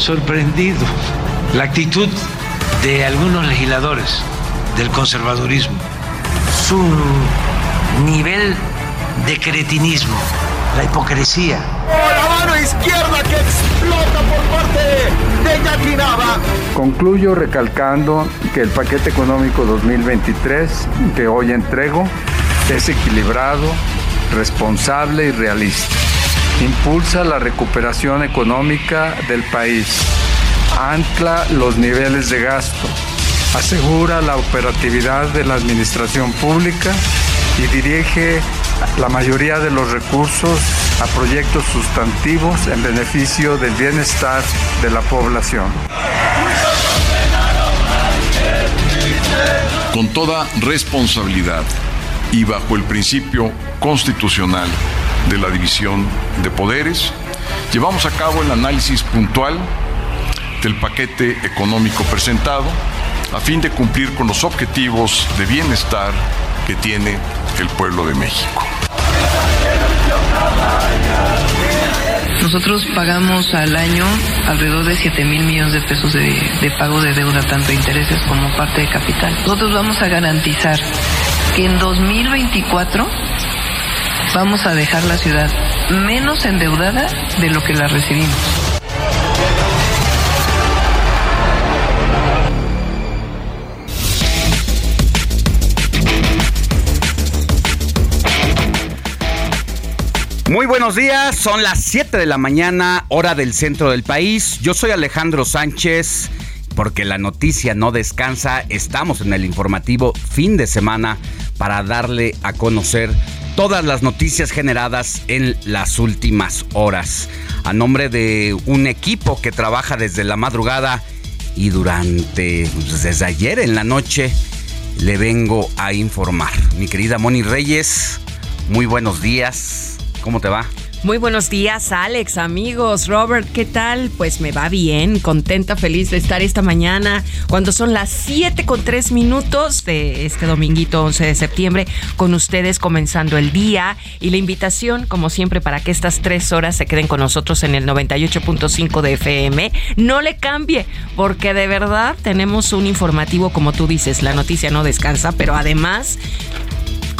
Sorprendido la actitud de algunos legisladores del conservadurismo, su nivel de cretinismo, la hipocresía. la mano izquierda que explota por parte de. Concluyo recalcando que el paquete económico 2023 que hoy entrego es equilibrado, responsable y realista. Impulsa la recuperación económica del país, ancla los niveles de gasto, asegura la operatividad de la administración pública y dirige la mayoría de los recursos a proyectos sustantivos en beneficio del bienestar de la población. con toda responsabilidad y bajo el principio constitucional de la división de poderes, llevamos a cabo el análisis puntual del paquete económico presentado a fin de cumplir con los objetivos de bienestar que tiene el pueblo de México. Nosotros pagamos al año alrededor de 7 mil millones de pesos de, de pago de deuda, tanto intereses como parte de capital. Nosotros vamos a garantizar que en 2024 vamos a dejar la ciudad menos endeudada de lo que la recibimos. Muy buenos días, son las 7 de la mañana, hora del centro del país. Yo soy Alejandro Sánchez, porque la noticia no descansa. Estamos en el informativo fin de semana para darle a conocer todas las noticias generadas en las últimas horas. A nombre de un equipo que trabaja desde la madrugada y durante, pues, desde ayer en la noche, le vengo a informar. Mi querida Moni Reyes, muy buenos días. ¿Cómo te va? Muy buenos días, Alex, amigos. Robert, ¿qué tal? Pues me va bien, contenta, feliz de estar esta mañana, cuando son las 7 con 3 minutos de este dominguito 11 de septiembre, con ustedes comenzando el día y la invitación, como siempre, para que estas tres horas se queden con nosotros en el 98.5 de FM. No le cambie, porque de verdad tenemos un informativo, como tú dices, la noticia no descansa, pero además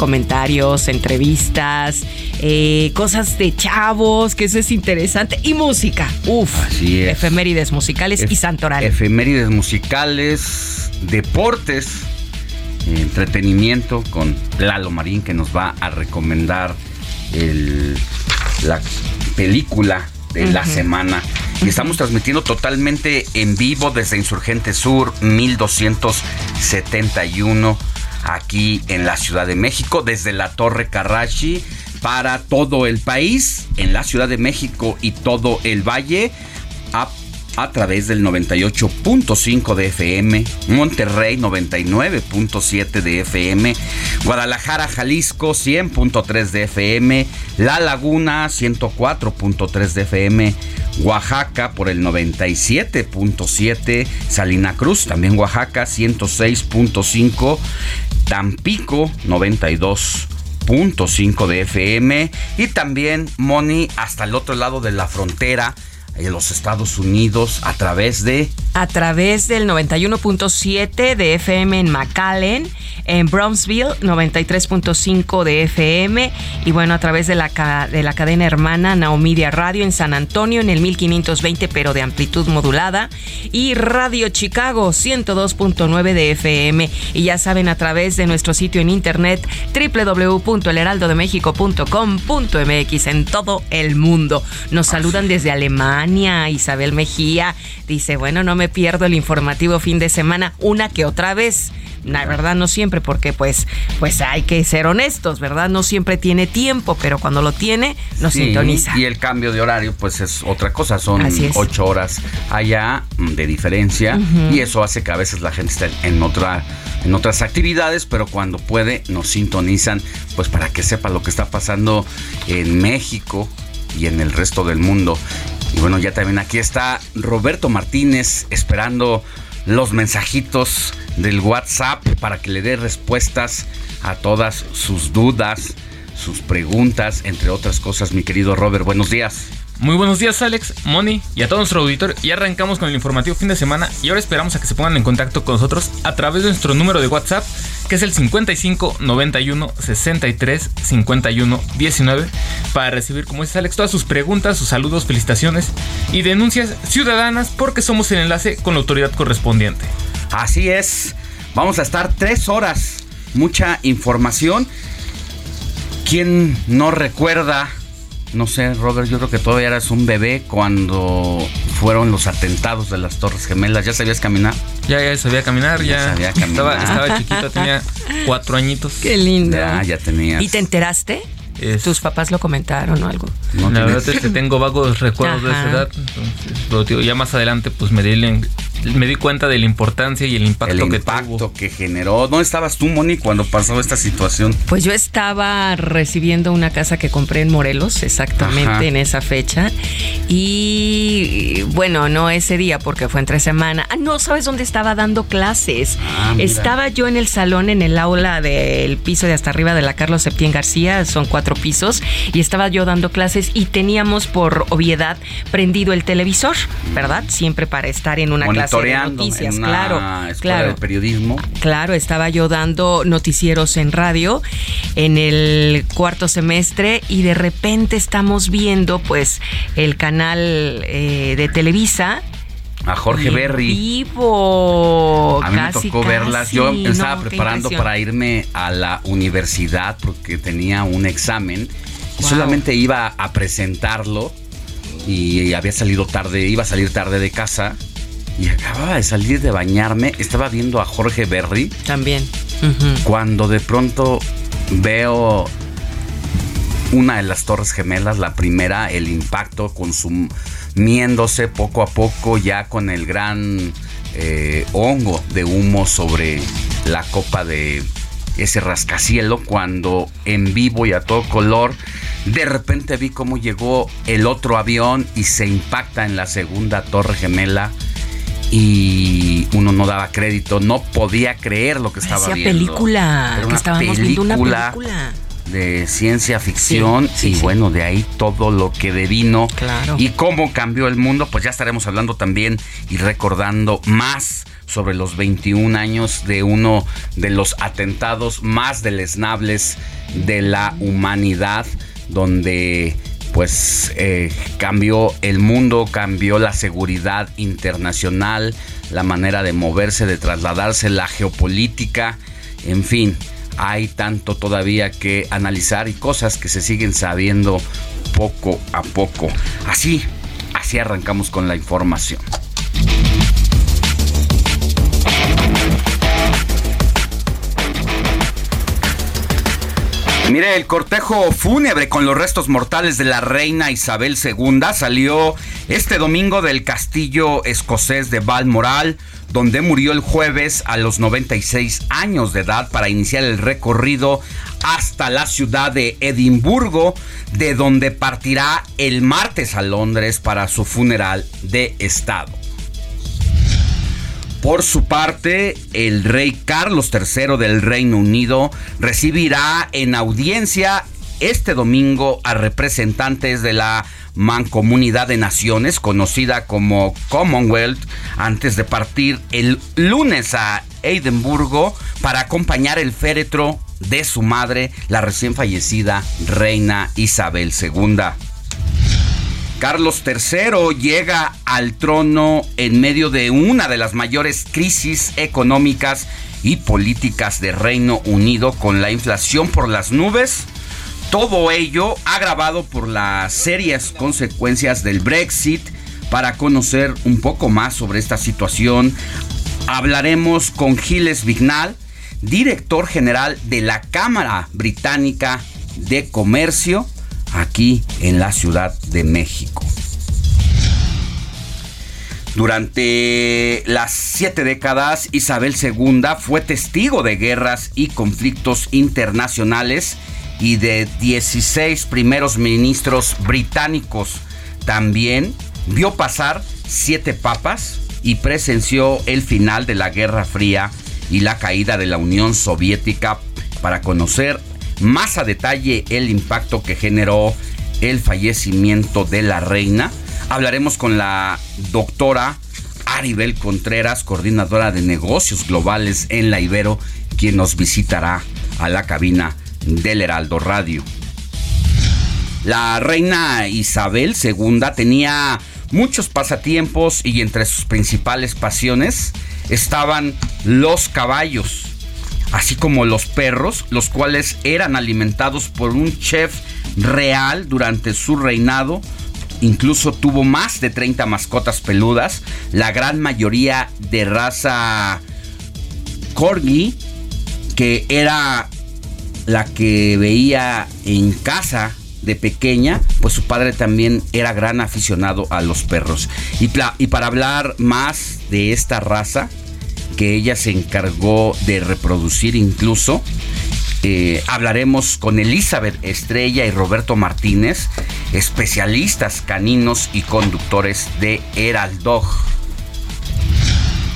comentarios, entrevistas, eh, cosas de chavos, que eso es interesante, y música. Uf, Así es. efemérides musicales y santoral. Efemérides musicales, deportes, entretenimiento con Lalo Marín que nos va a recomendar el- la película de la semana. Y estamos transmitiendo totalmente en vivo desde Insurgente Sur 1271 aquí en la Ciudad de México, desde la Torre Carrachi para todo el país, en la Ciudad de México y todo el valle, a, a través del 98.5 de FM, Monterrey 99.7 de FM, Guadalajara, Jalisco 100.3 de FM, La Laguna 104.3 de FM, Oaxaca por el 97.7, Salina Cruz, también Oaxaca 106.5, Tampico 92.5 de FM y también Moni hasta el otro lado de la frontera en los Estados Unidos a través de... A través del 91.7 de FM en McAllen, en Brownsville 93.5 de FM y bueno, a través de la, de la cadena hermana Naomedia Radio en San Antonio en el 1520 pero de amplitud modulada y Radio Chicago 102.9 de FM y ya saben a través de nuestro sitio en internet www.elheraldodemexico.com.mx en todo el mundo. Nos saludan desde Alemania Isabel Mejía, dice, bueno, no me pierdo el informativo fin de semana una que otra vez. La verdad no siempre porque pues pues hay que ser honestos, ¿verdad? No siempre tiene tiempo, pero cuando lo tiene nos sintoniza. Y el cambio de horario pues es otra cosa, son ocho horas allá mm, de diferencia y eso hace que a veces la gente esté en otra en otras actividades, pero cuando puede nos sintonizan pues para que sepa lo que está pasando en México y en el resto del mundo. Y bueno, ya también aquí está Roberto Martínez esperando los mensajitos del WhatsApp para que le dé respuestas a todas sus dudas, sus preguntas, entre otras cosas. Mi querido Robert, buenos días. Muy buenos días Alex, Moni y a todo nuestro auditor. Y arrancamos con el informativo fin de semana y ahora esperamos a que se pongan en contacto con nosotros a través de nuestro número de WhatsApp que es el 55 91 63 51 19 para recibir, como dice Alex, todas sus preguntas, sus saludos, felicitaciones y denuncias ciudadanas porque somos el enlace con la autoridad correspondiente. Así es, vamos a estar tres horas, mucha información. ¿Quién no recuerda no sé, Robert, yo creo que todavía eras un bebé cuando fueron los atentados de las Torres Gemelas. ¿Ya sabías caminar? Ya, ya sabía caminar, ya. sabía caminar. Estaba, chiquito, tenía cuatro añitos. Qué lindo. Ya, ya tenía. ¿Y te enteraste? ¿Tus papás lo comentaron o algo? No, la verdad es que tengo vagos recuerdos de esa edad. Entonces, ya más adelante, pues me di me di cuenta de la importancia y el impacto que tuvo. que generó. ¿Dónde estabas tú, Moni, cuando pasó esta situación? Pues yo estaba recibiendo una casa que compré en Morelos, exactamente en esa fecha. Y bueno, no ese día porque fue entre semana. Ah, no, ¿sabes dónde estaba dando clases? Ah, estaba yo en el salón, en el aula del piso de hasta arriba de la Carlos Septién García, son cuatro pisos, y estaba yo dando clases y teníamos por obviedad prendido el televisor, ¿verdad? Siempre para estar en una clase noticias, claro, claro. de periodismo. Claro, estaba yo dando noticieros en radio en el cuarto semestre y de repente estamos viendo pues el canal eh, de Televisa a Jorge Berry. Vivo. A mí me tocó verlas. Yo estaba preparando para irme a la universidad porque tenía un examen y solamente iba a presentarlo y había salido tarde, iba a salir tarde de casa y acababa de salir de bañarme, estaba viendo a Jorge Berry. También. Cuando de pronto veo una de las torres gemelas, la primera, el impacto consumiéndose poco a poco ya con el gran eh, hongo de humo sobre la copa de ese rascacielo, cuando en vivo y a todo color, de repente vi cómo llegó el otro avión y se impacta en la segunda torre gemela y uno no daba crédito, no podía creer lo que estaba viendo. película, Era una película de ciencia ficción y bueno, de ahí todo lo que devino claro. y cómo cambió el mundo, pues ya estaremos hablando también y recordando más sobre los 21 años de uno de los atentados más deleznables de la humanidad, donde pues eh, cambió el mundo, cambió la seguridad internacional, la manera de moverse, de trasladarse, la geopolítica, en fin, hay tanto todavía que analizar y cosas que se siguen sabiendo poco a poco. Así, así arrancamos con la información. Mire, el cortejo fúnebre con los restos mortales de la reina Isabel II salió este domingo del castillo escocés de Balmoral, donde murió el jueves a los 96 años de edad para iniciar el recorrido hasta la ciudad de Edimburgo, de donde partirá el martes a Londres para su funeral de Estado. Por su parte, el rey Carlos III del Reino Unido recibirá en audiencia este domingo a representantes de la Mancomunidad de Naciones, conocida como Commonwealth, antes de partir el lunes a Edimburgo para acompañar el féretro de su madre, la recién fallecida reina Isabel II. Carlos III llega al trono en medio de una de las mayores crisis económicas y políticas de Reino Unido con la inflación por las nubes. Todo ello agravado por las serias consecuencias del Brexit. Para conocer un poco más sobre esta situación, hablaremos con Giles Vignal, director general de la Cámara Británica de Comercio aquí en la Ciudad de México. Durante las siete décadas, Isabel II fue testigo de guerras y conflictos internacionales y de 16 primeros ministros británicos. También vio pasar siete papas y presenció el final de la Guerra Fría y la caída de la Unión Soviética para conocer más a detalle el impacto que generó el fallecimiento de la reina. Hablaremos con la doctora Aribel Contreras, coordinadora de negocios globales en la Ibero, quien nos visitará a la cabina del Heraldo Radio. La reina Isabel II tenía muchos pasatiempos y entre sus principales pasiones estaban los caballos así como los perros, los cuales eran alimentados por un chef real durante su reinado. Incluso tuvo más de 30 mascotas peludas, la gran mayoría de raza corgi, que era la que veía en casa de pequeña, pues su padre también era gran aficionado a los perros. Y, y para hablar más de esta raza, que ella se encargó de reproducir incluso. Eh, hablaremos con Elizabeth Estrella y Roberto Martínez, especialistas caninos y conductores de Heraldog.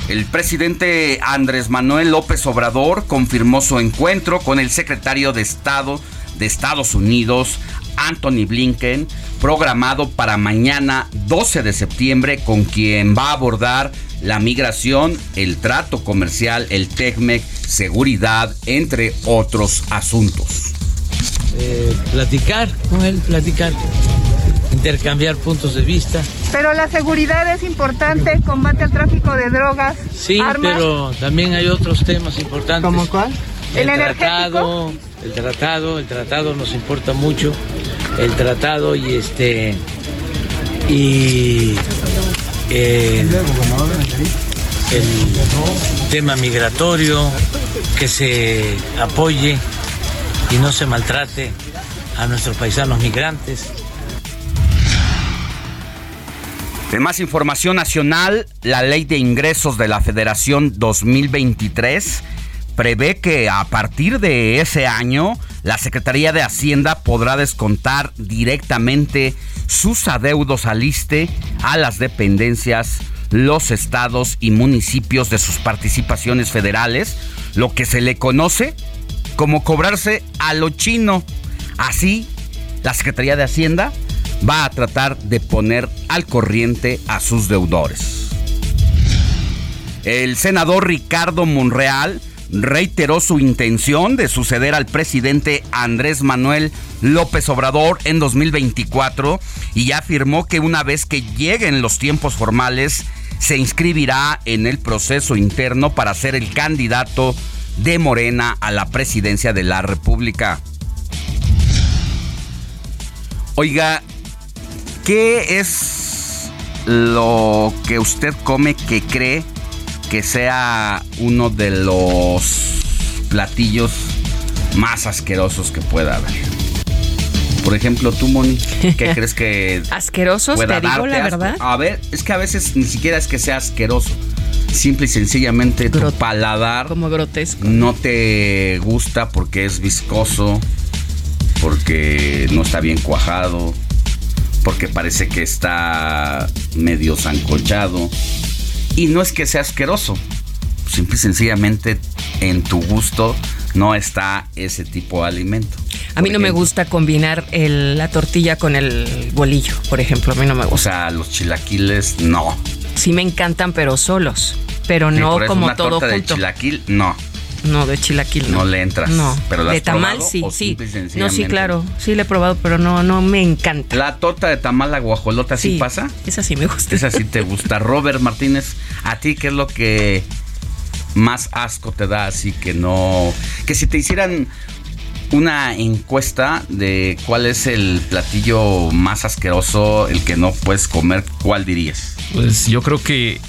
El presidente Andrés Manuel López Obrador confirmó su encuentro con el secretario de Estado de Estados Unidos, Anthony Blinken, programado para mañana 12 de septiembre, con quien va a abordar la migración, el trato comercial, el TECMEC, seguridad, entre otros asuntos. Eh, platicar con él, platicar, intercambiar puntos de vista. Pero la seguridad es importante, combate al tráfico de drogas. Sí, pero también hay otros temas importantes. ¿Cómo cuál? El, tratado, el tratado, el tratado nos importa mucho, el tratado y este y el tema migratorio, que se apoye y no se maltrate a nuestros paisanos migrantes. De más información nacional, la Ley de Ingresos de la Federación 2023 prevé que a partir de ese año la Secretaría de Hacienda podrá descontar directamente sus adeudos al ISTE a las dependencias, los estados y municipios de sus participaciones federales, lo que se le conoce como cobrarse a lo chino. Así, la Secretaría de Hacienda va a tratar de poner al corriente a sus deudores. El senador Ricardo Monreal reiteró su intención de suceder al presidente Andrés Manuel López Obrador en 2024 y afirmó que una vez que lleguen los tiempos formales se inscribirá en el proceso interno para ser el candidato de Morena a la presidencia de la República. Oiga, ¿qué es lo que usted come que cree que sea uno de los platillos más asquerosos que pueda haber. Por ejemplo, tú, Moni, ¿qué crees que. ¿Asquerosos? te digo la verdad. A ver, es que a veces ni siquiera es que sea asqueroso, simple y sencillamente tu paladar Como grotesco. no te gusta porque es viscoso, porque no está bien cuajado, porque parece que está medio zancochado. Y no es que sea asqueroso, simple y sencillamente en tu gusto no está ese tipo de alimento. A mí no me gusta combinar el- la tortilla con el bolillo, por ejemplo. A mí no me O gusta. sea, los chilaquiles no. Sí me encantan, pero solos. Pero Sí, no como una todo torta de junto. chilaquil, no. No, de chilaquil no. No le entras. No. Pero ¿la de has tamal probado sí, o sí. No, sí, claro. Sí, le he probado, pero no, no me encanta. La torta de tamal la guajolota sí, Sí, pasa. Esa sí me gusta. Esa sí te gusta. Robert Martínez, ¿a ti qué es lo que más asco te da? Así que no. Que si te hicieran una encuesta de cuál es el platillo más asqueroso, el que no puedes comer, ¿cuál dirías? Pues yo creo que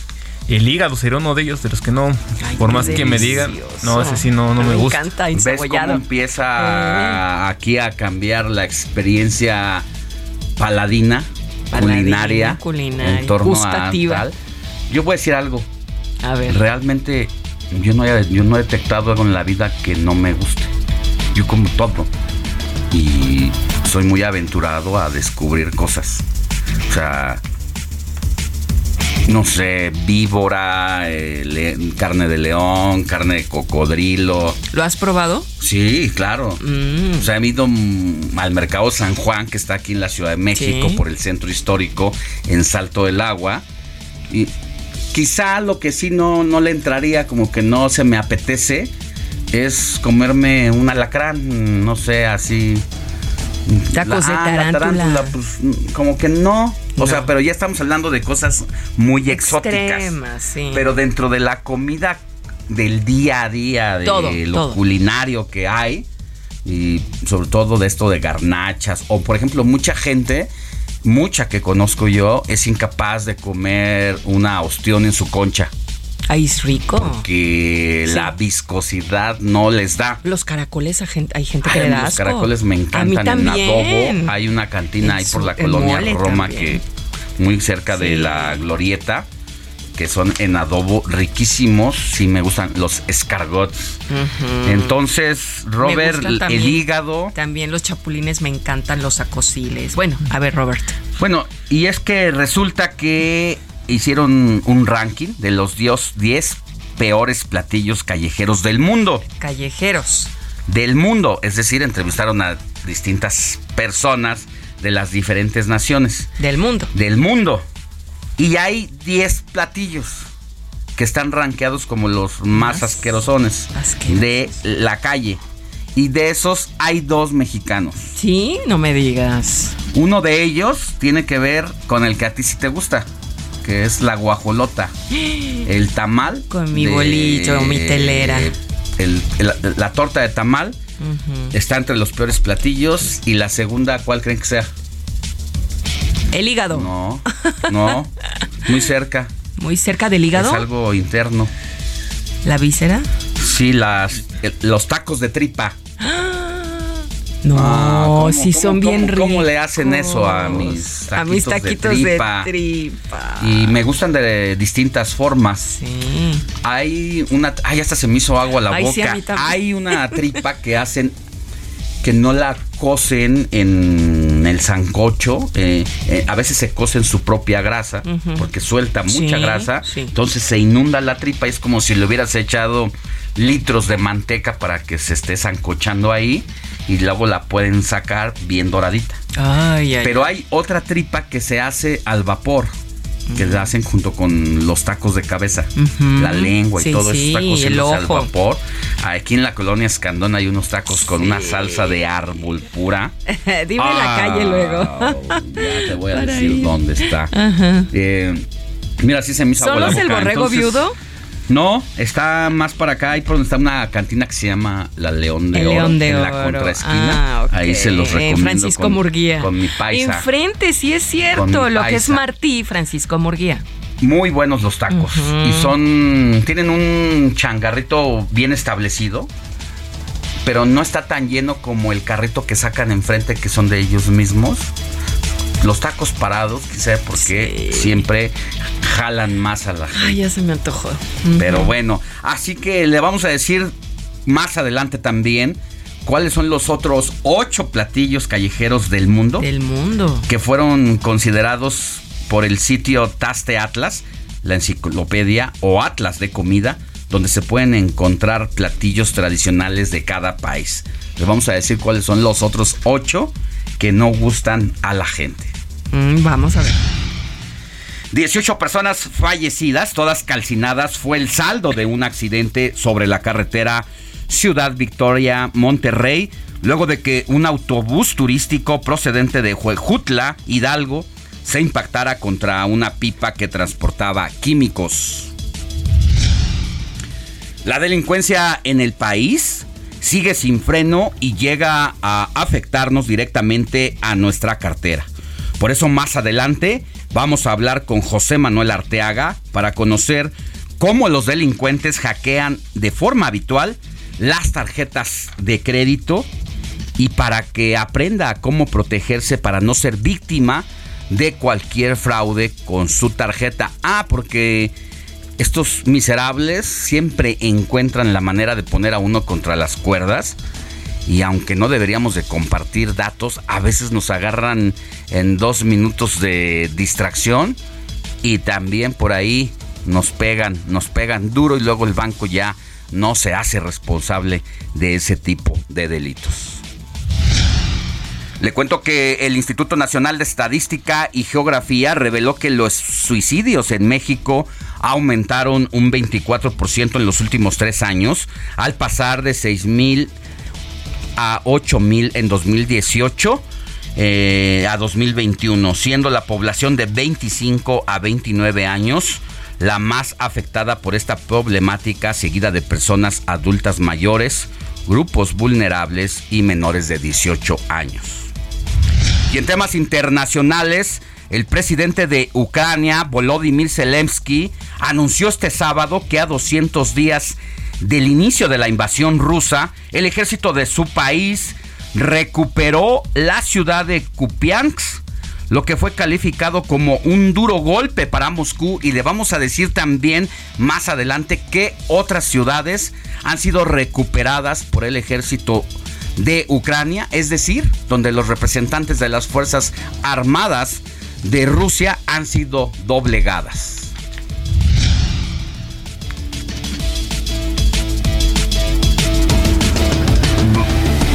el hígado sería uno de ellos, de los que no, por más que me digan, no, ese sí no, no me, gusta. encanta ¿Ves cómo empieza aquí a cambiar la experiencia paladina, Paladina, culinaria, culinaria, en torno gustativa. a tal? Yo voy a decir algo. A ver. Realmente yo no, he, yo no he detectado algo en la vida que no me guste. Yo como todo. Y soy muy aventurado a descubrir cosas. O sea, no sé, víbora, eh, le- carne de león, carne de cocodrilo. ¿Lo has probado? Sí, claro. Mm. O sea, he ido al mercado San Juan, que está aquí en la Ciudad de México, Sí. por el centro histórico, en Salto del Agua. Y quizá lo que sí no, no le entraría, como que no se me apetece, es comerme un alacrán, no sé, así. Tacos de ah, la tarántula. pues como que no. O sea, pero ya estamos hablando de cosas muy exóticas. Extremas, sí. Pero dentro de la comida del día a día, de Todo, lo todo. culinario que hay, y sobre todo de esto de garnachas, o por ejemplo, mucha gente, mucha que conozco yo, es incapaz de comer una ostión en su concha. Ahí es rico. Que la viscosidad no les da. Los caracoles, a gente- hay gente que Ay, le da los asco. caracoles me A mí encantan en también. adobo. Hay una cantina ahí En por la en colonia Roma también. que muy cerca de la glorieta que son en adobo riquísimos. Sí me gustan los escargots. Entonces, Robert, gustan el también. hígado. También los chapulines me encantan, los acosiles. Bueno, a ver, Robert. Bueno, y es que resulta que hicieron un ranking de los dios 10 peores platillos callejeros del mundo. Callejeros. Del mundo, es decir, entrevistaron a distintas personas de las diferentes naciones. Del mundo. Del mundo. Y hay 10 platillos que están rankeados como los más asquerosones de la calle. Y de esos hay dos mexicanos. Sí, no me digas. Uno de ellos tiene que ver con el que a ti sí te gusta, que es la guajolota. El tamal. Con mi bolillo, mi telera. el- el- la torta de tamal Está entre los peores platillos. Y la segunda, ¿cuál creen que sea? El hígado. No, no, muy cerca. Muy cerca del hígado. Es algo interno. La víscera. Sí, las, el- los tacos de tripa. No, Ah, ¿cómo, sí cómo, son bien ricos. ¿Cómo le hacen eso a mis taquitos, A mis taquitos de tripa? tripa. Y me gustan de distintas formas. Sí. Hay una. Ay, hasta se me hizo agua la Ay, sí, a boca. mí. Hay una tripa que hacen que no la cocen en el sancocho. eh, eh, a veces se cose en su propia grasa porque suelta mucha Sí, grasa. sí. Entonces se inunda la tripa. Es como si le hubieras echado litros de manteca para que se esté sancochando ahí. Y luego la pueden sacar bien doradita. Ay, ay. Pero hay otra tripa que se hace al vapor. Que la hacen junto con los tacos de cabeza, la lengua y Sí, todo eso sí, está el cociéndose al vapor. Aquí en la colonia Escandón hay unos tacos con una salsa de árbol pura. Dime la Ah, calle luego. Ya te voy a Para decir ir. dónde está. Ajá. Eh, mira, así se me hizo ¿Solo es el borrego Entonces, viudo? No, está más para acá, ahí por donde está una cantina que se llama La León de El Oro. León de en la contraesquina. Ah, ok. Ahí se los Eh, recomiendo. Francisco con, Murguía. Con mi paisa. Enfrente, sí es cierto. Lo que es. Martí, Francisco Murguía. Muy buenos los tacos. Y son. Tienen un changarrito bien establecido. Pero no está tan lleno como el carrito que sacan enfrente, que son de ellos mismos. Los tacos parados, quizá porque siempre jalan más a la gente. Ay, ya se me antojó. Pero bueno, así que le vamos a decir más adelante también cuáles son los otros ocho platillos callejeros del mundo. Del mundo. Que fueron considerados por el sitio Taste Atlas, la enciclopedia o Atlas de comida, donde se pueden encontrar platillos tradicionales de cada país. Les vamos a decir cuáles son los otros ocho que no gustan a la gente. Mm, vamos a ver. 18 personas fallecidas, todas calcinadas, fue el saldo de un accidente sobre la carretera Ciudad Victoria, Monterrey, luego de que un autobús turístico procedente de Huejutla, Hidalgo, se impactara contra una pipa que transportaba químicos. La delincuencia en el país sigue sin freno y llega a afectarnos directamente a nuestra cartera. Por eso más adelante vamos a hablar con José Manuel Arteaga para conocer cómo los delincuentes hackean de forma habitual las tarjetas de crédito y para que aprenda cómo protegerse para no ser víctima de cualquier fraude con su tarjeta. Ah, porque estos miserables siempre encuentran la manera de poner a uno contra las cuerdas. Y aunque no deberíamos de compartir datos, a veces nos agarran en dos minutos de distracción y también por ahí nos pegan, nos pegan duro y luego el banco ya no se hace responsable de ese tipo de delitos. Le cuento que el Instituto Nacional de Estadística y Geografía reveló que los suicidios en México aumentaron un 24% en los últimos tres años, al pasar de 6 mil a 8 mil en 2018 eh, a 2021, siendo la población de 25 a 29 años la más afectada por esta problemática, seguida de personas adultas mayores, grupos vulnerables y menores de 18 años. Y en temas internacionales, el presidente de Ucrania, Volodymyr Zelensky, anunció este sábado que a 200 días del inicio de la invasión rusa, el ejército de su país recuperó la ciudad de Kupiansk lo que fue calificado como un duro golpe para Moscú y le vamos a decir también más adelante que otras ciudades han sido recuperadas por el ejército de Ucrania, es decir, donde los representantes de las Fuerzas Armadas de Rusia han sido doblegadas.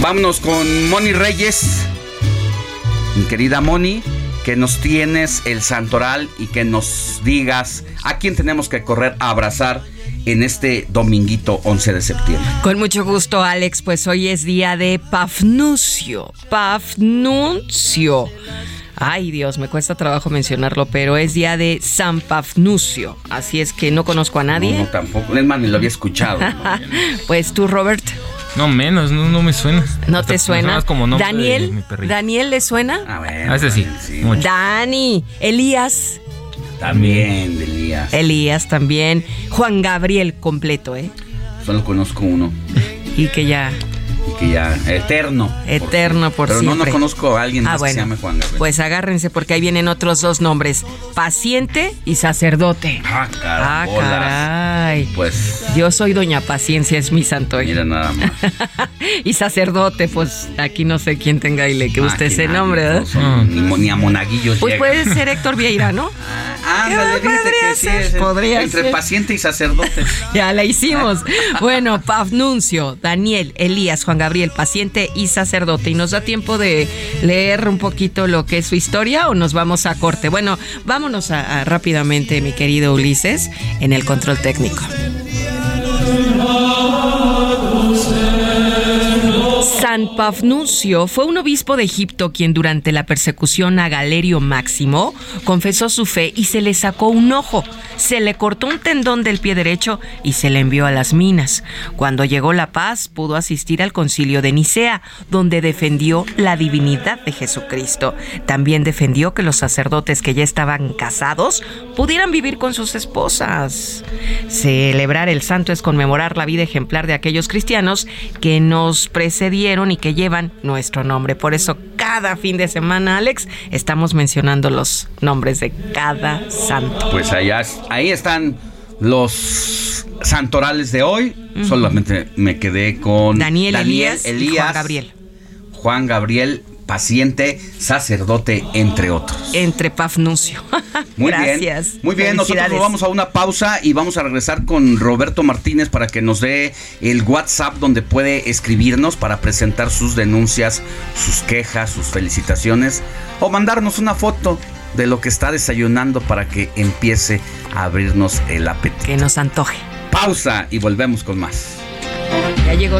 Vámonos con Moni Reyes. Mi querida Moni, que nos tienes el santoral y que nos digas a quién tenemos que correr a abrazar en este dominguito 11 de septiembre. Con mucho gusto, Alex, pues hoy es día de Pafnucio. Pafnuncio. Ay Dios, me cuesta trabajo mencionarlo, pero es día de San Pafnucio. Así es que no conozco a nadie. No, tampoco. Es más, ni lo había escuchado. pues tú, Robert. No, menos, no, me suena. ¿No te suena? Como Daniel, ¿Daniel le suena? A ver. A ese sí. Dani, Elías. También, Elías. Elías también. Juan Gabriel completo, ¿eh? Solo conozco uno. Y que ya y que ya eterno. Eterno por, siempre. Pero no, no conozco a alguien ah, más que se llame Juan Gabriel. Pues agárrense porque ahí vienen otros dos nombres, paciente y sacerdote. Ah, ah caray. Pues yo soy doña Paciencia, es mi santo. Mira nada más. y sacerdote, pues aquí no sé quién tenga y le que usted ese nombre, ¿verdad? ni, a monaguillos Pues puede ser Héctor Vieira, ¿no? Ah, podría ser, podría entre paciente y sacerdote. ya la hicimos. bueno, Pafnuncio, Daniel, Elías, Juan Gabriel, paciente y sacerdote. ¿Y nos da tiempo de leer un poquito lo que es su historia o nos vamos a corte? Bueno, vámonos a rápidamente, mi querido Ulises, en el control técnico. San Pafnucio fue un obispo de Egipto quien durante la persecución a Galerio Máximo confesó su fe y se le sacó un ojo, se le cortó un tendón del pie derecho y se le envió a las minas. Cuando llegó la paz pudo asistir al concilio de Nicea, donde defendió la divinidad de Jesucristo. También defendió que los sacerdotes que ya estaban casados pudieran vivir con sus esposas. Celebrar el santo es conmemorar la vida ejemplar de aquellos cristianos que nos precedieron y que llevan nuestro nombre. Por eso cada fin de semana, Alex, estamos mencionando los nombres de cada santo. Pues allá, ahí están los santorales de hoy. Solamente me quedé con Daniel, Elías, y Juan Gabriel. Juan Gabriel paciente, sacerdote, entre otros. Entre Pafnucio. Muy Gracias. Bien. Muy bien, nosotros nos vamos a una pausa y vamos a regresar con Roberto Martínez para que nos dé el WhatsApp donde puede escribirnos para presentar sus denuncias, sus quejas, sus felicitaciones o mandarnos una foto de lo que está desayunando para que empiece a abrirnos el apetito. Que nos antoje. Pausa y volvemos con más. Ya llegó.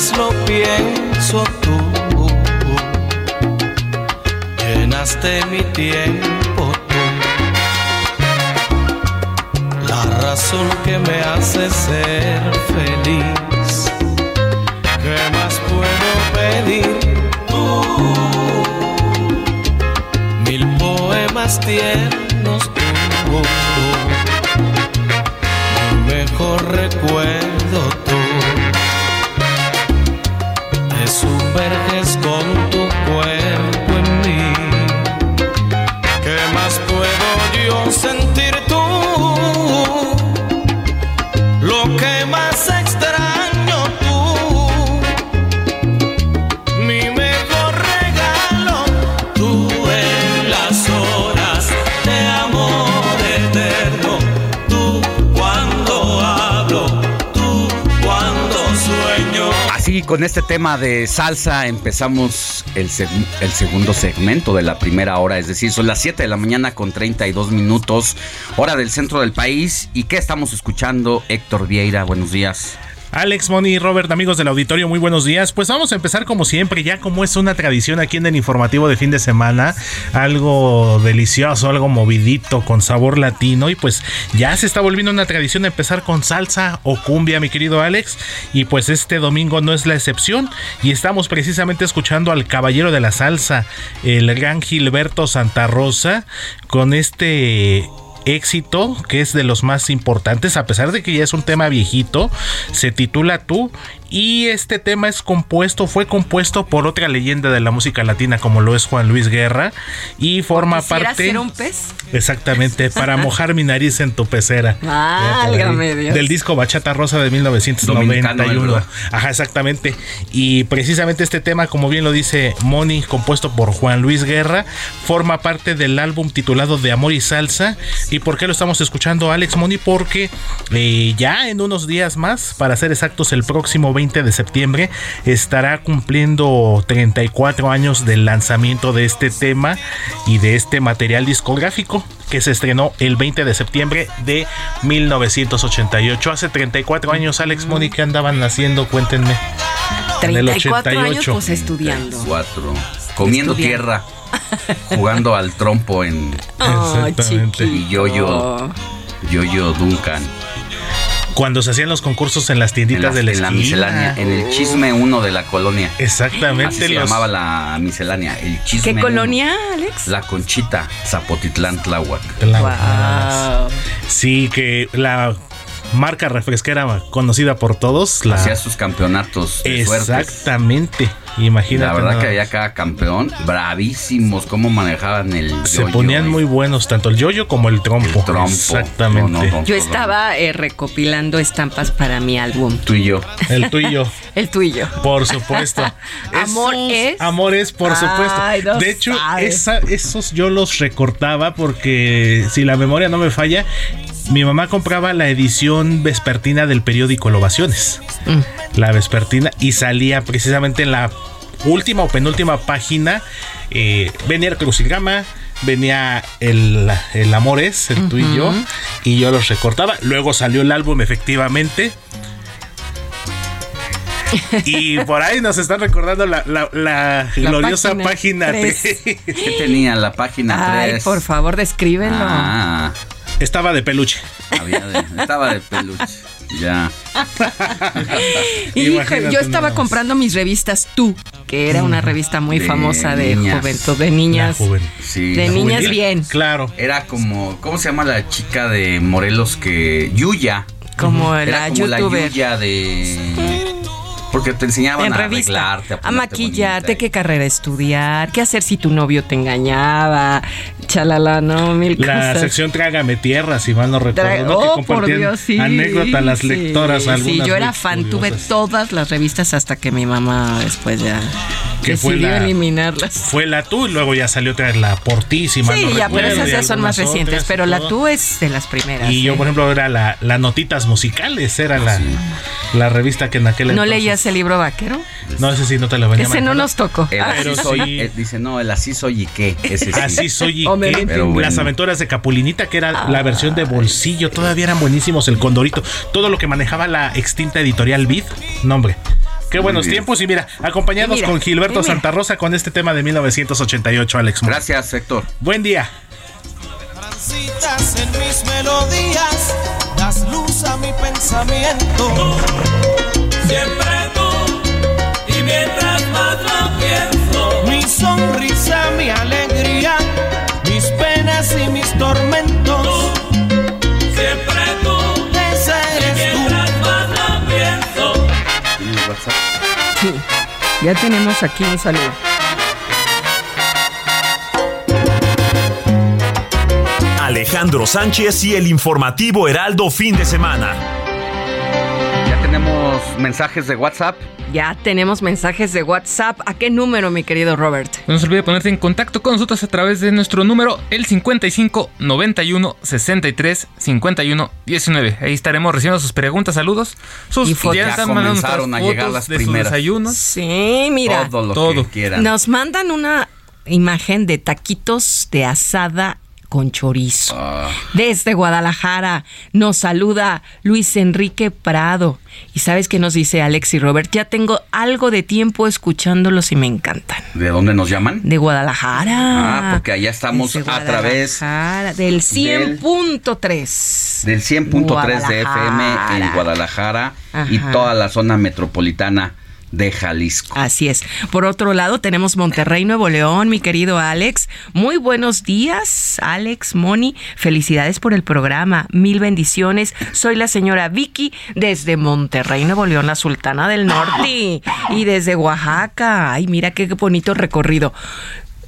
Más lo pienso tú. Llenaste mi tiempo tú. La razón que me hace ser feliz. ¿Qué más puedo pedir tú? Mil poemas tiernos tú. Mi mejor recuerdo con este tema de salsa empezamos el, el, segundo segmento de la primera hora, es decir, son las 7 de la mañana con 32 minutos, hora del centro del país. ¿Y qué estamos escuchando? Héctor Vieira, buenos días. Alex, Moni, Robert, amigos del auditorio, muy buenos días. Pues vamos a empezar como siempre, ya como es una tradición aquí en el informativo de fin de semana, algo delicioso, algo movidito, con sabor latino. Y pues ya se está volviendo una tradición empezar con salsa o cumbia, mi querido Alex. Y pues este domingo no es la excepción. Y estamos precisamente escuchando al caballero de la salsa, el gran Gilberto Santa Rosa, con este éxito, que es de los más importantes, a pesar de que ya es un tema viejito, se titula Tú y este tema es compuesto, fue compuesto por otra leyenda de la música latina como lo es Juan Luis Guerra y forma parte ser un pez? Exactamente, para mojar mi nariz en tu pecera. Válgame Dios. Del disco Bachata Rosa de 1991. Ajá, exactamente. Y precisamente este tema, como bien lo dice Moni, compuesto por Juan Luis Guerra, forma parte del álbum titulado De Amor y Salsa. ¿Y por qué lo estamos escuchando, Alex Moni? Porque eh, ya en unos días más, para ser exactos, el próximo 20 de septiembre estará cumpliendo 34 años del lanzamiento de este tema y de este material discográfico que se estrenó el 20 de septiembre de 1988. Hace 34 años, Alex ¿qué andaban haciendo? Cuéntenme. 34 años pues estudiando. 34. Comiendo tierra. jugando al trompo en oh, y yo-yo yo-yo Duncan cuando se hacían los concursos en las tienditas de la, en la miscelánea, en el chisme 1 de la colonia. Exactamente. Así se llamaba la miscelánea, el chisme ¿Qué colonia, Alex? La Conchita, Zapotitlán, Tláhuac. Wow. Sí, que la marca refresquera conocida por todos. La... Hacía sus campeonatos de suertes. Exactamente. Imagínate. La verdad nada que había cada campeón bravísimos cómo manejaban el Se yo-yo, ponían muy buenos, tanto el yoyo como el trompo. trompo. Exactamente. No, no, no. Yo estaba eh, recopilando estampas para mi álbum. Tú y yo. El tuyo. El tuyo. Por supuesto. Amor Esos es. Amores, por supuesto. Ay, de hecho, esa- esos yo los recortaba porque si la memoria no me falla, mi mamá compraba la edición vespertina del periódico El Ovaciones. La vespertina y salía precisamente en la última o penúltima página. eh, venía el crucigrama. Venía el, el amor es, el tú y yo, y yo los recortaba. Luego salió el álbum, efectivamente. Y por ahí nos están recordando la, la- la La gloriosa página página tres. 3. ¿Qué tenía la página Ay, 3? por favor, descríbelo. Ah, Estaba de peluche. había de- estaba de peluche. Ya. Hijo, Imagínate yo estaba comprando mis revistas Tú, que era una revista muy De famosa de niñas. juventud, de niñas. La joven. Sí. De niñas juvenil. bien. Claro. Era como, ¿cómo se llama la chica de Morelos que Yuya? Como Era la como youtuber. la Yuya de porque te enseñaban en a revista. arreglarte, a, A, maquillarte, qué carrera estudiar, qué hacer si tu novio te engañaba, chalala, no, mil La cosas. sección Trágame Tierra, si mal no recuerdo. ¿no? Que oh, por Dios, sí. anécdotas las sí, lectoras. Sí, algunas yo era fan, tuve todas las revistas hasta que mi mamá después ya Que fue decidió la- eliminarlas. Fue la tú y luego ya salió otra vez la Portísima. Sí, ya, pero esas ya son más recientes, pero la tú es de las primeras. Y yo, por ejemplo, era la, la Notitas Musicales, era la, la revista que en aquel ¿No entonces- leías el libro vaquero? No, ese sí no te lo venía Ese no nos tocó. El Ah, así Pero soy, sí. eh, dice, no, el así soy y qué. Ese sí. Así soy y qué. metí. Pero bueno. Las aventuras de Capulinita, que era la versión de bolsillo, todavía eran buenísimos. El Condorito, todo lo que manejaba la extinta editorial Vid. No, hombre. Qué buenos tiempos. Y mira, acompañados Y mira, con Gilberto. Santa Rosa con este tema de 1988, Alex. Mora. Gracias, Héctor. Buen día. En mis melodías, das luz a mi pensamiento. Siempre mientras más lo pienso, mi sonrisa, mi alegría, mis penas y mis tormentos. Siempre tú, esa eres tú. Mientras más lo pienso. Sí, ya tenemos aquí un saludo. Alejandro Sánchez y el informativo Heraldo fin de semana. Ya tenemos mensajes de WhatsApp. Ya tenemos mensajes de WhatsApp. ¿A qué número, mi querido Robert? No se olvide ponerte en contacto con nosotros a través de nuestro número, el 55 91 63 51 19. Ahí estaremos recibiendo sus preguntas, saludos. Sus Y fotos. Ya están mandando comenzaron a llegar las de sus primeras. desayunos. Sí, mira. todo lo todo. que quieran. Nos mandan una imagen de taquitos de asada con chorizo. Ah, Desde Guadalajara nos saluda Luis Enrique Prado. Y sabes qué nos dice Alex y Robert, ya tengo algo de tiempo escuchándolos y me encantan. ¿De dónde nos llaman? De Guadalajara. Ah, porque allá estamos a través del 100.3. del 100.3 de FM en Guadalajara y toda la zona metropolitana de Jalisco. Así es. Por otro lado, tenemos Monterrey, Nuevo León, mi querido Alex. Muy buenos días, Alex, Moni. Felicidades por el programa. Mil bendiciones. Soy la señora Vicky desde Monterrey, Nuevo León, la Sultana del Norte. Y desde Oaxaca. Ay, mira qué bonito recorrido.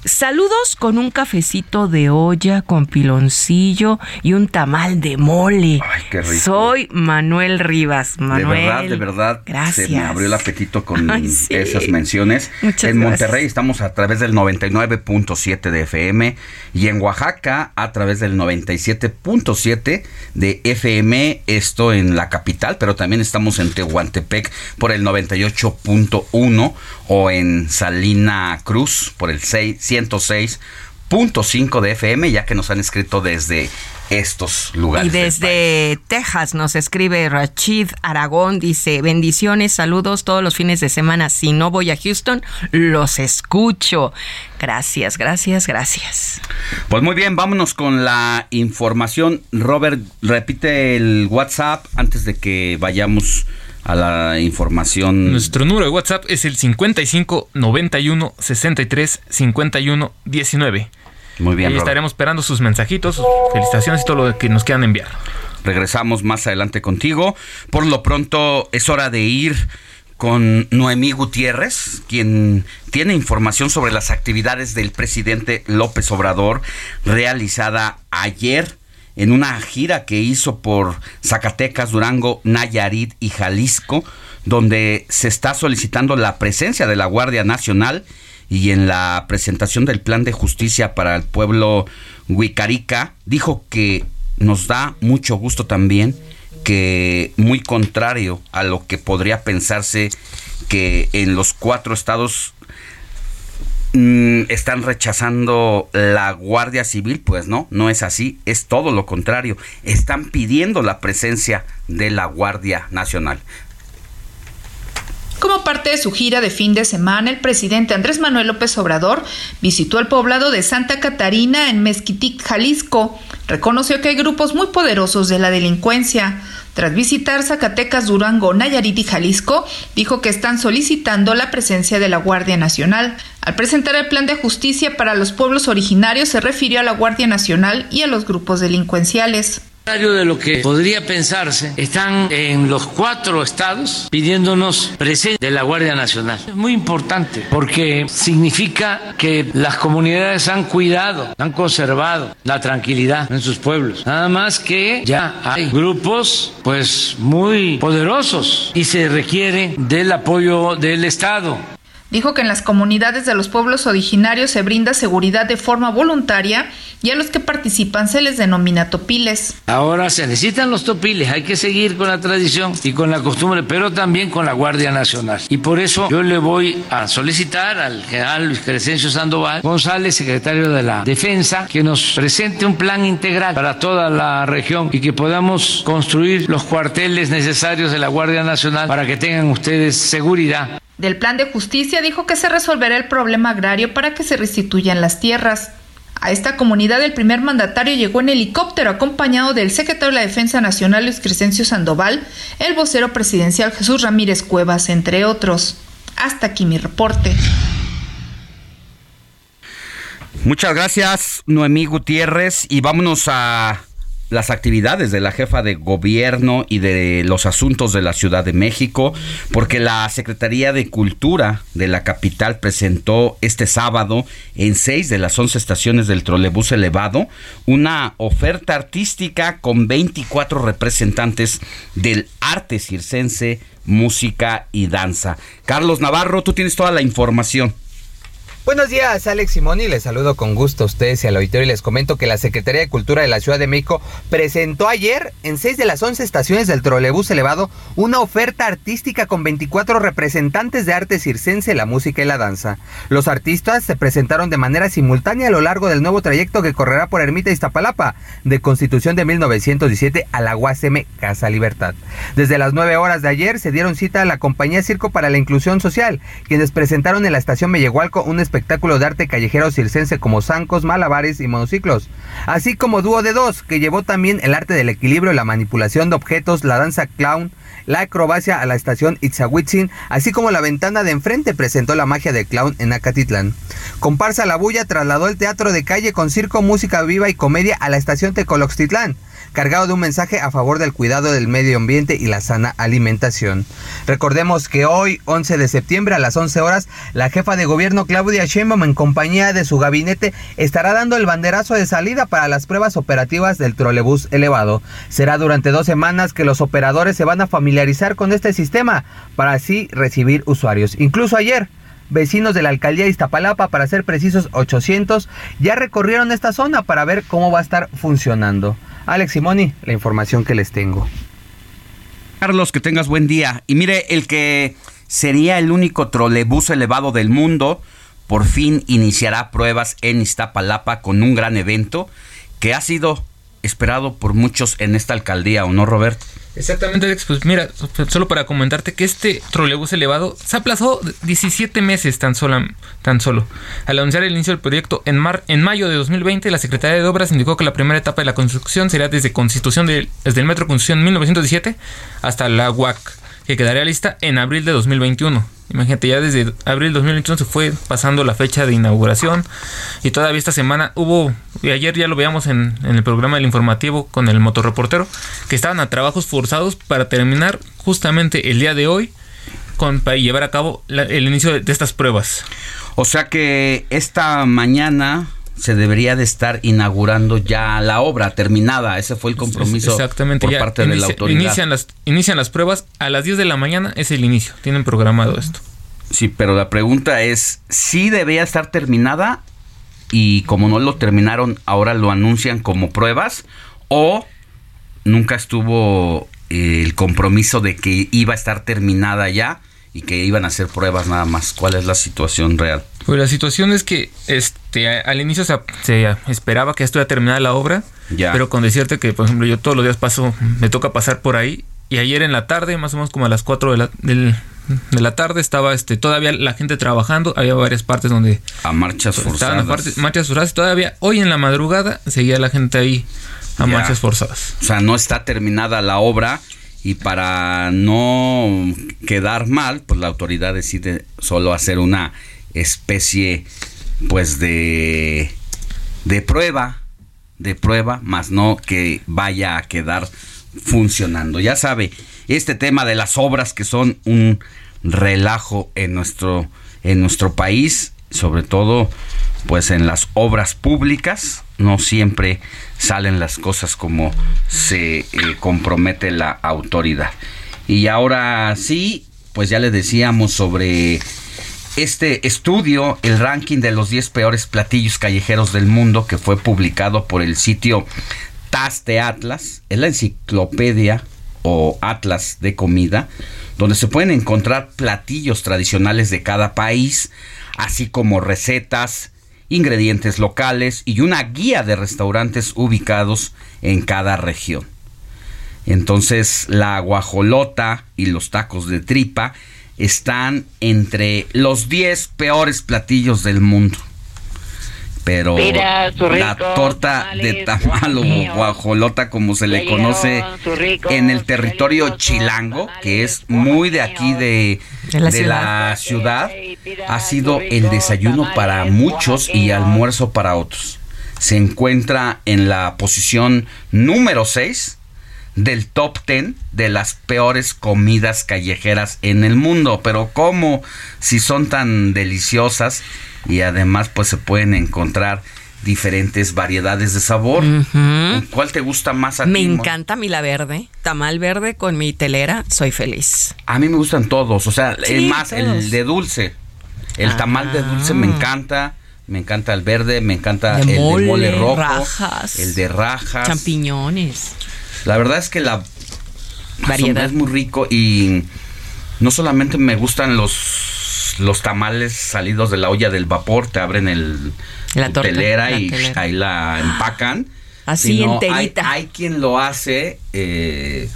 Saludos con un cafecito de olla con piloncillo y un tamal de mole. Ay, qué rico. Soy Manuel Rivas. Manuel. De verdad, de verdad, Gracias. se me abrió el apetito con Ay, sí. esas menciones. Muchas en gracias. Monterrey estamos a través del 99.7 de FM y en Oaxaca a través del 97.7 de FM, esto en la capital, pero también estamos en Tehuantepec por el 98.1 o en Salina Cruz por el 6 106.5 de FM, ya que nos han escrito desde estos lugares. Y desde Texas nos escribe Rachid Aragón, dice, bendiciones, saludos todos los fines de semana. Si no voy a Houston, los escucho. Gracias, gracias, gracias. Pues muy bien, vámonos con la información. Robert, repite el WhatsApp antes de que vayamos a la información. Nuestro número de WhatsApp es el 55 91 63 51 19. Muy bien, Ahí Robert. estaremos esperando sus mensajitos, sus felicitaciones y todo lo que nos quieran enviar. regresamos más adelante contigo. Por lo pronto es hora de ir con Noemí Gutiérrez, quien tiene información sobre las actividades del presidente López Obrador realizada ayer en una gira que hizo por Zacatecas, Durango, Nayarit y Jalisco, donde se está solicitando la presencia de la Guardia Nacional y en la presentación del plan de justicia para el pueblo Huicarica, dijo que nos da mucho gusto también que muy contrario a lo que podría pensarse que en los cuatro estados están rechazando la Guardia Civil, pues no, no es así, es todo lo contrario, están pidiendo la presencia de la Guardia Nacional. Como parte de su gira de fin de semana, el presidente Andrés Manuel López Obrador visitó el poblado de Santa Catarina en Mezquitic, Jalisco. Reconoció que hay grupos muy poderosos de la delincuencia. Tras visitar Zacatecas, Durango, Nayarit y Jalisco, dijo que están solicitando la presencia de la Guardia Nacional. Al presentar el plan de justicia para los pueblos originarios, se refirió a la Guardia Nacional y a los grupos delincuenciales de lo que podría pensarse, están en los cuatro estados pidiéndonos presencia de la Guardia Nacional. Es muy importante porque significa que las comunidades han cuidado, han conservado la tranquilidad en sus pueblos. Nada más que ya hay grupos pues muy poderosos y se requiere del apoyo del Estado. Dijo que en las comunidades de los pueblos originarios se brinda seguridad de forma voluntaria y a los que participan se les denomina topiles. Ahora se necesitan los topiles, hay que seguir con la tradición y con la costumbre, pero también con la Guardia Nacional. Y por eso yo le voy a solicitar al general Luis Crescencio Sandoval González, secretario de la Defensa, que nos presente un plan integral para toda la región y que podamos construir los cuarteles necesarios de la Guardia Nacional para que tengan ustedes seguridad del plan de justicia dijo que se resolverá el problema agrario para que se restituyan las tierras. A esta comunidad el primer mandatario llegó en helicóptero acompañado del secretario de la Defensa Nacional Luis Crescencio Sandoval, el vocero presidencial Jesús Ramírez Cuevas, entre otros. Hasta aquí mi reporte. Muchas gracias, Noemí Gutiérrez, y vámonos a las actividades de la jefa de gobierno y de los asuntos de la Ciudad de México, porque la Secretaría de Cultura de la capital presentó este sábado en seis de las once estaciones del trolebús elevado una oferta artística con 24 representantes del arte circense, música y danza. Carlos Navarro, tú tienes toda la información. Buenos días, Alex Simoni. Les saludo con gusto a ustedes y al auditorio y les comento que la Secretaría de Cultura de la Ciudad de México presentó ayer en seis de las 11 estaciones del trolebús elevado una oferta artística con 24 representantes de arte circense, la música y la danza. Los artistas se presentaron de manera simultánea a lo largo del nuevo trayecto que correrá por Ermita Iztapalapa, de Constitución de 1917 a la UASM Casa Libertad. Desde las 9 horas de ayer se dieron cita a la compañía Circo para la Inclusión Social, quienes presentaron en la estación Mellehualco un espectáculo de arte callejero circense como zancos, malabares y monociclos, así como dúo de dos, que llevó también el arte del equilibrio, la manipulación de objetos, la danza clown, la acrobacia a la estación Itzahuitzin, así como la ventana de enfrente presentó la magia del clown en Acatitlán. Comparsa La Bulla trasladó el teatro de calle con circo, música viva y comedia a la estación Tecoloxtitlán cargado de un mensaje a favor del cuidado del medio ambiente y la sana alimentación. Recordemos que hoy, 11 de septiembre a las 11 horas, la jefa de gobierno Claudia Sheinbaum en compañía de su gabinete estará dando el banderazo de salida para las pruebas operativas del trolebús elevado. Será durante dos semanas que los operadores se van a familiarizar con este sistema para así recibir usuarios. Incluso ayer, vecinos de la alcaldía de Iztapalapa, para ser precisos 800, ya recorrieron esta zona para ver cómo va a estar funcionando. Alex Simoni, la información que les tengo. Carlos, que tengas buen día. Y mire, el que sería el único trolebús elevado del mundo, por fin iniciará pruebas en Iztapalapa con un gran evento que ha sido esperado por muchos en esta alcaldía, ¿o no, Roberto? Exactamente, Alex. Pues mira, solo para comentarte que este trolebús elevado se aplazó 17 meses tan solo, tan solo. Al anunciar el inicio del proyecto en, mar, en mayo de 2020, la Secretaría de Obras indicó que la primera etapa de la construcción sería desde Constitución de, desde el Metro Constitución 1917 hasta la UAC que quedaría lista en abril de 2021. Imagínate, ya desde abril de 2021 se fue pasando la fecha de inauguración y todavía esta semana hubo, y ayer ya lo veíamos en, el programa del informativo con el motorreportero, que estaban a trabajos forzados para terminar justamente el día de hoy con, para llevar a cabo el inicio de estas pruebas. O sea que esta mañana se debería de estar inaugurando ya la obra terminada. Ese fue el compromiso Exactamente, por parte de la autoridad. Inician las, inician las pruebas a las 10 de la mañana, es el inicio. Tienen programado esto. Sí, pero la pregunta es, ¿sí debía estar terminada? Y como no lo terminaron, ahora lo anuncian como pruebas. ¿O nunca estuvo eh, el compromiso de que iba a estar terminada ya y que iban a hacer pruebas nada más? ¿Cuál es la situación real? Pues la situación es que este al inicio se, se esperaba que estuviera terminada la obra, Ya. pero con decirte que, por ejemplo, yo todos los días paso, me toca pasar por ahí, y ayer en la tarde, más o menos como a las 4 de la, del- de la tarde, estaba este todavía la gente trabajando, había varias partes donde A marchas estaban forzadas. a partes- marchas forzadas, y todavía hoy en la madrugada seguía la gente ahí a Ya. marchas forzadas. O sea, no está terminada la obra y para no quedar mal, pues la autoridad decide solo hacer una especie pues de de prueba, de prueba, más no que vaya a quedar funcionando. Ya sabe, este tema de las obras que son un relajo en nuestro en nuestro país, sobre todo pues en las obras públicas, no siempre salen las cosas como se eh, compromete la autoridad. Y ahora sí, pues ya le decíamos sobre este estudio, el ranking de los 10 peores platillos callejeros del mundo, que fue publicado por el sitio Taste Atlas, es la enciclopedia o atlas de comida, donde se pueden encontrar platillos tradicionales de cada país, así como recetas, ingredientes locales y una guía de restaurantes ubicados en cada región. Entonces la guajolota y los tacos de tripa están entre los 10 peores platillos del mundo. Pero la torta de tamal o guajolota como se le conoce en el territorio chilango, que es muy de aquí de, De la de la ciudad, ha sido el desayuno para muchos y almuerzo para otros. Se encuentra en la posición número 6 del top 10 de las peores comidas callejeras en el mundo. Pero ¿cómo? Si son tan deliciosas y además pues se pueden encontrar diferentes variedades de sabor. ¿Cuál te gusta más a Me ti? Mo? encanta mi la verde, tamal verde con mi telera, soy feliz. A mí me gustan todos, o sea, Sí, es más, todos. el de dulce. El tamal de dulce me encanta. Me encanta el verde, me encanta De el mole, de mole rojo, rajas. el de rajas. Champiñones. La verdad es que la Variedad. es muy rico y no solamente me gustan los los tamales salidos de la olla del vapor, te abren el La tu torta, telera la y telera. ahí la empacan. Así sino enterita. Hay, hay quien lo hace, eh,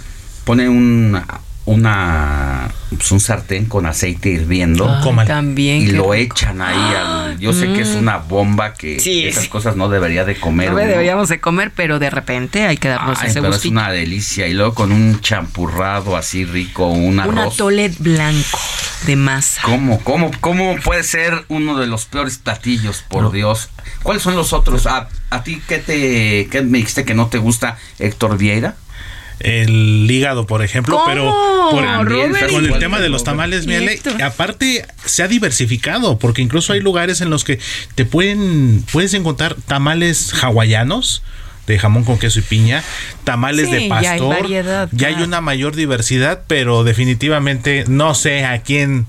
pone un, una pues un sartén con aceite hirviendo Comal. también, y lo rico. echan ahí al, yo sé que es Mm. una bomba que Sí, esas sí. cosas no debería de comer No deberíamos de comer, pero de repente hay que darnos Ay, ese pero es gustito. una delicia. Y luego con un champurrado así rico, un Un arroz. atole blanco de masa. ¿Cómo, cómo, ¿Cómo puede ser uno de los peores platillos, por Dios? ¿Cuáles son los otros? ¿A, a ti qué te qué me dijiste que no te gusta, Héctor Vieira? El hígado, por ejemplo, ¿Cómo? pero por- con el tema de los tamales, Miele, aparte se ha diversificado, porque incluso hay lugares en los que te pueden puedes encontrar tamales hawaianos de jamón con queso y piña, tamales Sí, de ya hay pastor, variedad, ya hay una mayor diversidad, pero definitivamente no sé a quién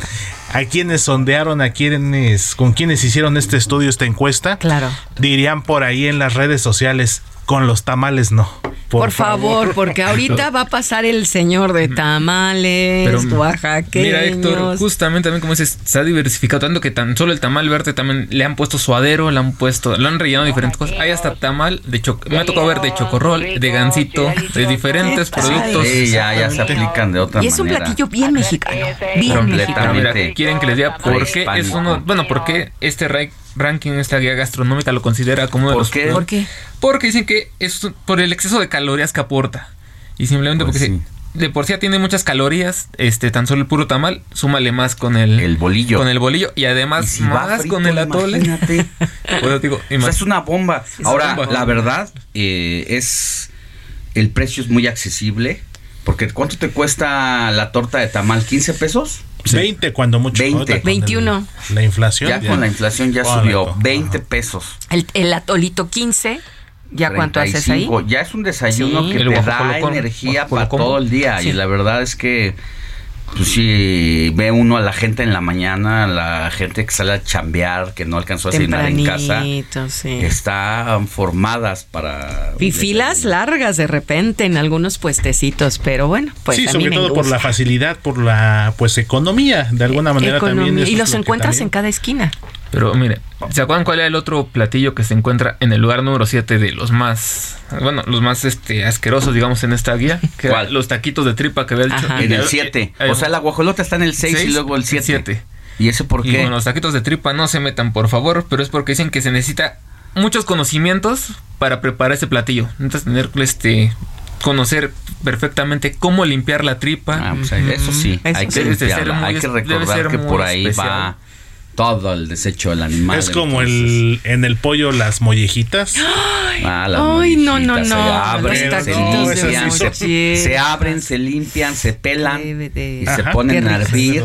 a quienes sondearon, a quienes con quienes hicieron este estudio, esta encuesta. Claro. Dirían por ahí en las redes sociales, con los tamales no. Por, favor, porque ahorita va a pasar el señor de tamales, Pero, oaxaqueños. Mira, Héctor, justamente también como dices, se ha diversificado tanto que tan solo el tamal verde también le han puesto suadero, le han puesto, le han rellenado diferentes cosas. Hay hasta tamal de cho me ha tocado ver de chocorrol, de gansito, de diferentes productos. Sí, ya, ya se aplican de otra y es un manera. platillo bien mexicano. Bien mexicano. mira, quieren que les diga por qué es uno, bueno, por qué este ra- ranking, esta guía gastronómica lo considera como uno de ¿Por los qué? ¿Por qué? Porque dicen que es por el exceso de calorías que aporta. Y simplemente Pues porque sí. de por sí ya tiene muchas calorías, este, tan solo el puro tamal, súmale más con el, El bolillo. Con el bolillo y además Y si va más frito, con el atole. imagínate. Pues digo, O sea, es una bomba. Es Ahora, bomba. la verdad, eh, es. El precio es muy accesible. Porque ¿cuánto te cuesta la torta de tamal? ¿15 pesos? 20 cuando mucho. 20. ahorita con 21. el- la inflación. Ya con la inflación ya Órale, subió. to. 20 pesos. El, el atolito 15. ¿Ya cuánto haces ahí? 35. Ya es un desayuno Sí. que El te da guajolocón, energía para todo el día. Sí. Y la verdad es que, pues sí, ve uno a la gente en la mañana, la gente que sale a chambear, que no alcanzó a cenar en casa. Sí. Están formadas para... Y filas largas de repente en algunos puestecitos, pero bueno, pues sí, a mí sobre me todo por la facilidad, por la pues economía, de alguna manera Economía. también. y los lo encuentras también- en cada esquina. Pero mire, ¿se acuerdan cuál era el otro platillo que se encuentra en el lugar número 7 de los más, bueno, los más este asquerosos, digamos, en esta guía? Que eran ¿Cuál? los taquitos de tripa que había dicho. Ajá. En el 7. O sea, la guajolota está en el 6 y luego el 7. siete. ¿Y ese por Y qué? con los taquitos de tripa no se metan, por favor, pero es porque dicen que se necesita muchos conocimientos para preparar ese platillo. Necesitas tener este conocer perfectamente cómo limpiar la tripa. Ah, pues, eso sí, Eso hay que sí. Debe de ser limpiarla. muy Hay que recordar ser que por ahí especial. va todo el desecho del animal. Es como entonces- el en el pollo las mollejitas. Ah, las Ay, no, no, mollejitas no, Se abren, se limpian, se, mollejitas. se abren, se limpian, se pelan y se ponen a hervir.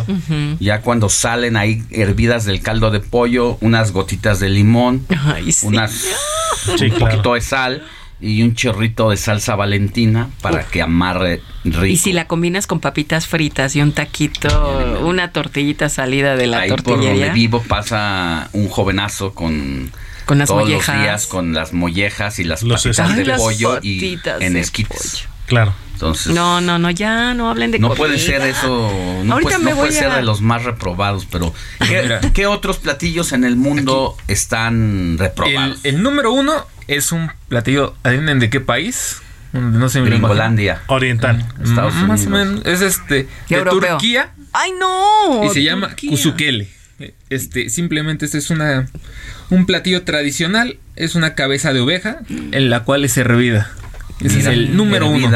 Ya cuando salen ahí hervidas del caldo de pollo, unas gotitas de limón, Ay, sí. unas Sí, un claro. poquito de sal y un chorrito de salsa valentina para que amarre rico. Y si la combinas con papitas fritas y un taquito, una tortillita salida de la Ahí por donde vivo pasa un jovenazo con Con las todos mollejas. los días con las mollejas y las Los de las pollo y en esquites. Claro. Entonces, No, no, no, ya no hablen de no comida. puede ser eso, no, Ahorita puede, me no puede ser de los más reprobados, pero ¿qué, Mira. qué otros platillos en el mundo están reprobados? el número uno es un platillo, adivinen de qué país. No sé. Gringolandia, Oriental. Estados Mm, Más o Unidos. menos. Es este de Europeo. Turquía ¡Ay, no! y se llama kusukele. Este, simplemente este es una un platillo tradicional, es una cabeza de oveja en la cual es hervida. Ese Mira, es el número uno.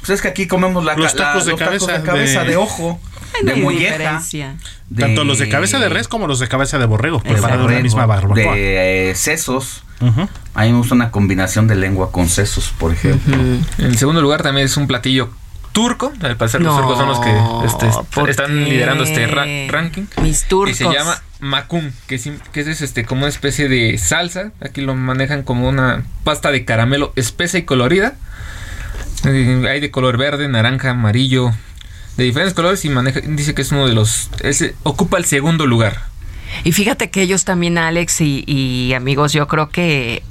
Pues es que aquí comemos la, Los la- tacos de los tacos cabeza, de, cabeza de- de ojo, Ay, no de molleja, diferencia. de- Tanto los de cabeza de res como los de cabeza de borrego, de preparados en la misma barbacoa. de eh, sesos. Ujú. A mí me gusta una combinación de lengua con sesos, por ejemplo. En segundo lugar también es un platillo turco. Al parecer los No, turcos son los que este, ¿por están qué? liderando este ra- ranking. Mis turcos. Y se llama macum, que es, que es este como una especie de salsa. Aquí lo manejan como una pasta de caramelo espesa y colorida. Eh, hay de color verde, naranja, amarillo, de diferentes colores y maneja, dice que es uno de los, ese, ocupa el segundo lugar. Y fíjate que ellos también, Alex y, y amigos, yo creo que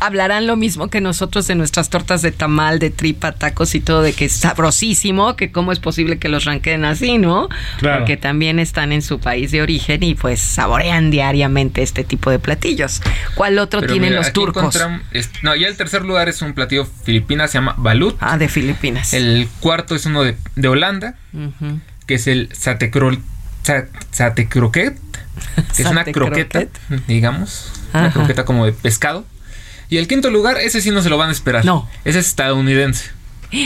hablarán lo mismo que nosotros de nuestras tortas de tamal, de tripa, tacos y todo, de que es sabrosísimo, que cómo es posible que los ranqueen así, ¿no? Claro. Porque también están en su país de origen y pues saborean diariamente este tipo de platillos. ¿Cuál otro Pero tienen mira, los turcos? no, ya el tercer lugar es un platillo filipina, se llama balut. Ah, de Filipinas. El cuarto es uno de, de Holanda, que es el satecro, sa- satecroquet, que es una croqueta, digamos, una croqueta como de pescado. Y el quinto lugar, ese sí no se lo van a esperar. No. Ese es estadounidense.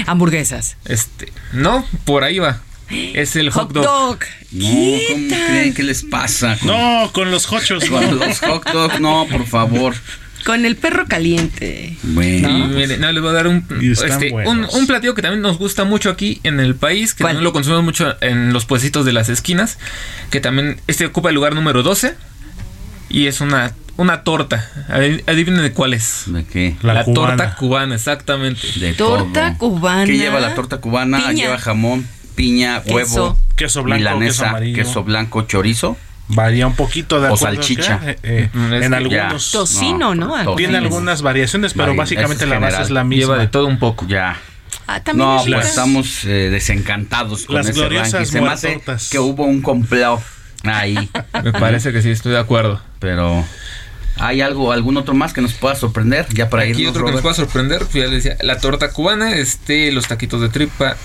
Hamburguesas. Este, no, por ahí va. Es el hot Hot dog. dog. No, ¿cómo creen? ¿Qué les pasa? Con, No, con los hochos. con no. los hot dogs, no, por favor. Con el perro caliente. Bueno, Y mire, no, les voy a dar un, este, un, platillo que también nos gusta mucho aquí en el país, que ¿Cuál? también lo consumimos mucho en los puestitos de las esquinas, que también este ocupa el lugar número 12 y es una, una torta. Adi- Adivinen de cuál es. ¿de qué? La La, cubana. torta cubana, exactamente. De Torta todo. cubana. ¿Qué lleva la torta cubana? Piña. Lleva jamón, piña, Queso. huevo, Queso blanco, queso milanesa, amarillo. queso blanco, chorizo. Varía un poquito de O salchicha. eh, eh, Mm, en algunos. ya. Tocino, ¿no? Tiene algunas variaciones, pero básicamente la base es la misma. Lleva de todo un poco. Ya. Ah, también No, pues estamos eh, desencantados con Las ese gloriosas ranking. Se me hace que hubo un complot ahí. Me parece que sí, estoy de acuerdo. Pero ¿hay algo, algún otro más que nos pueda sorprender? Ya para Aquí irnos, otro que nos pueda sorprender, pues ya les decía, la torta cubana, este, los taquitos de tripa,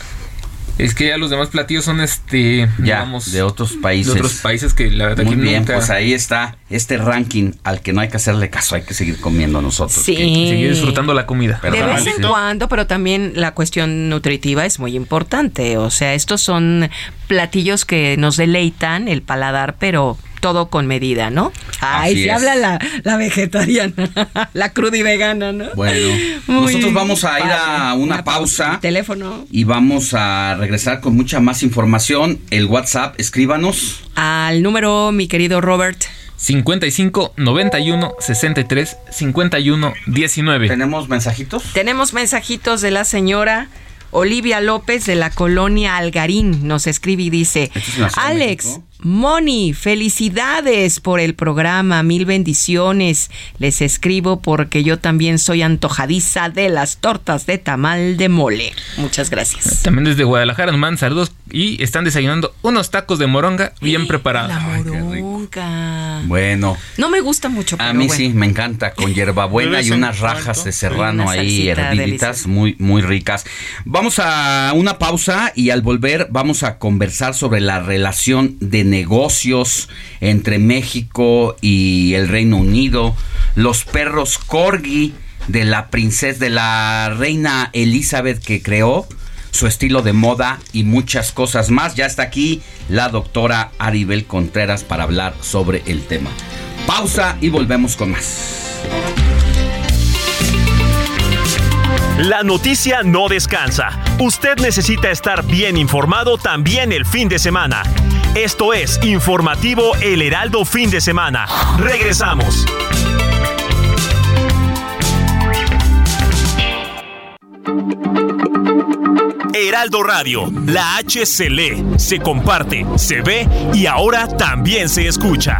Es que ya los demás platillos son este, ya, digamos, de otros países. De otros países que la verdad Muy que bien, nunca- pues ahí está este ranking al que no hay que hacerle caso, hay que seguir comiendo nosotros. Sí. que- seguir disfrutando la comida. De ¿verdad? vez en cuando, pero también la cuestión nutritiva es muy importante. O sea, estos son platillos que nos deleitan el paladar, pero todo con medida, ¿no? Ay, Así se es. habla la, la vegetariana, la cruda y vegana, ¿no? Bueno, Muy nosotros vamos a ir a una pausa. Teléfono. Y vamos a regresar con mucha más información. El WhatsApp, escríbanos. Al número, mi querido Robert. 55 91 63 51 19. ¿Tenemos mensajitos? Tenemos mensajitos de la señora Olivia López de la colonia Algarín. Nos escribe y dice, Alex, México. Moni, felicidades por el programa, mil bendiciones. Les escribo porque yo también soy antojadiza de las tortas de tamal de mole. Muchas gracias. También desde Guadalajara nos mandan saludos y están desayunando unos tacos de moronga bien preparados. Moronga. Bueno, No me gusta mucho, pero a mí bueno. sí, me encanta con hierbabuena y unas rajas de serrano ahí herviditas, muy, muy ricas. Vamos a una pausa y al volver vamos a conversar sobre la relación de negocios entre México y el Reino Unido, los perros corgi de la princesa, de la reina Elizabeth que creó su estilo de moda y muchas cosas más. Ya está aquí la doctora Aribel Contreras para hablar sobre el tema. Pausa y volvemos con más. La noticia no descansa. Usted necesita estar bien informado también el fin de semana. Esto es Informativo El Heraldo Fin de Semana. Regresamos. Heraldo Radio, la H se lee, se comparte, se ve y ahora también se escucha.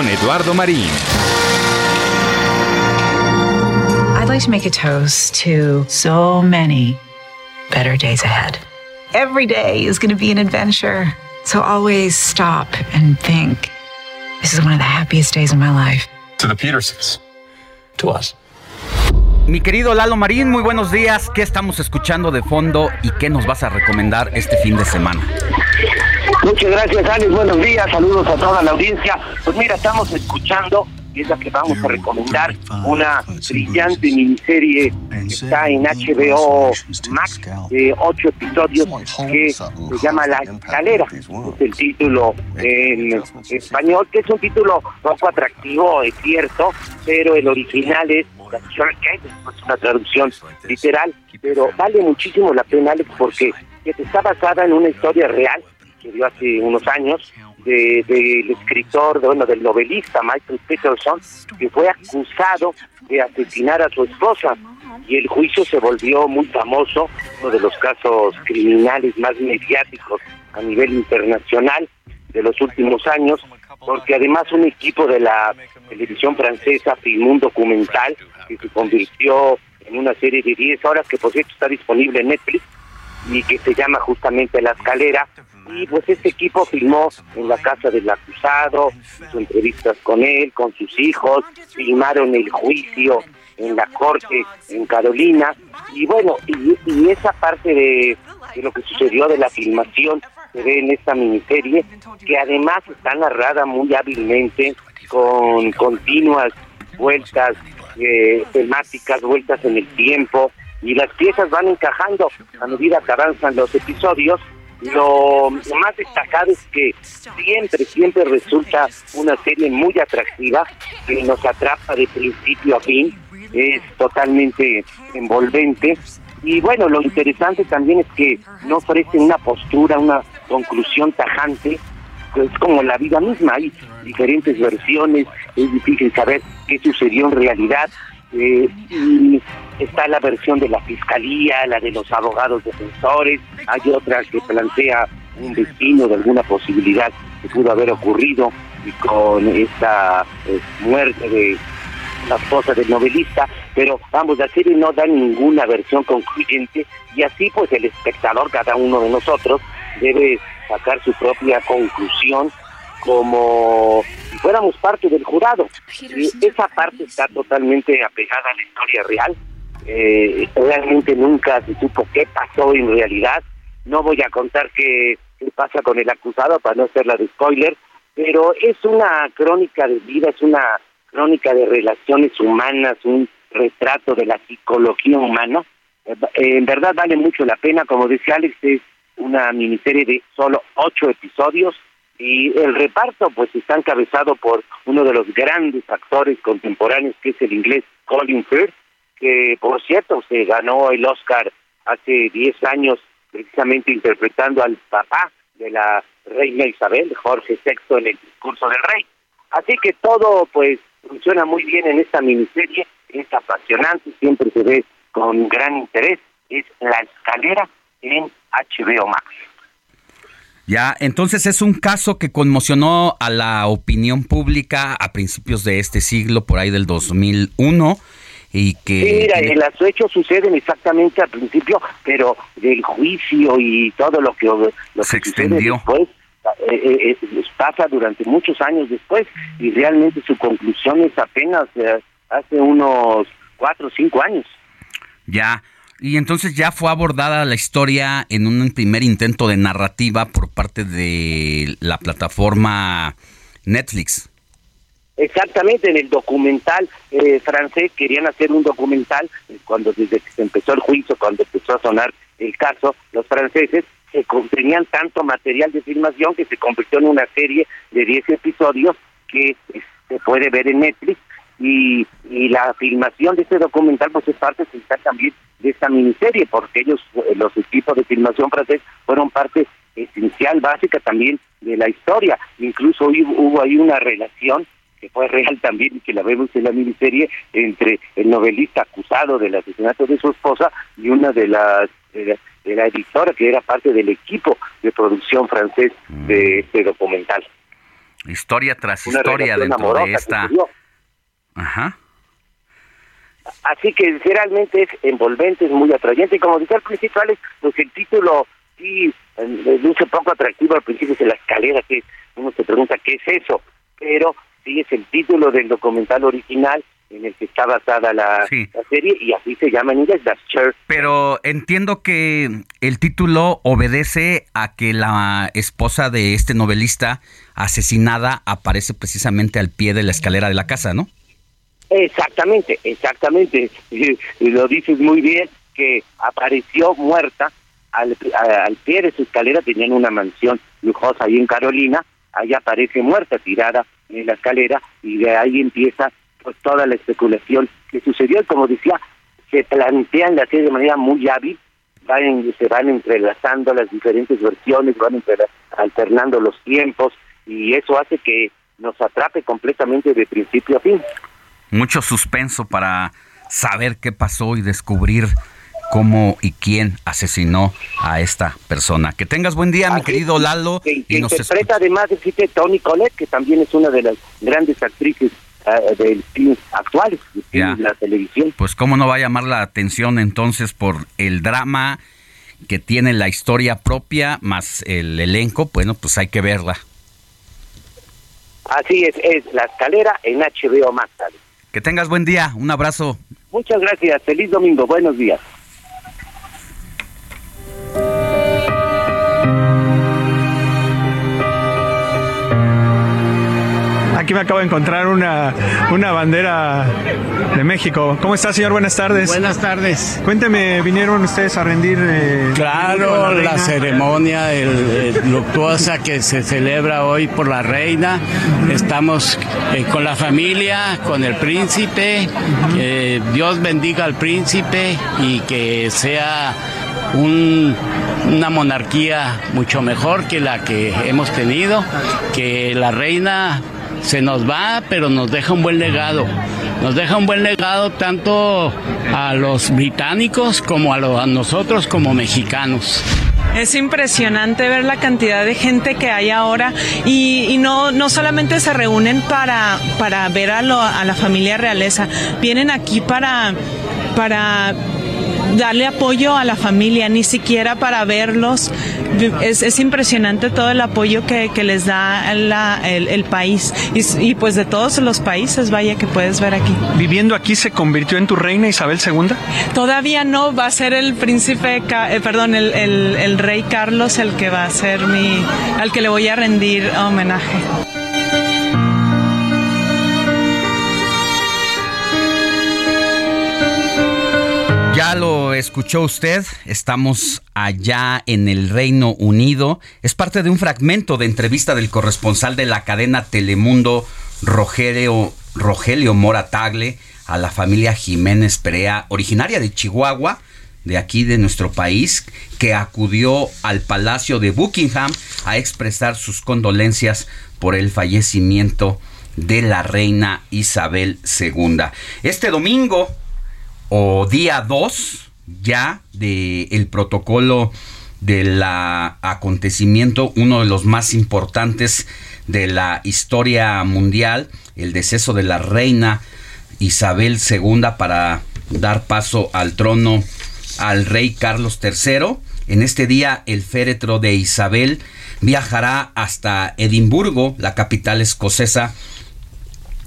Con Eduardo Marín. I'd like to make a toast to so many better days ahead. Every day is going to be an adventure. So always stop and think. This is one of the happiest days of my life. To the Petersons. To us. Mi querido Lalo Marín, muy buenos días. ¿Qué estamos escuchando de fondo y qué nos vas a recomendar este fin de semana? Muchas gracias, Alex. Buenos días. Saludos a toda la audiencia. Pues mira, estamos escuchando, y es la que vamos a recomendar, una brillante miniserie que está en HBO Max de ocho episodios que se llama La Escalera. Es el título en español, que es un título poco atractivo, es cierto, pero el original es es una traducción literal, pero vale muchísimo la pena, Alex, porque está basada en una historia real que dio hace unos años de- del escritor, de, bueno, del novelista Michael Peterson, que fue acusado de asesinar a su esposa y el juicio se volvió muy famoso, uno de los casos criminales más mediáticos a nivel internacional de los últimos años, porque además un equipo de la televisión francesa filmó un documental que se convirtió en una serie de 10 horas que por cierto está disponible en Netflix y que se llama justamente La Escalera. Y pues este equipo filmó en la casa del acusado, hizo entrevistas con él, con sus hijos, filmaron el juicio en la corte en Carolina. Y bueno, y, esa parte de, de lo que sucedió de la filmación se ve en esta miniserie, que además está narrada muy hábilmente, con continuas vueltas eh, temáticas, vueltas en el tiempo, y las piezas van encajando a medida que avanzan los episodios. Lo, más destacado es que siempre, siempre resulta una serie muy atractiva, que nos atrapa de principio a fin, es totalmente envolvente. Y bueno, lo interesante también es que no ofrece una postura, una conclusión tajante, es como la vida misma, hay diferentes versiones, es difícil saber qué sucedió en realidad. Eh, está la versión de la fiscalía, la de los abogados defensores, hay otra que plantea un destino de alguna posibilidad que pudo haber ocurrido y con esta eh, muerte de la esposa del novelista, pero vamos, la serie no da ninguna versión concluyente y así pues el espectador, cada uno de nosotros, debe sacar su propia conclusión como si fuéramos parte del jurado. Esa parte está totalmente apegada a la historia real. Eh, realmente nunca se supo qué pasó en realidad. No voy a contar qué, qué pasa con el acusado para no hacerla de spoiler, pero es una crónica de vida, es una crónica de relaciones humanas, un retrato de la psicología humana. Eh, En verdad vale mucho la pena, como decía Alex, es una miniserie de solo ocho episodios y el reparto pues está encabezado por uno de los grandes actores contemporáneos que es el inglés Colin Firth, que por cierto se ganó el Oscar hace 10 años precisamente interpretando al papá de la reina Isabel, Jorge VI, en el discurso del rey. Así que todo pues funciona muy bien en esta miniserie, es apasionante, siempre se ve con gran interés, es La Escalera en HBO Max. Ya, entonces es un caso que conmocionó a la opinión pública a principios de este siglo, por ahí del 2001, y que... Sí, mira, eh, los hechos suceden exactamente al principio, pero del juicio y todo lo que, lo Se extendió. después eh, eh, eh, pasa durante muchos años después y realmente su conclusión es apenas eh, hace unos cuatro o cinco años. Ya. Y entonces ya fue abordada la historia en un primer intento de narrativa por parte de la plataforma Netflix. Exactamente, en el documental eh, francés querían hacer un documental eh, cuando desde que se empezó el juicio, cuando empezó a sonar el caso, los franceses se con- tenían tanto material de filmación que se convirtió en una serie de 10 episodios que eh, se puede ver en Netflix y, y la filmación de este documental pues es parte esencial también de esta miniserie porque ellos, eh, los equipos de filmación francés fueron parte esencial, básica también de la historia. Incluso hubo, hubo ahí una relación que fue real también y que la vemos en la miniserie entre el novelista acusado del asesinato de su esposa y una de las de la, de la editora que era parte del equipo de producción francés de este documental. Historia tras Una historia dentro de esta... Ajá. Así que realmente es envolvente, es muy atrayente. Y como decía al principio, Alex, pues el título sí luce poco atractivo al principio de la escalera, que uno se pregunta qué es eso, pero sí es el título del documental original en el que está basada la, la serie y así se llama en inglés, The Chair. Pero entiendo que el título obedece a que la esposa de este novelista asesinada aparece precisamente al pie de la escalera de la casa, ¿no? Exactamente, exactamente. Lo dices muy bien, que apareció muerta al, pie de su escalera, tenían una mansión lujosa ahí en Carolina, ahí aparece muerta tirada en la escalera y de ahí empieza pues toda la especulación que sucedió y como decía, se plantean la serie de manera muy hábil, van, se van entrelazando las diferentes versiones, van alternando los tiempos y eso hace que nos atrape completamente de principio a fin. Mucho suspenso para saber qué pasó y descubrir cómo y quién asesinó a esta persona. Que tengas buen día, mi querido Lalo. que, que Y nos interpreta además existe Tony Collette, que también es una de las grandes actrices eh, del cine actuales, del cine Ya. de la televisión. Pues cómo no va a llamar la atención entonces por el drama que tiene la historia propia más el elenco, bueno, pues hay que verla. Así es, es La Escalera en HBO Max. Alex. Que tengas buen día, un abrazo. Muchas gracias, feliz domingo, buenos días. Aquí me acabo de encontrar una, una bandera de México. ¿Cómo está, señor? Buenas tardes. Buenas tardes. Cuénteme, ¿vinieron ustedes a rendir? eh, a Claro, la ceremonia el- el luctuosa que se celebra hoy por la reina. Estamos eh, con la familia, con el príncipe. Eh, Dios bendiga al príncipe y que sea un una monarquía mucho mejor que la que hemos tenido, que la reina se nos va, pero nos deja un buen legado. Nos deja un buen legado tanto a los británicos como a, a nosotros como mexicanos. Es impresionante ver la cantidad de gente que hay ahora y, no, no solamente se reúnen para, para ver a, a la familia realeza, vienen aquí para, para darle apoyo a la familia, ni siquiera para verlos. Es, impresionante todo el apoyo que, les da el, país y, pues de todos los países, vaya, que puedes ver aquí. ¿Viviendo aquí se convirtió en tu reina Isabel II? Todavía no, va a ser el príncipe, eh, perdón, el, el rey Carlos el que va a ser mi, al que le voy a rendir homenaje. Lo escuchó usted, estamos allá en el Reino Unido. Es parte de un fragmento de entrevista del corresponsal de la cadena Telemundo, Rogelio, Rogelio Mora Tagle, a la familia Jiménez Perea, originaria de Chihuahua, de aquí de nuestro país, que acudió al Palacio de Buckingham a expresar sus condolencias por el fallecimiento de la reina Isabel II. Este domingo o día 2 ya del el protocolo del acontecimiento, uno de los más importantes de la historia mundial, el deceso de la reina Isabel II para dar paso al trono al rey Carlos III. En este día el féretro de Isabel viajará hasta Edimburgo, la capital escocesa,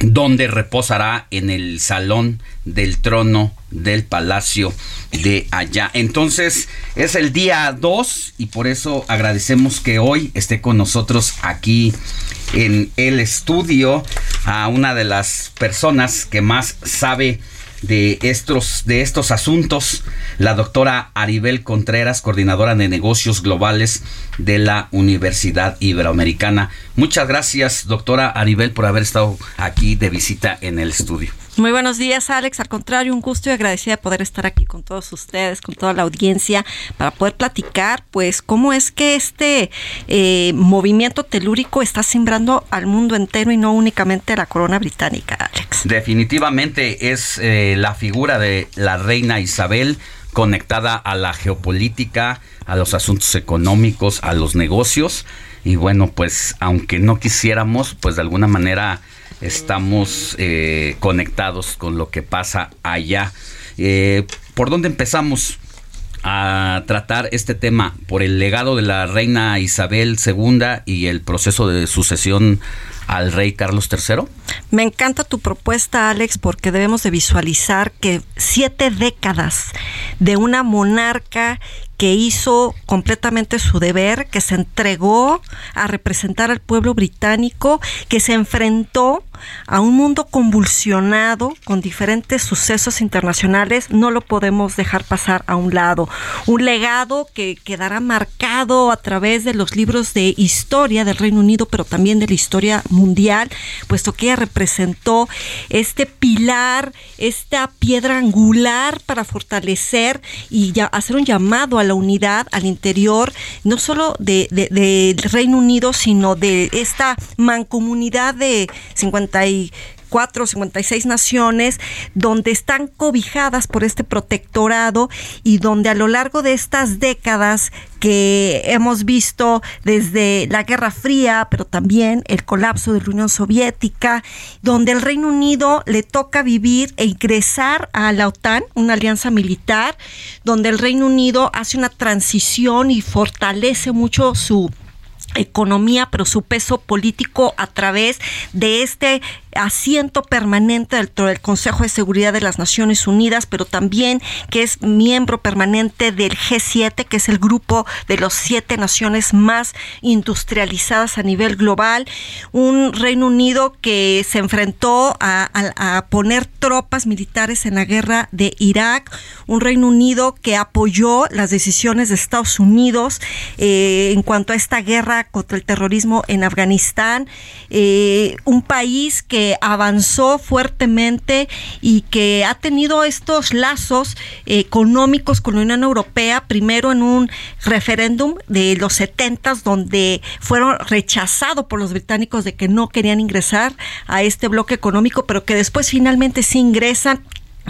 donde reposará en el salón del trono del palacio de allá. Entonces es el día 2 y por eso agradecemos que hoy esté con nosotros aquí en el estudio a una de las personas que más sabe de estos, de estos asuntos, la doctora Aribel Contreras, coordinadora de negocios globales de la Universidad Iberoamericana. Muchas gracias, doctora Aribel, por haber estado aquí de visita en el estudio. Muy buenos días, Alex. Al contrario, un gusto y agradecida de poder estar aquí con todos ustedes, con toda la audiencia, para poder platicar, pues, cómo es que este eh, movimiento telúrico está sembrando al mundo entero y no únicamente la corona británica, Alex. Definitivamente es eh, la figura de la reina Isabel conectada a la geopolítica, a los asuntos económicos, a los negocios. Y bueno, pues aunque no quisiéramos, pues de alguna manera estamos eh, conectados con lo que pasa allá. Eh, ¿Por dónde empezamos? a tratar este tema por el legado de la reina Isabel II y el proceso de sucesión al rey Carlos III? Me encanta tu propuesta, Alex, porque debemos de visualizar que siete décadas de una monarca que hizo completamente su deber, que se entregó a representar al pueblo británico, que se enfrentó a un mundo convulsionado con diferentes sucesos internacionales, no lo podemos dejar pasar a un lado. Un legado que quedará marcado a través de los libros de historia del Reino Unido, pero también de la historia mundial, puesto que ella representó este pilar, esta piedra angular para fortalecer y hacer un llamado a la unidad al interior, no solo del de, Reino Unido, sino de esta mancomunidad de 54 56 naciones donde están cobijadas por este protectorado y donde a lo largo de estas décadas que hemos visto desde la Guerra Fría, pero también el colapso de la Unión Soviética, donde el Reino Unido le toca vivir e ingresar a la OTAN, una alianza militar, donde el Reino Unido hace una transición y fortalece mucho su economía, pero su peso político a través de este asiento permanente dentro del Consejo de Seguridad de las Naciones Unidas, pero también que es miembro permanente del G7, que es el grupo de las siete naciones más industrializadas a nivel global. Un Reino Unido que se enfrentó a, poner tropas militares en la guerra de Irak. Un Reino Unido que apoyó las decisiones de Estados Unidos eh, en cuanto a esta guerra contra el terrorismo en Afganistán, eh, un país que avanzó fuertemente y que ha tenido estos lazos económicos con la Unión Europea, primero en un referéndum de los 70 donde fueron rechazados por los británicos de que no querían ingresar a este bloque económico, pero que después finalmente sí ingresan.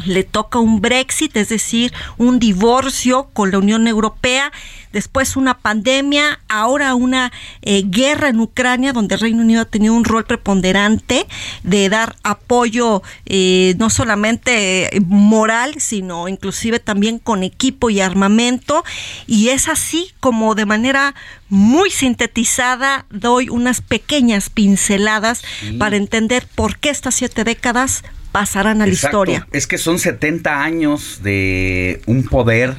Le toca un Brexit, es decir, un divorcio con la Unión Europea, después una pandemia, ahora una eh, guerra en Ucrania, donde el Reino Unido ha tenido un rol preponderante de dar apoyo eh, no solamente eh, moral, sino inclusive también con equipo y armamento. Y es así como de manera muy sintetizada doy unas pequeñas pinceladas para entender por qué estas siete décadas pasarán a la historia. Es que son 70 años de un poder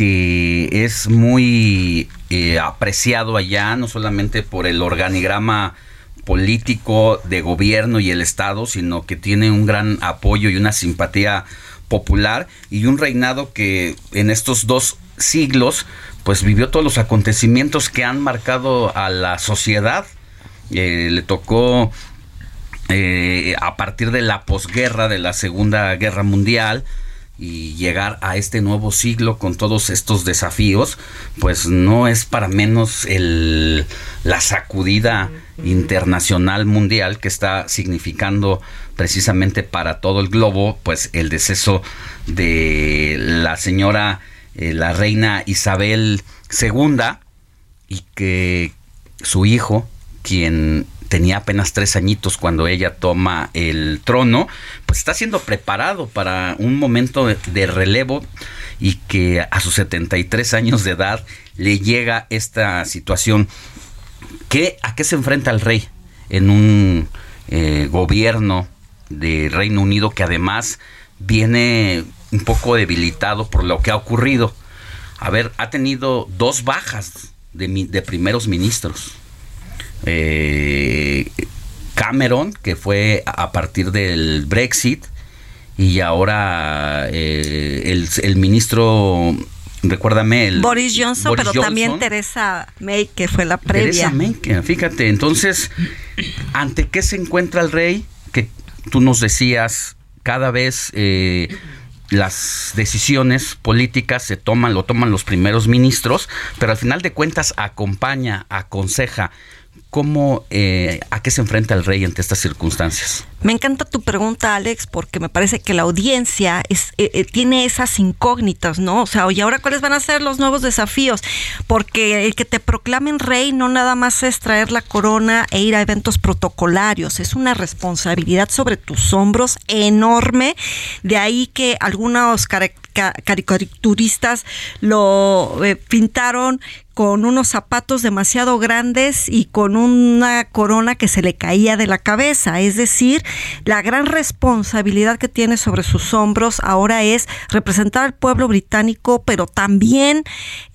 que es muy eh, apreciado allá, no solamente por el organigrama político de gobierno y el Estado, sino que tiene un gran apoyo y una simpatía popular y un reinado que en estos dos siglos pues vivió todos los acontecimientos que han marcado a la sociedad. Eh, le tocó eh, a partir de la posguerra de la Segunda Guerra Mundial y llegar a este nuevo siglo con todos estos desafíos, pues no es para menos el, la sacudida internacional mundial que está significando precisamente para todo el globo, pues el deceso de la señora, eh, la reina Isabel II, y que su hijo, quien tenía apenas tres añitos cuando ella toma el trono, pues está siendo preparado para un momento de, relevo y que a sus 73 años de edad le llega esta situación. ¿Qué, ¿A qué se enfrenta el rey en un eh, gobierno de Reino Unido que además viene un poco debilitado por lo que ha ocurrido? A ver, ha tenido dos bajas de, de primeros ministros eh, Cameron, que fue a partir del Brexit, y ahora eh, el, ministro, recuérdame, el Boris Johnson, pero también Teresa May, que fue la previa. Teresa May, fíjate, entonces, ¿ante qué se encuentra el rey? Que tú nos decías, cada vez... Eh, las decisiones políticas se toman, lo toman los primeros ministros, pero al final de cuentas acompaña, aconseja. ¿Cómo, eh, a qué se enfrenta el rey ante estas circunstancias? Me encanta tu pregunta, Alex, porque me parece que la audiencia eh, eh, tiene esas incógnitas, ¿no? O sea, oye, ahora cuáles van a ser los nuevos desafíos, porque el que te proclamen rey no nada más es traer la corona e ir a eventos protocolarios, es una responsabilidad sobre tus hombros enorme, de ahí que algunos caricaturistas lo pintaron con unos zapatos demasiado grandes y con una corona que se le caía de la cabeza. Es decir, la gran responsabilidad que tiene sobre sus hombros ahora es representar al pueblo británico, pero también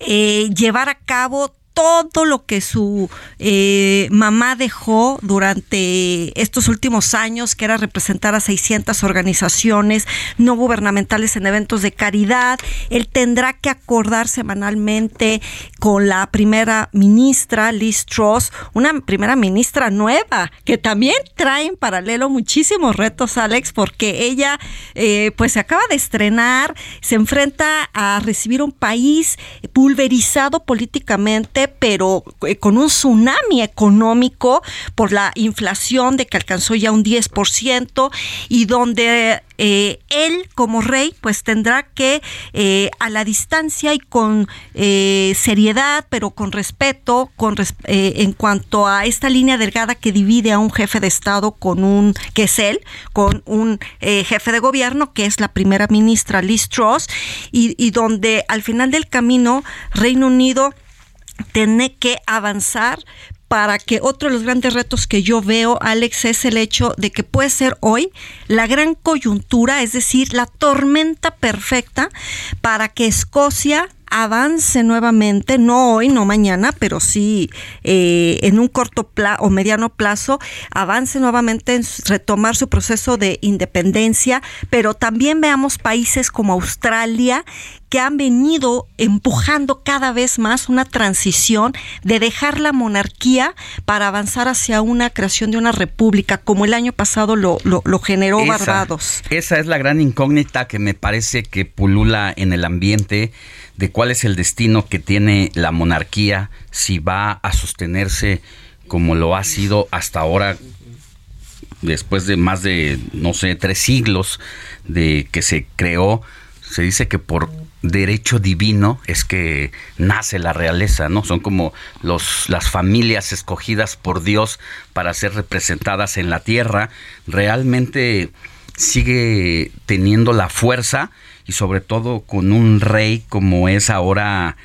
eh, llevar a cabo todo lo que su eh, mamá dejó durante estos últimos años, que era representar a 600 organizaciones no gubernamentales en eventos de caridad. Él tendrá que acordar semanalmente con la primera ministra, Liz Truss, una primera ministra nueva, que también trae en paralelo muchísimos retos, Alex, porque ella eh, pues se acaba de estrenar, se enfrenta a recibir un país pulverizado políticamente, pero eh, con un tsunami económico por la inflación de que alcanzó ya un 10% y donde eh, él como rey pues tendrá que eh, a la distancia y con seriedad pero con respeto con en cuanto a esta línea delgada que divide a un jefe de estado con un que es él con un jefe de gobierno que es la primera ministra Liz Truss y, y donde al final del camino Reino Unido tiene que avanzar para que otro de los grandes retos que yo veo, Alex, es el hecho de que puede ser hoy la gran coyuntura, es decir, la tormenta perfecta para que Escocia avance nuevamente, no hoy, no mañana, pero sí eh, en un corto plazo o mediano plazo, avance nuevamente en retomar su proceso de independencia, pero también veamos países como Australia que han venido empujando cada vez más una transición de dejar la monarquía para avanzar hacia una creación de una república, como el año pasado lo, lo, generó Barbados. Esa es la gran incógnita que me parece que pulula en el ambiente de cuál es el destino que tiene la monarquía, si va a sostenerse como lo ha sido hasta ahora, después de más de, no sé, tres siglos de que se creó, se dice que por derecho divino es que nace la realeza, ¿no? Son como los, las familias escogidas por Dios para ser representadas en la tierra. Realmente sigue teniendo la fuerza y sobre todo con un rey como es ahora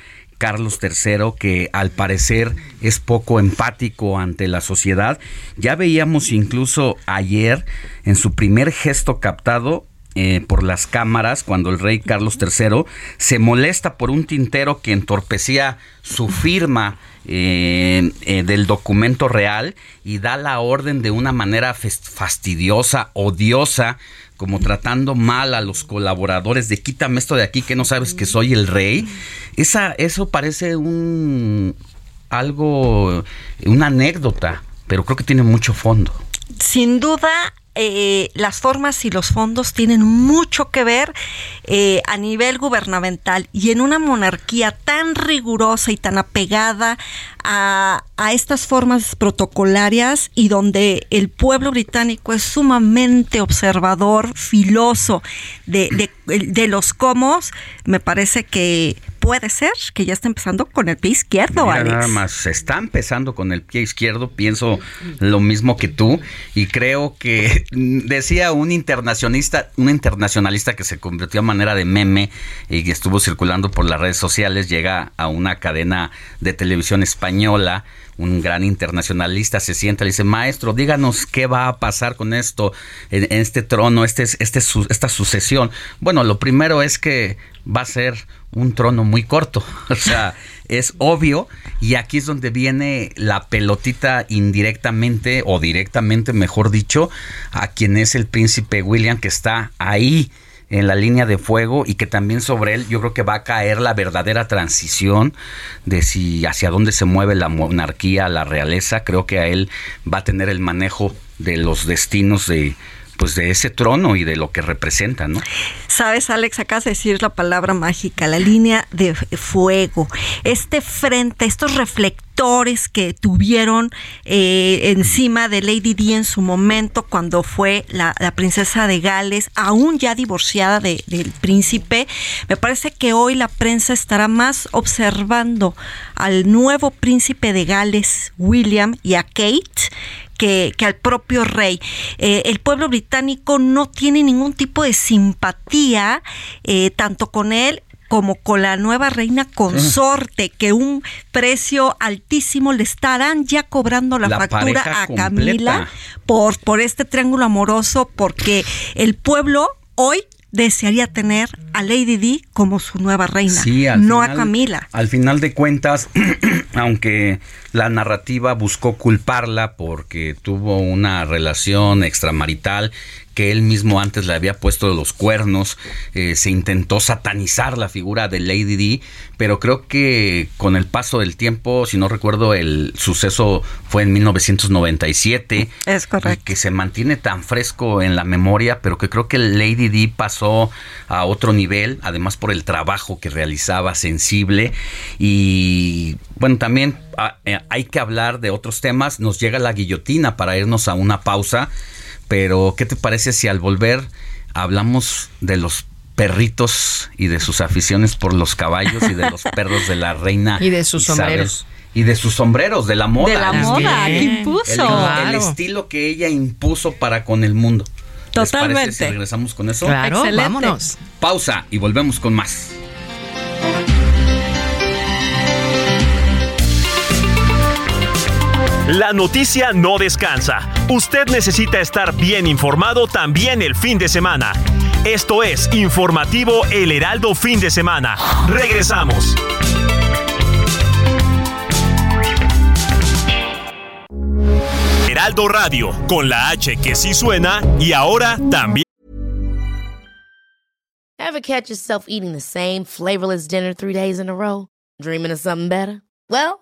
Carlos III, que al parecer es poco empático ante la sociedad. Ya veíamos incluso ayer en su primer gesto captado eh, por las cámaras cuando el rey Carlos III se molesta por un tintero que entorpecía su firma eh, eh, del documento real y da la orden de una manera fastidiosa, odiosa, como tratando mal a los colaboradores de quítame esto de aquí que no sabes que soy el rey. Esa, eso parece un algo, una anécdota, pero creo que tiene mucho fondo. Sin duda, eh, las formas y los fondos tienen mucho que ver eh, a nivel gubernamental y en una monarquía tan rigurosa y tan apegada a, estas formas protocolarias y donde el pueblo británico es sumamente observador, filoso de, de los comos, me parece que puede ser que ya está empezando con el pie izquierdo, Nada más, está empezando con el pie izquierdo, pienso lo mismo que tú y creo que decía un internacionalista, un internacionalista que se convirtió a manera de meme y que estuvo circulando por las redes sociales, llega a una cadena de televisión española un gran internacionalista se sienta y dice, maestro, díganos qué va a pasar con esto, en, este trono, este, este, esta sucesión. Bueno, lo primero es que va a ser un trono muy corto, o sea, es obvio y aquí es donde viene la pelotita indirectamente o directamente, mejor dicho, a quien es el príncipe William que está ahí en la línea de fuego y que también sobre él yo creo que va a caer la verdadera transición de si hacia dónde se mueve la monarquía, la realeza, creo que a él va a tener el manejo de los destinos de pues de ese trono y de lo que representa, ¿no? Sabes, Alex, acabas de decir la palabra mágica, la línea de fuego. Este frente, estos reflectores que tuvieron eh, encima de Lady Di en su momento cuando fue la, princesa de Gales, aún ya divorciada del príncipe, me parece que hoy la prensa estará más observando al nuevo príncipe de Gales, William, y a Kate, que, al propio rey. Eh, el pueblo británico no tiene ningún tipo de simpatía eh, tanto con él como con la nueva reina consorte, que un precio altísimo le estarán ya cobrando la, factura a Camila por, por este triángulo amoroso, porque el pueblo hoy desearía tener a Lady Di como su nueva reina, no a Camila. Al final de cuentas, aunque la narrativa buscó culparla porque tuvo una relación extramarital que él mismo antes le había puesto los cuernos, eh, se intentó satanizar la figura de Lady Di, pero creo que con el paso del tiempo, si no recuerdo, el suceso fue en 1997. Es correcto. que se mantiene tan fresco en la memoria, pero que creo que Lady Di pasó a otro nivel, además por el trabajo que realizaba sensible. Y bueno, también ah, eh, hay que hablar de otros temas. Nos llega la guillotina para irnos a una pausa. Pero, ¿qué te parece si al volver hablamos de los perritos y de sus aficiones por los caballos y de los perros de la reina? Y de sus sombreros. Y de sus sombreros, de la moda. De la moda, que impuso. El, estilo que ella impuso para con el mundo. Totalmente. si regresamos con eso? Claro, vámonos. Pausa y volvemos con más. La noticia no descansa. Usted necesita estar bien informado también el fin de semana. Esto es Informativo El Heraldo Fin de Semana. Regresamos. Heraldo Radio, con la H que sí suena y ahora también. Ever catch yourself eating the same flavorless dinner three days in a row? Dreaming of something better? Well,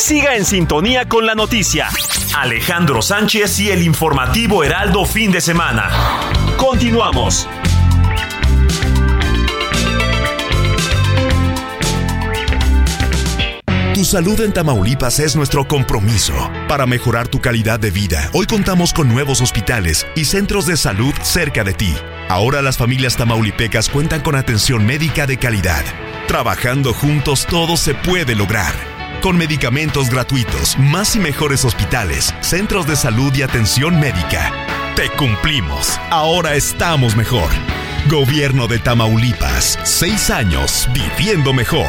Siga en sintonía con la noticia. Alejandro Sánchez y el informativo Heraldo fin de semana. Continuamos. Tu salud en Tamaulipas es nuestro compromiso. Para mejorar tu calidad de vida, hoy contamos con nuevos hospitales y centros de salud cerca de ti. Ahora las familias tamaulipecas cuentan con atención médica de calidad. Trabajando juntos todo se puede lograr. Con medicamentos gratuitos, más y mejores hospitales, centros de salud y atención médica. Te cumplimos. Ahora estamos mejor. Gobierno de Tamaulipas. Seis años viviendo mejor.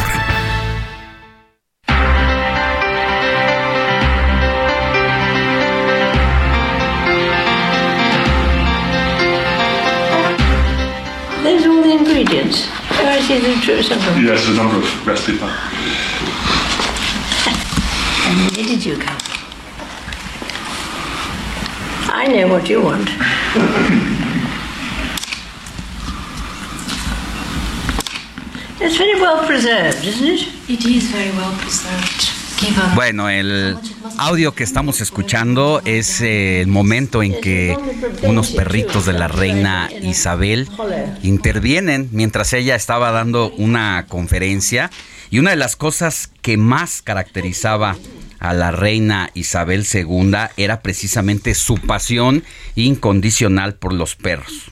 There's all the ingredients. Where is it in something? Yes, a number of recipe where did you come? I know what you want. It's very well preserved, isn't it? It is very well preserved. Bueno, el audio que estamos escuchando es eh, el momento en que unos perritos de la reina Isabel intervienen mientras ella estaba dando una conferencia y una de las cosas que más caracterizaba a la reina Isabel II era precisamente su pasión incondicional por los perros,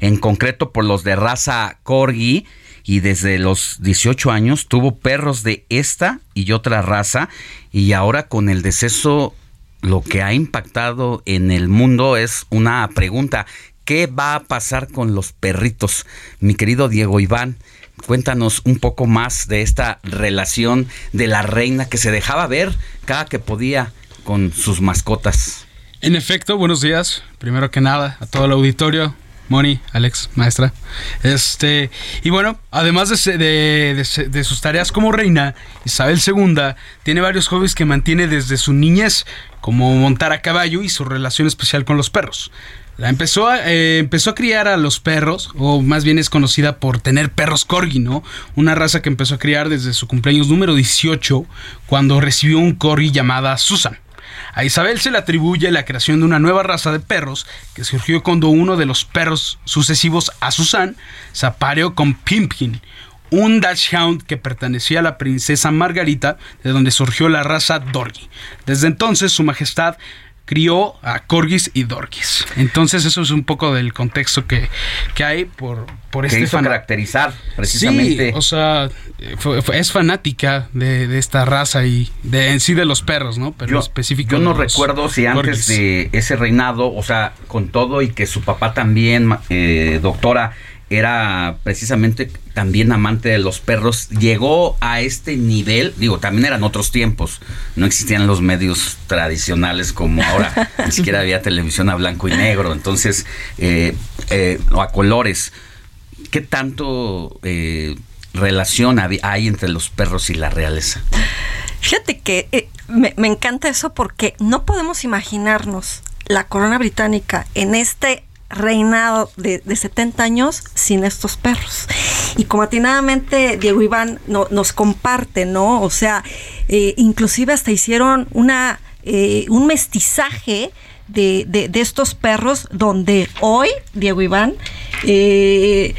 en concreto por los de raza corgi y desde los 18 años tuvo perros de esta y otra raza y ahora con el deceso lo que ha impactado en el mundo es una pregunta, ¿qué va a pasar con los perritos? Mi querido Diego Iván, cuéntanos un poco más de esta relación de la reina que se dejaba ver cada que podía con sus mascotas. En efecto, buenos días. Primero que nada, a todo el auditorio. Moni, Alex, maestra. Este, y bueno, además de, de, de, de, sus tareas como reina, Isabel II tiene varios hobbies que mantiene desde su niñez, como montar a caballo y su relación especial con los perros. La empezó a, eh, empezó a criar a los perros, o más bien es conocida por tener perros corgi, ¿no? Una raza que empezó a criar desde su cumpleaños número 18, cuando recibió un corgi llamada Susan. A Isabel se le atribuye la creación de una nueva raza de perros que surgió cuando uno de los perros sucesivos a Susan se apareó con Pimpkin, un Dachshund que pertenecía a la princesa Margarita, de donde surgió la raza Dorgi. Desde entonces, su majestad crió a corgis y dorgis. Entonces eso es un poco del contexto que, que hay por, por que este hizo caracterizar precisamente. Sí, o sea, fue, fue, es fanática de, de, esta raza y de en sí de los perros, ¿no? Pero yo, específico. Yo no recuerdo si antes corgis. de ese reinado, o sea, con todo y que su papá también, eh, doctora, era precisamente también amante de los perros, llegó a este nivel, digo, también eran otros tiempos, no existían los medios tradicionales como ahora, ni siquiera había televisión a blanco y negro, entonces, eh, eh, o a colores. ¿Qué tanto eh, relación hay entre los perros y la realeza? Fíjate que me, me encanta eso porque no podemos imaginarnos la corona británica en este reinado de, de, 70 años sin estos perros. Y como atinadamente Diego Iván no, nos comparte, ¿no? O sea, eh, inclusive hasta hicieron una, eh, un mestizaje de, de, de, estos perros donde hoy, Diego Iván, eh,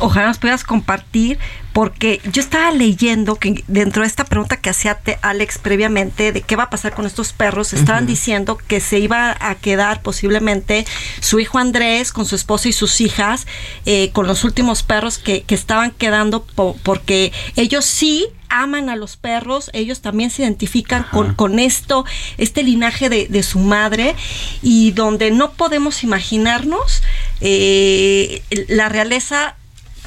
ojalá nos puedas compartir, porque yo estaba leyendo que dentro de esta pregunta que hacía Alex previamente de qué va a pasar con estos perros, estaban uh -huh. diciendo que se iba a quedar posiblemente su hijo Andrés con su esposa y sus hijas, eh, con los últimos perros que, que estaban quedando po porque ellos sí aman a los perros, ellos también se identifican con, con, esto, este linaje de, de, su madre, y donde no podemos imaginarnos eh, la realeza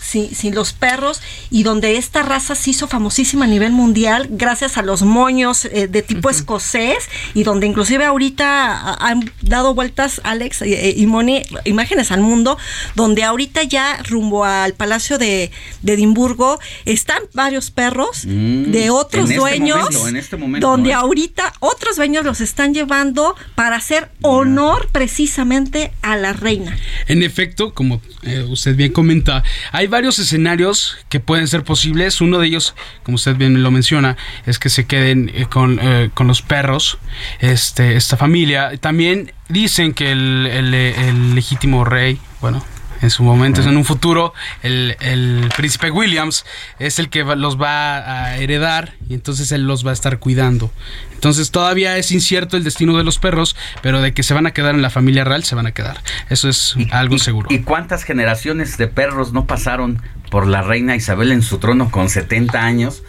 sin, los perros y donde esta raza se hizo famosísima a nivel mundial gracias a los moños eh, de tipo escocés y donde inclusive ahorita han dado vueltas Alex eh, y Moni imágenes al mundo donde ahorita ya rumbo al Palacio de, Edimburgo están varios perros mm, de otros este dueños este donde ahorita otros dueños los están llevando para hacer honor precisamente a la reina. En efecto, como eh, usted bien comenta, hay varios escenarios que pueden ser posibles. Uno de ellos, como usted bien lo menciona, es que se queden eh, con, eh, con, los perros, este, esta familia. También dicen que el, el legítimo rey, bueno, en su momento, en un futuro, el, el, príncipe Williams es el que los va a heredar y entonces él los va a estar cuidando. Entonces todavía es incierto el destino de los perros, pero de que se van a quedar en la familia real, se van a quedar. Eso es algo seguro. ¿Y cuántas generaciones de perros no pasaron por la reina Isabel en su trono con 70 años?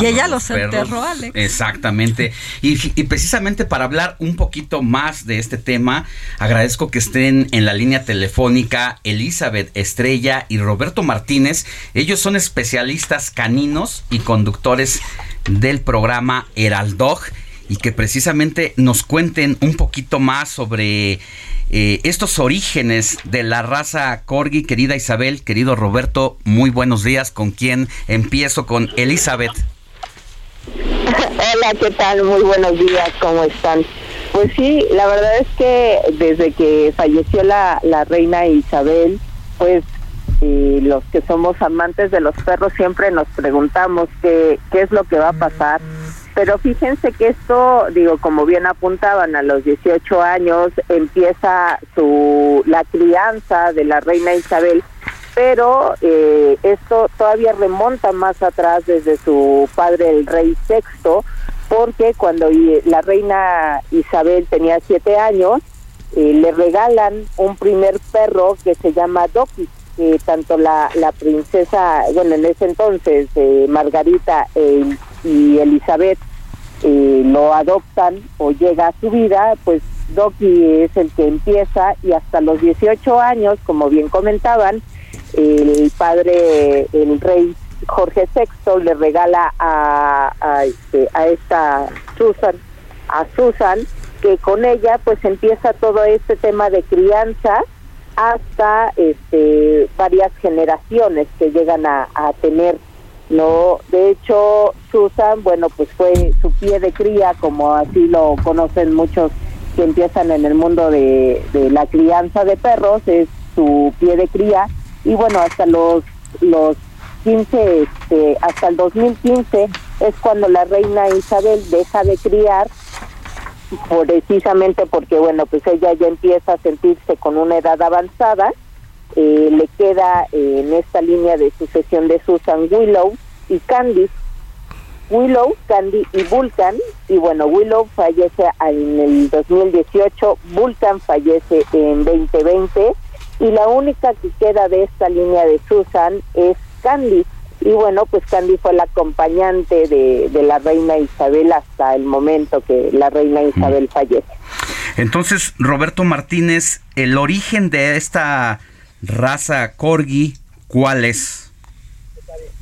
Y ella los, enterró, Alex. Exactamente. Y, precisamente para hablar un poquito más de este tema, agradezco que estén en la línea telefónica Elizabeth Estrella y Roberto Martínez. Ellos son especialistas caninos y conductores del programa Heraldog y que precisamente nos cuenten un poquito más sobre eh, estos orígenes de la raza Corgi. Querida Isabel, querido Roberto, muy buenos días. ¿Con quién empiezo? Con Elizabeth. Hola, ¿qué tal? Muy buenos días, ¿cómo están? Pues sí, la verdad es que desde que falleció la, la reina Isabel, pues los que somos amantes de los perros siempre nos preguntamos qué, qué es lo que va a pasar. Pero fíjense que esto, digo, como bien apuntaban, a los 18 años empieza su la crianza de la reina Isabel pero eh, esto todavía remonta más atrás desde su padre el rey sexto porque cuando la reina Isabel tenía siete años eh, le regalan un primer perro que se llama Doki que tanto la, la princesa bueno en ese entonces eh, Margarita y Elizabeth lo adoptan o llega a su vida pues Doki es el que empieza y hasta los 18 años como bien comentaban el padre, el rey Jorge VI le regala a, a, este, a esta Susan, a Susan, que con ella pues empieza todo este tema de crianza hasta este varias generaciones que llegan a, tener no de hecho Susan bueno pues fue su pie de cría como así lo conocen muchos que empiezan en el mundo de la crianza de perros es su pie de cría y bueno, hasta los, los 15, este, hasta el 2015 es cuando la reina Isabel deja de criar precisamente porque bueno pues ella ya empieza a sentirse con una edad avanzada eh, le queda eh, en esta línea de sucesión de Susan Willow y Candy. Willow, Candy y Vulcan y bueno Willow fallece en el 2018 Vulcan fallece en 2020 y la única que queda de esta línea de Susan es Candy. Y bueno, pues Candy fue la acompañante de, de la reina Isabel hasta el momento que la reina Isabel fallece. Entonces, Roberto Martínez, el origen de esta raza corgi, ¿cuál es?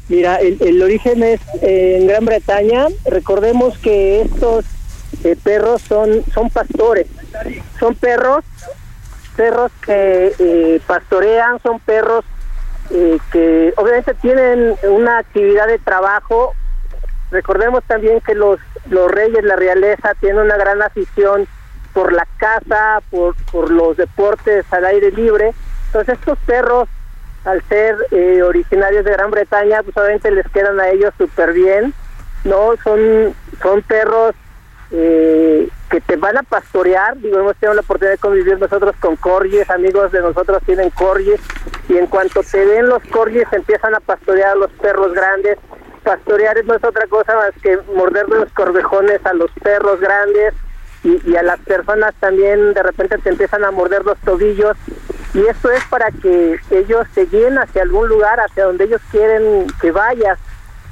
Mira, el, origen es en Gran Bretaña. Recordemos que estos eh, perros son, son pastores. Son perros perros que eh, pastorean, son perros eh, que obviamente tienen una actividad de trabajo. Recordemos también que los, los reyes, la realeza, tienen una gran afición por la caza, por, por los deportes al aire libre. Entonces estos perros, al ser eh, originarios de Gran Bretaña, pues obviamente les quedan a ellos súper bien, ¿no? Son, son perros eh, que te van a pastorear. Digo, hemos tenido la oportunidad de convivir nosotros con corgis, amigos de nosotros tienen corgis, y en cuanto te ven los corgis empiezan a pastorear a los perros grandes. Pastorear no es otra cosa más que morderle los corvejones a los perros grandes y, a las personas también de repente te empiezan a morder los tobillos. Y esto es para que ellos te guíen hacia algún lugar, hacia donde ellos quieren que vayas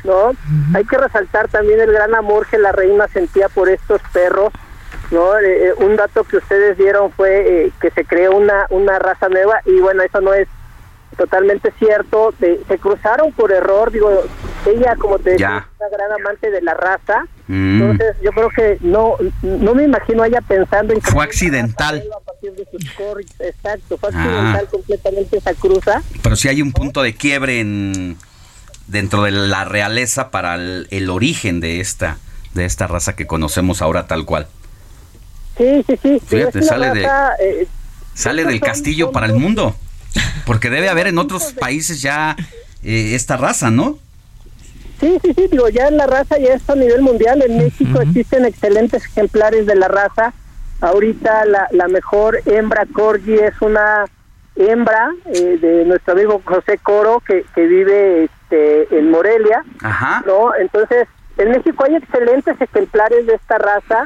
¿no? Hay que resaltar también el gran amor que la reina sentía por estos perros, ¿no? Eh, eh, un dato que ustedes dieron fue eh, que se creó una, una raza nueva y bueno, eso no es totalmente cierto, se cruzaron por error, digo, ella como te decía, es una gran amante de la raza, Mm. entonces yo creo que no no me imagino ella pensando en que Fue accidental. a partir de sus corris, exacto, fue Ah. accidental completamente esa cruza. Pero sí hay un punto de quiebre en dentro de la realeza para el, el origen de esta de esta raza que conocemos ahora tal cual. Sí, sí, sí. Fíjate, sale de- eh, Sale del castillo para el mundo. Porque debe haber en otros países ya eh, esta raza, ¿no? Sí, sí, sí, digo, ya la raza ya está a nivel mundial. En México existen excelentes ejemplares de la raza. Ahorita la, la mejor hembra corgi es una hembra eh, de nuestro amigo José Coro que, que vive este, en Morelia. Ajá. ¿no? Entonces, en México hay excelentes ejemplares de esta raza.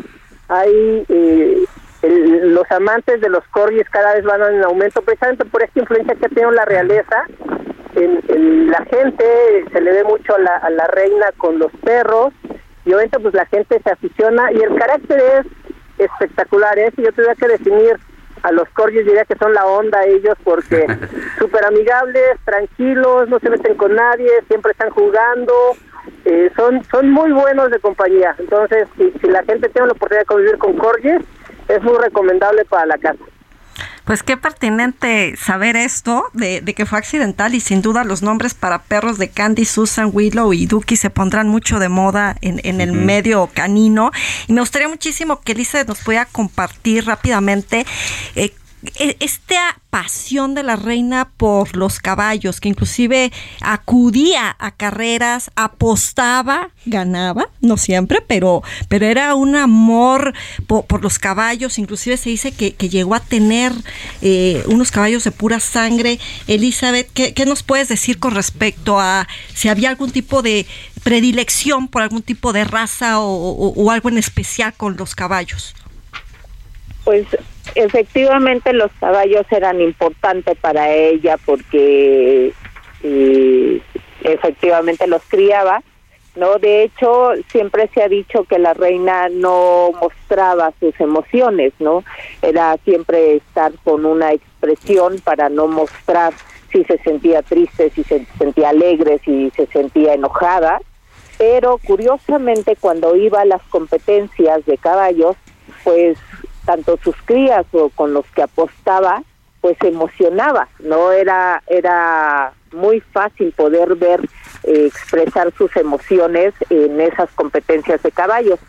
Hay eh, el- los amantes de los corgis cada vez van en aumento, precisamente por esta influencia que ha tenido la realeza. En, en la gente se le ve mucho a la, a la reina con los perros y obviamente pues la gente se aficiona y el carácter es espectacular. ¿eh? Si yo tuviera que definir a los corgis diría que son la onda ellos porque súper amigables, tranquilos, no se meten con nadie, siempre están jugando, eh, son son muy buenos de compañía. Entonces, si, si la gente tiene la oportunidad de convivir con corgis, es muy recomendable para la casa. Pues qué pertinente saber esto de, de que fue accidental y sin duda los nombres para perros de Candy, Susan, Willow y Duki se pondrán mucho de moda en, en el medio canino. Y me gustaría muchísimo que Elisa nos pueda compartir rápidamente eh, esta pasión de la reina por los caballos, que inclusive acudía a carreras, apostaba, ganaba, no siempre, pero, pero era un amor po- por, los caballos, inclusive se dice que, que llegó a tener eh, unos caballos de pura sangre. Elizabeth, ¿qué, qué nos puedes decir con respecto a si había algún tipo de predilección por algún tipo de raza o, o- o algo en especial con los caballos? Pues efectivamente los caballos eran importantes para ella porque eh, efectivamente los criaba, ¿no? De hecho, siempre se ha dicho que la reina no mostraba sus emociones, ¿no? Era siempre estar con una expresión para no mostrar si se sentía triste, si se sentía alegre, si se sentía enojada. Pero curiosamente cuando iba a las competencias de caballos, pues tanto sus crías o con los que apostaba, pues se emocionaba, no era era muy fácil poder ver eh, expresar sus emociones en esas competencias de caballos.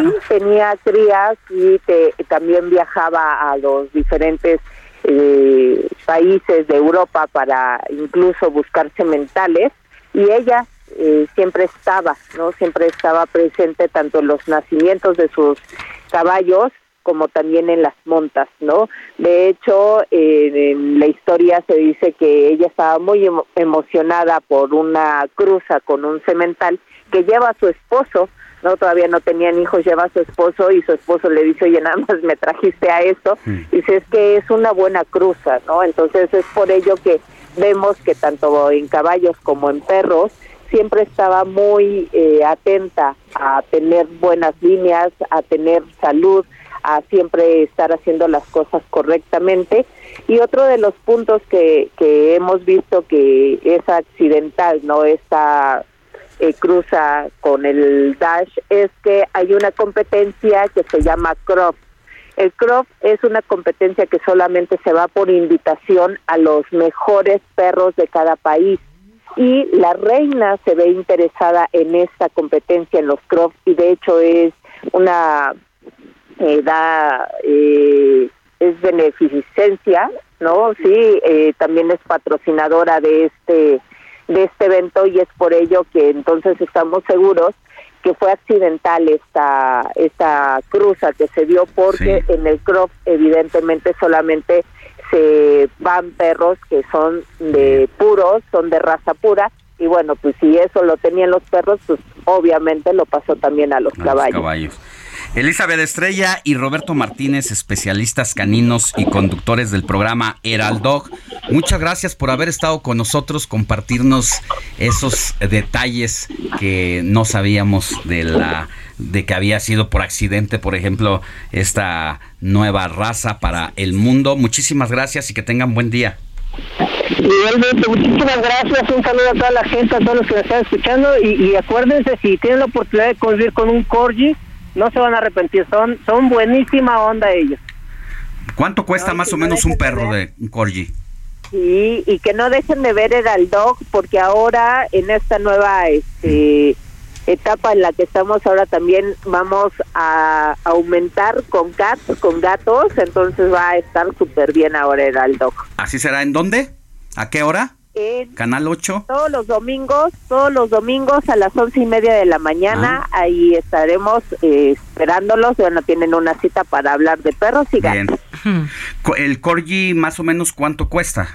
Sí, tenía crías y te- también viajaba a los diferentes eh, países de Europa para incluso buscar sementales y ella eh, siempre estaba, ¿no? Siempre estaba presente tanto en los nacimientos de sus caballos como también en las montas, ¿no? De hecho, eh, en la historia se dice que ella estaba muy emo- emocionada por una cruza con un semental que lleva a su esposo, no todavía no tenían hijos, lleva a su esposo y su esposo le dice, oye, nada más me trajiste a esto, y dice, es que es una buena cruza, ¿no? Entonces es por ello que vemos que tanto en caballos como en perros siempre estaba muy eh, atenta a tener buenas líneas, a tener salud, a siempre estar haciendo las cosas correctamente. Y otro de los puntos que, que hemos visto que es accidental, no esta eh, cruza con el Dash, es que hay una competencia que se llama Croft. El Croft es una competencia que solamente se va por invitación a los mejores perros de cada país y la reina se ve interesada en esta competencia en los Croft y de hecho es una eh, da eh, es beneficencia no sí eh, también es patrocinadora de este de este evento y es por ello que entonces estamos seguros que fue accidental esta esta cruza que se dio porque en el Croft evidentemente solamente se van perros que son de puros, son de raza pura y bueno, pues si eso lo tenían los perros, pues obviamente lo pasó también a los a los caballos. Elizabeth Estrella y Roberto Martínez, especialistas caninos y conductores del programa Heraldog. Muchas gracias por haber estado con nosotros, compartirnos esos detalles que no sabíamos de la de que había sido por accidente, por ejemplo, esta nueva raza para el mundo. Muchísimas gracias y que tengan buen día. Igualmente, muchísimas gracias, un saludo a toda la gente, a todos los que nos están escuchando y, acuérdense, si tienen la oportunidad de convivir con un corgi, no se van a arrepentir, son, son buenísima onda ellos. ¿Cuánto cuesta más o menos un perro de un corgi? Sí, y que no dejen de ver el dog porque ahora en esta nueva este, etapa en la que estamos ahora también vamos a aumentar con cats, con gatos, entonces va a estar súper bien ahora el dog. ¿Así será en dónde? ¿A qué hora? En Canal 8. Todos los domingos, todos los domingos a las once y media de la mañana, Ah. ahí estaremos eh, esperándolos. Bueno, tienen una cita para hablar de perros y Bien. gatos. ¿El corgi más o menos cuánto cuesta?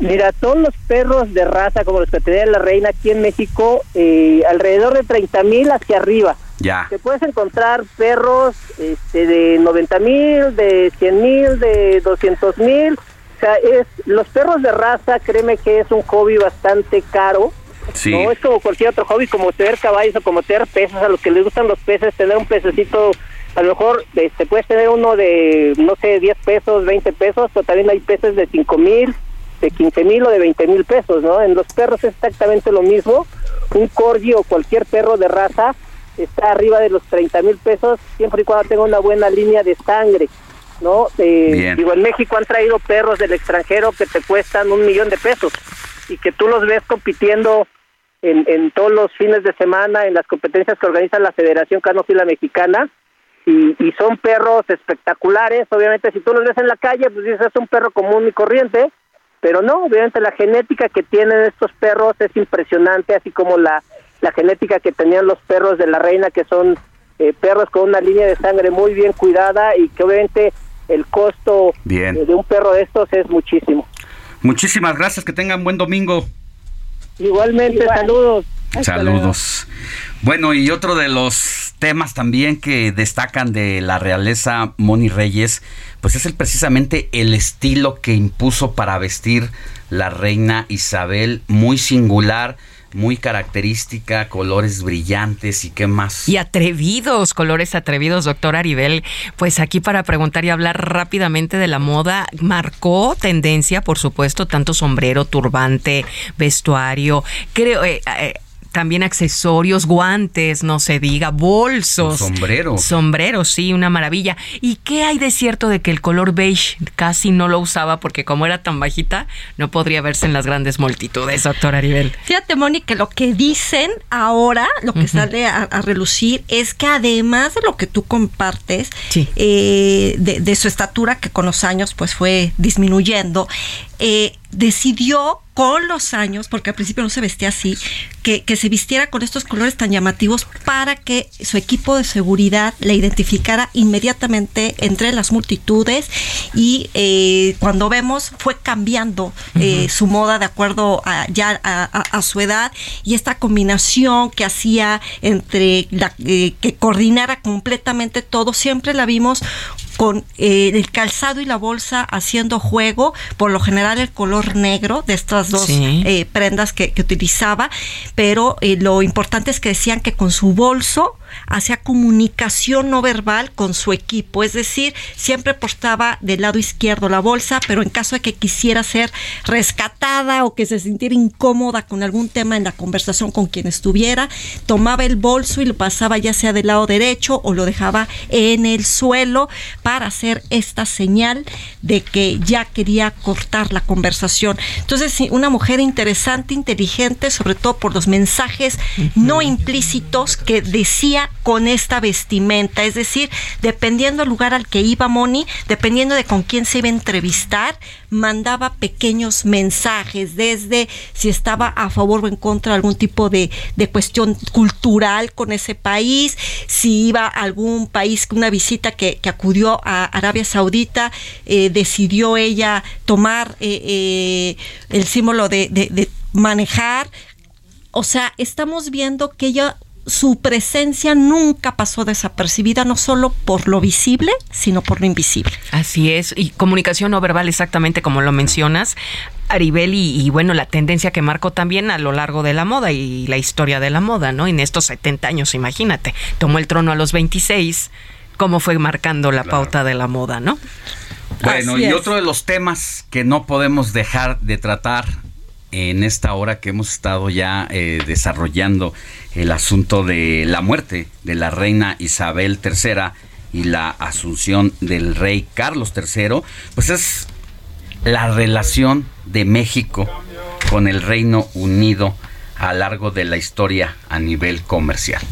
Mira, todos los perros de raza, como los que tenía la reina aquí en México, eh, alrededor de 30 mil hacia arriba. Ya. Te puedes encontrar perros este, de 90 mil, de 100 mil, de 200 mil. O sea, es, los perros de raza, créeme que es un hobby bastante caro. Sí. No es como cualquier otro hobby, como tener caballos o como tener peces. A los que les gustan los peces, tener un pececito, a lo mejor este, puedes tener uno de, no sé, 10 pesos, 20 pesos, pero también hay peces de 5 mil, de 15 mil o de 20 mil pesos, ¿no? En los perros es exactamente lo mismo. Un corgi o cualquier perro de raza está arriba de los 30 mil pesos, siempre y cuando tenga una buena línea de sangre, ¿no? Eh, digo, en México han traído perros del extranjero que te cuestan un millón de pesos y que tú los ves compitiendo en, en todos los fines de semana en las competencias que organiza la Federación Canófila Mexicana y, y son perros espectaculares. Obviamente, si tú los ves en la calle, pues dices es un perro común y corriente, pero no, obviamente la genética que tienen estos perros es impresionante, así como la, la genética que tenían los perros de la reina, que son eh, perros con una línea de sangre muy bien cuidada y que obviamente el costo Bien. eh, de un perro de estos es muchísimo. Muchísimas gracias, que tengan buen domingo. Igualmente, saludos. Saludos. Bueno, y otro de los temas también que destacan de la realeza Moni Reyes, pues es el precisamente el estilo que impuso para vestir la reina Isabel, muy singular, muy característica, colores brillantes y qué más. Y atrevidos, colores atrevidos, doctor Aribel. Pues aquí para preguntar y hablar rápidamente de la moda, marcó tendencia, por supuesto, tanto sombrero, turbante, vestuario, creo, eh, eh, también accesorios, guantes, no se diga, bolsos. Sombrero. Sombreros, sí, una maravilla. ¿Y qué hay de cierto de que el color beige casi no lo usaba porque como era tan bajita, no podría verse en las grandes multitudes, doctor Aribel? Fíjate, Moni, que lo que dicen ahora, lo que sale a, a relucir, es que además de lo que tú compartes, eh, de, de su estatura, que con los años pues fue disminuyendo, eh, decidió con los años, porque al principio no se vestía así, que, que se vistiera con estos colores tan llamativos para que su equipo de seguridad le identificara inmediatamente entre las multitudes y eh, cuando vemos fue cambiando eh, su moda de acuerdo a, ya a, a- a su edad y esta combinación que hacía entre la, eh, que coordinara completamente todo, siempre la vimos con eh, el calzado y la bolsa haciendo juego, por lo general el color negro de estas dos Sí. eh, prendas que, que utilizaba, pero eh, lo importante es que decían que con su bolso hacía comunicación no verbal con su equipo, es decir, siempre portaba del lado izquierdo la bolsa, pero en caso de que quisiera ser rescatada o que se sintiera incómoda con algún tema en la conversación con quien estuviera, tomaba el bolso y lo pasaba ya sea del lado derecho o lo dejaba en el suelo para hacer esta señal de que ya quería cortar la conversación. Entonces, una mujer interesante, inteligente, sobre todo por los mensajes no implícitos que decía con esta vestimenta. Es decir, dependiendo del lugar al que iba Moni, dependiendo de con quién se iba a entrevistar, mandaba pequeños mensajes, desde si estaba a favor o en contra de algún tipo de, de cuestión cultural con ese país, si iba a algún país, una visita que, acudió a Arabia Saudita, eh, decidió ella tomar eh, eh, el símbolo de, de- de manejar. O sea, estamos viendo que ella su presencia nunca pasó desapercibida, no solo por lo visible, sino por lo invisible. Así es, y comunicación no verbal exactamente como lo mencionas. Aribel y, y, bueno, la tendencia que marcó también a lo largo de la moda y la historia de la moda, ¿no? En estos 70 años, imagínate, tomó el trono a los 26, cómo fue marcando la pauta de la moda, ¿no? Bueno, Así y es. otro de los temas que no podemos dejar de tratar en esta hora que hemos estado ya eh, desarrollando el asunto de la muerte de la reina Isabel III y la asunción del rey Carlos III, pues es la relación de México con el Reino Unido a lo largo de la historia a nivel comercial.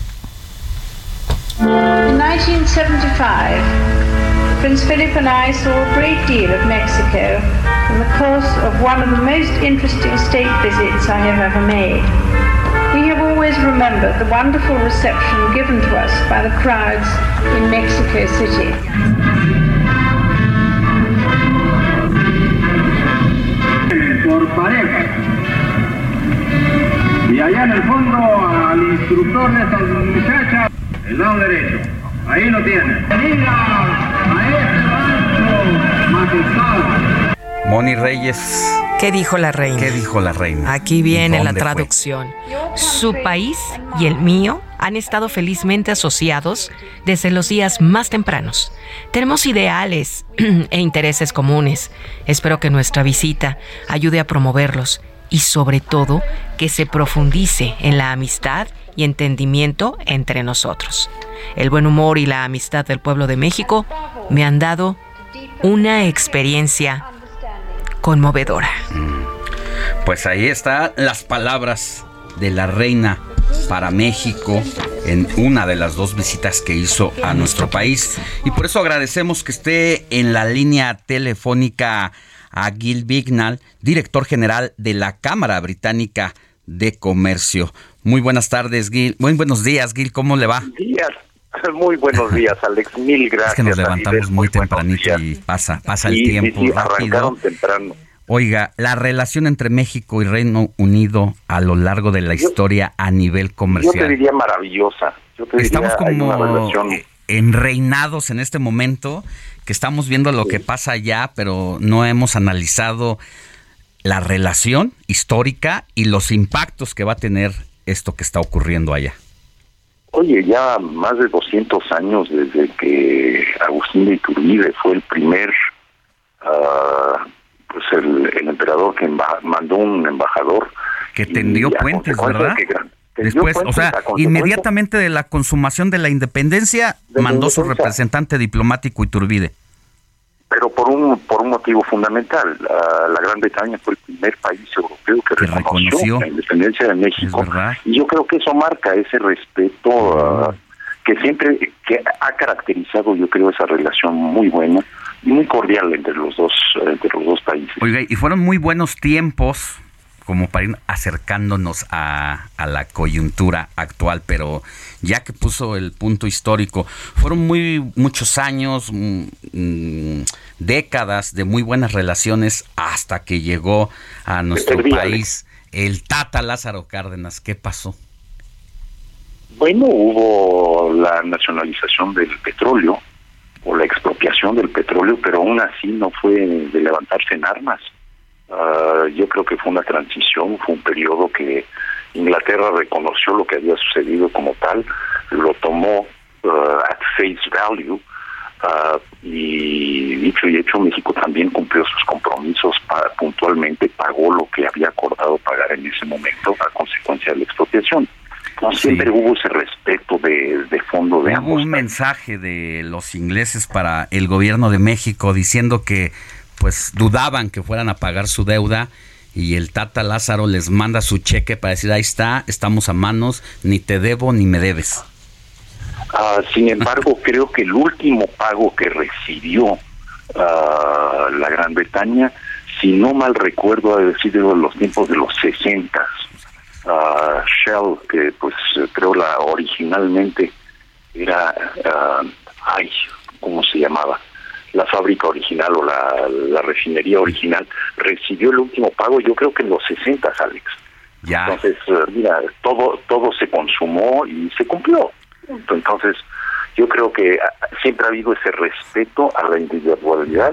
In 1975, Prince Philip and I saw a great deal of Mexico in the course of one of the most interesting state visits I have ever made. Always remembered the wonderful reception given to us by the crowds in Mexico City. por pareja. Y allá en el fondo al instructor de estas muchachas, el lado derecho. Ahí lo tienen. Venida a este rancho, majestad. Moni Reyes. ¿Qué dijo la reina? ¿Qué dijo la reina? Aquí viene la traducción. Su país y el mío han estado felizmente asociados desde los días más tempranos. Tenemos ideales e intereses comunes. Espero que nuestra visita ayude a promoverlos y sobre todo que se profundice en la amistad y entendimiento entre nosotros. El buen humor y la amistad del pueblo de México me han dado una experiencia conmovedora. Pues ahí están las palabras de la reina para México en una de las dos visitas que hizo a nuestro país. Y por eso agradecemos que esté en la línea telefónica a Gil Bignal, director general de la Cámara Británica de Comercio. Muy buenas tardes, Gil. Muy buenos días, Gil. ¿Cómo le va? días. Muy buenos días, Alex. Mil gracias. Es que nos levantamos muy tempranito y pasa, pasa el Sí, tiempo sí, rápido. temprano. Oiga, la relación entre México y Reino Unido a lo largo de la historia a nivel Yo te comercial. diría maravillosa. Yo te Estamos diría, como eh, enreinados en este momento, que estamos viendo lo que pasa allá, pero no hemos analizado la relación histórica y los impactos que va a tener esto que está ocurriendo allá. Oye, ya más de 200 años desde que Agustín de Iturbide fue el primer, ah, pues el, el emperador que mandó un embajador. Que tendió puentes, ¿verdad? que Después, o sea, inmediatamente de la consumación de la independencia, De mandó su representante diplomático Iturbide. Pero por un por un motivo fundamental, Ah, la Gran Bretaña fue el primer país europeo que, Que reconoció, reconoció. la independencia de México. Y yo creo que eso marca ese respeto ah, que siempre que ha caracterizado, yo creo, esa relación muy buena y muy cordial entre los dos entre los dos países. Oiga, y fueron muy buenos tiempos como para ir acercándonos a, a la coyuntura actual, pero ya que puso el punto histórico, fueron muy muchos años, mm, mm, décadas de muy buenas relaciones hasta que llegó a nuestro perdí, país el Tata Lázaro Cárdenas. ¿Qué pasó? Bueno, hubo la nacionalización del petróleo o la expropiación del petróleo, pero aún así no fue de levantarse en armas. Ah, yo creo que fue una transición, fue un periodo que Inglaterra reconoció lo que había sucedido como tal, lo tomó ah, at face value ah, y dicho y hecho México también cumplió sus compromisos, pa- puntualmente pagó lo que había acordado pagar en ese momento a consecuencia de la expropiación. Entonces, Sí. siempre hubo ese respeto de, de fondo de Hubo ambos un mensaje de los ingleses para el gobierno de México diciendo que pues dudaban que fueran a pagar su deuda y el Tata Lázaro les manda su cheque para decir ahí está, estamos a manos, ni te debo ni me debes. Ah, sin embargo, creo que el último pago que recibió ah, la Gran Bretaña, si no mal recuerdo, ha sido en los tiempos de los 60. Ah, Shell, que pues creo la originalmente era, ay, ¿cómo se llamaba? La fábrica original o la, la refinería original recibió el último pago, yo creo que en los 60, Alex. Ya. Entonces, eh, mira, todo, todo se consumó y se cumplió. Entonces, yo creo que ah, siempre ha habido ese respeto a la individualidad.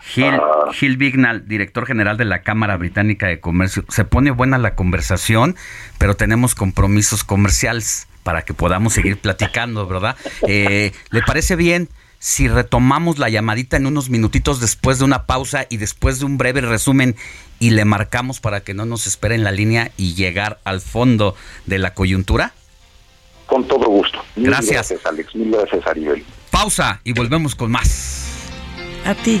Gil, Ah. Gil Bignal, director general de la Cámara Británica de Comercio. Se pone buena la conversación, pero tenemos compromisos comerciales para que podamos seguir platicando, ¿verdad? Eh, ¿Le parece bien si retomamos la llamadita en unos minutitos después de una pausa y después de un breve resumen y le marcamos para que no nos espere en la línea y llegar al fondo de la coyuntura? Con todo gusto. Mil Gracias. gracias, Alex. Mil gracias, Aribel. Pausa y volvemos con más. A ti.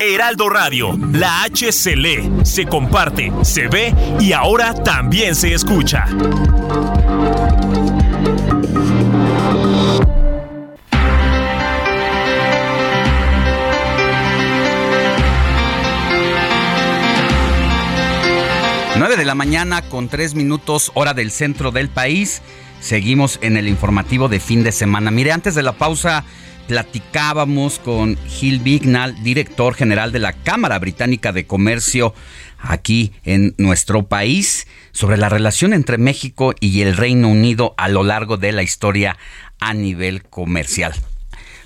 Heraldo Radio, la H se lee, se comparte, se ve y ahora también se escucha. De la mañana con tres minutos hora del centro del país. Seguimos en el informativo de fin de semana. Mire, antes de la pausa platicábamos con Gil Bignal, director general de la Cámara Británica de Comercio aquí en nuestro país, sobre la relación entre México y el Reino Unido a lo largo de la historia a nivel comercial.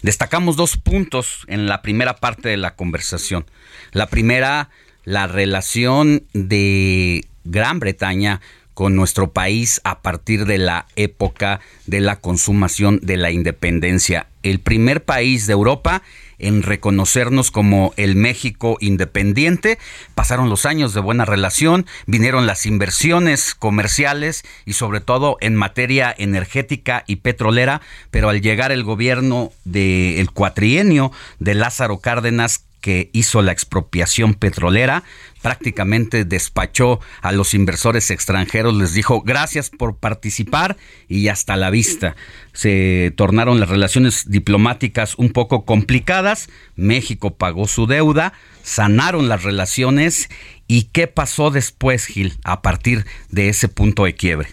Destacamos dos puntos en la primera parte de la conversación. La primera, la relación de Gran Bretaña con nuestro país a partir de la época de la consumación de la independencia. El primer país de Europa en reconocernos como el México independiente. Pasaron los años de buena relación, vinieron las inversiones comerciales y sobre todo en materia energética y petrolera, pero al llegar el gobierno del cuatrienio de Lázaro Cárdenas que hizo la expropiación petrolera, prácticamente despachó a los inversores extranjeros, les dijo gracias por participar y hasta la vista. Se tornaron las relaciones diplomáticas un poco complicadas, México pagó su deuda, sanaron las relaciones y ¿qué pasó después, Gil, a partir de ese punto de quiebre?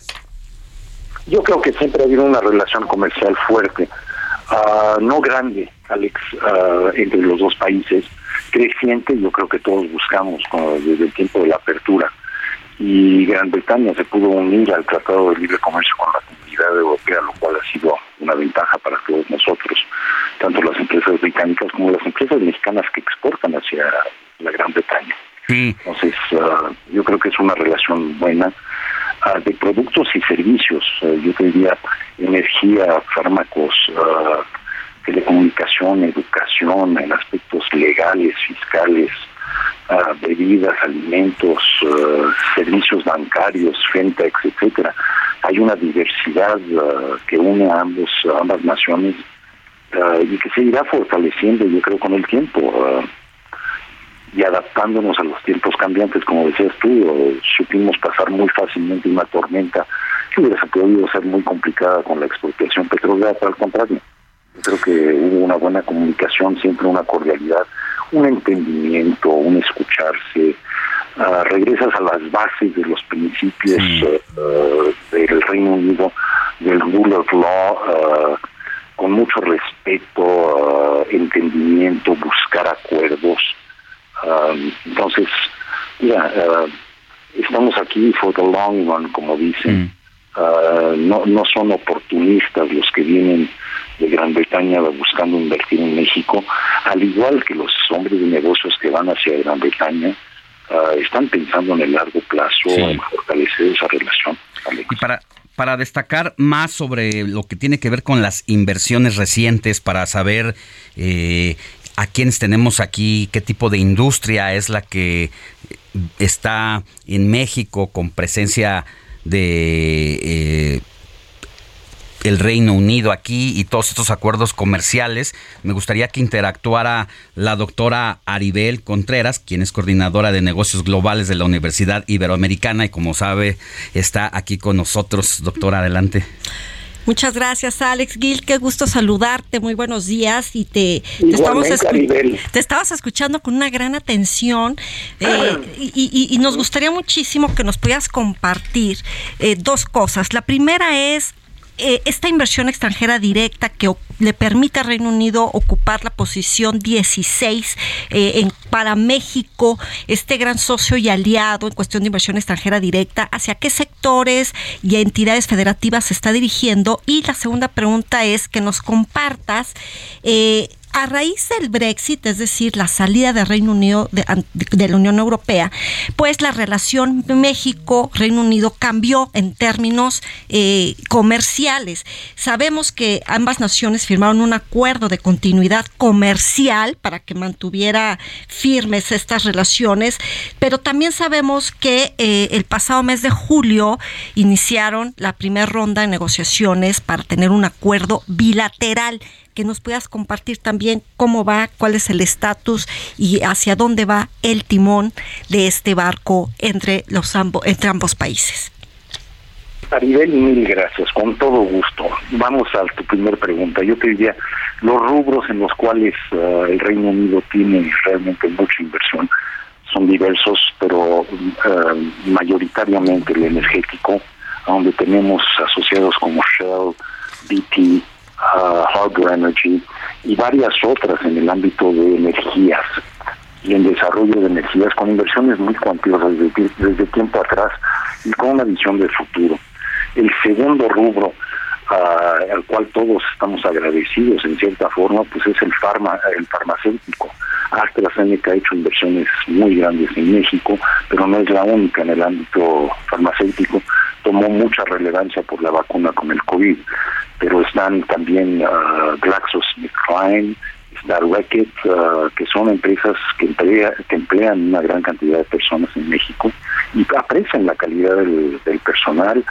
Yo creo que siempre ha habido una relación comercial fuerte, ah, no grande, Alex, ah, entre los dos países, creciente, yo creo que todos buscamos como desde el tiempo de la apertura. Y Gran Bretaña se pudo unir al Tratado de Libre Comercio con la Comunidad Europea, lo cual ha sido una ventaja para todos nosotros, tanto las empresas británicas como las empresas mexicanas que exportan hacia la Gran Bretaña. Entonces, ah, yo creo que es una relación buena ah, de productos y servicios. Ah, yo te diría energía, fármacos, telecomunicación, educación, en aspectos legales, fiscales, ah, bebidas, alimentos, ah, servicios bancarios, fintechs, etcétera. Hay una diversidad ah, que une a ambos, ambas naciones y que se irá fortaleciendo, yo creo, con el tiempo. y adaptándonos a los tiempos cambiantes, como decías tú, supimos pasar muy fácilmente una tormenta que hubiera podido ser muy complicada con la expropiación petrolera, pero al contrario, creo que hubo una buena comunicación, siempre una cordialidad, un entendimiento, un escucharse, ah, regresas a las bases de los principios eh, del Reino Unido, del rule of law, ah, con mucho respeto, ah, entendimiento, buscar acuerdos. Entonces, mira, estamos aquí for the long run, como dicen. Ah, no, no son oportunistas los que vienen de Gran Bretaña buscando invertir en México, al igual que los hombres de negocios que van hacia Gran Bretaña, ah, están pensando en el largo plazo en fortalecer esa relación. Y para, para destacar más sobre lo que tiene que ver con las inversiones recientes, para saber eh, a quiénes tenemos aquí, qué tipo de industria es la que está en México con presencia de eh, el Reino Unido aquí y todos estos acuerdos comerciales. Me gustaría que interactuara la doctora Aribel Contreras, quien es coordinadora de negocios globales de la Universidad Iberoamericana y como sabe está aquí con nosotros. Doctora, adelante. Muchas gracias, Alex Gil. Qué gusto saludarte. Muy buenos días. Y te, te, estamos te estabas escuchando con una gran atención. Eh, y, y, nos gustaría muchísimo que nos pudieras compartir eh, dos cosas. La primera es eh, esta inversión extranjera directa que le permite al Reino Unido ocupar la posición 16 eh, en, para México, este gran socio y aliado en cuestión de inversión extranjera directa, ¿hacia qué sectores y entidades federativas se está dirigiendo? Y la segunda pregunta es que nos compartas eh, a raíz del Brexit, es decir, la salida del Reino Unido de, la Unión Europea, pues la relación México-Reino Unido cambió en términos eh, comerciales. Sabemos que ambas naciones firmaron un acuerdo de continuidad comercial para que mantuviera firmes estas relaciones, pero también sabemos que eh, el pasado mes de julio iniciaron la primera ronda de negociaciones para tener un acuerdo bilateral que nos puedas compartir también cómo va, cuál es el estatus y hacia dónde va el timón de este barco entre, los entre ambos países. Aribel, mil gracias, con todo gusto. Vamos a tu primera pregunta. Yo te diría, los rubros en los cuales uh, el Reino Unido tiene realmente mucha inversión son diversos, pero uh, mayoritariamente el energético, donde tenemos asociados como Shell, BP, uh, Harbor Energy y varias otras en el ámbito de energías y en desarrollo de energías con inversiones muy cuantiosas desde, desde tiempo atrás y con una visión de futuro. El segundo rubro uh, al cual todos estamos agradecidos en cierta forma, pues es el, farma, el farmacéutico. AstraZeneca ha hecho inversiones muy grandes en México, pero no es la única en el ámbito farmacéutico. Tomó mucha relevancia por la vacuna con el COVID pero están también uh, GlaxoSmithKline, está Reckitt, uh, que son empresas que, que emplean una gran cantidad de personas en México y aprecian la calidad del, personal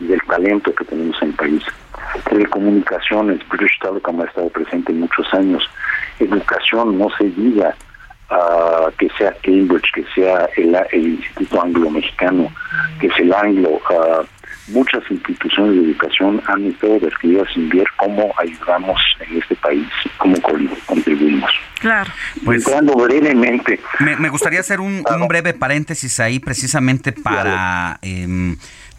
y del talento que tenemos en el país. Telecomunicaciones, British Telecom ha estado presente en muchos años. Educación, no se diga, uh, que sea Cambridge, que sea el, el Instituto Anglo-Mexicano, que es el Anglo, uh, muchas instituciones de educación han estado decididas sin ver cómo ayudamos en este país, cómo contribuimos. Claro. Pues, Entrando brevemente. Me, gustaría hacer un, breve paréntesis ahí precisamente para... Em,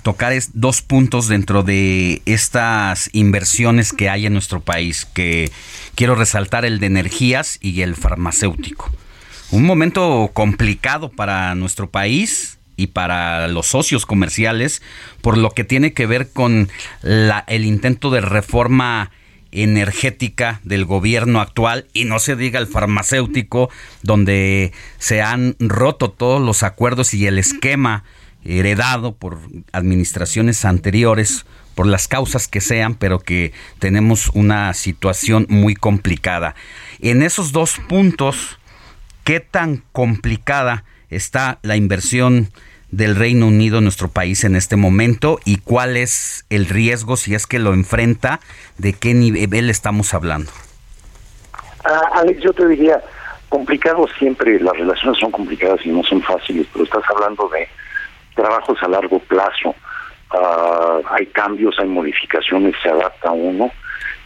tocar dos puntos dentro de estas inversiones que hay en nuestro país, que quiero resaltar el de energías y el farmacéutico. Un momento complicado para nuestro país, y para los socios comerciales por lo que tiene que ver con la, el intento de reforma energética del gobierno actual y no se diga el farmacéutico donde se han roto todos los acuerdos y el esquema heredado por administraciones anteriores por las causas que sean, pero que tenemos una situación muy complicada. En esos dos puntos, ¿qué tan complicada está la inversión del Reino Unido en nuestro país en este momento y cuál es el riesgo si es que lo enfrenta, de qué nivel estamos hablando. Ah, Alex, yo te diría, complicado siempre, las relaciones son complicadas y no son fáciles, pero estás hablando de trabajos a largo plazo, ah, hay cambios, hay modificaciones, se adapta uno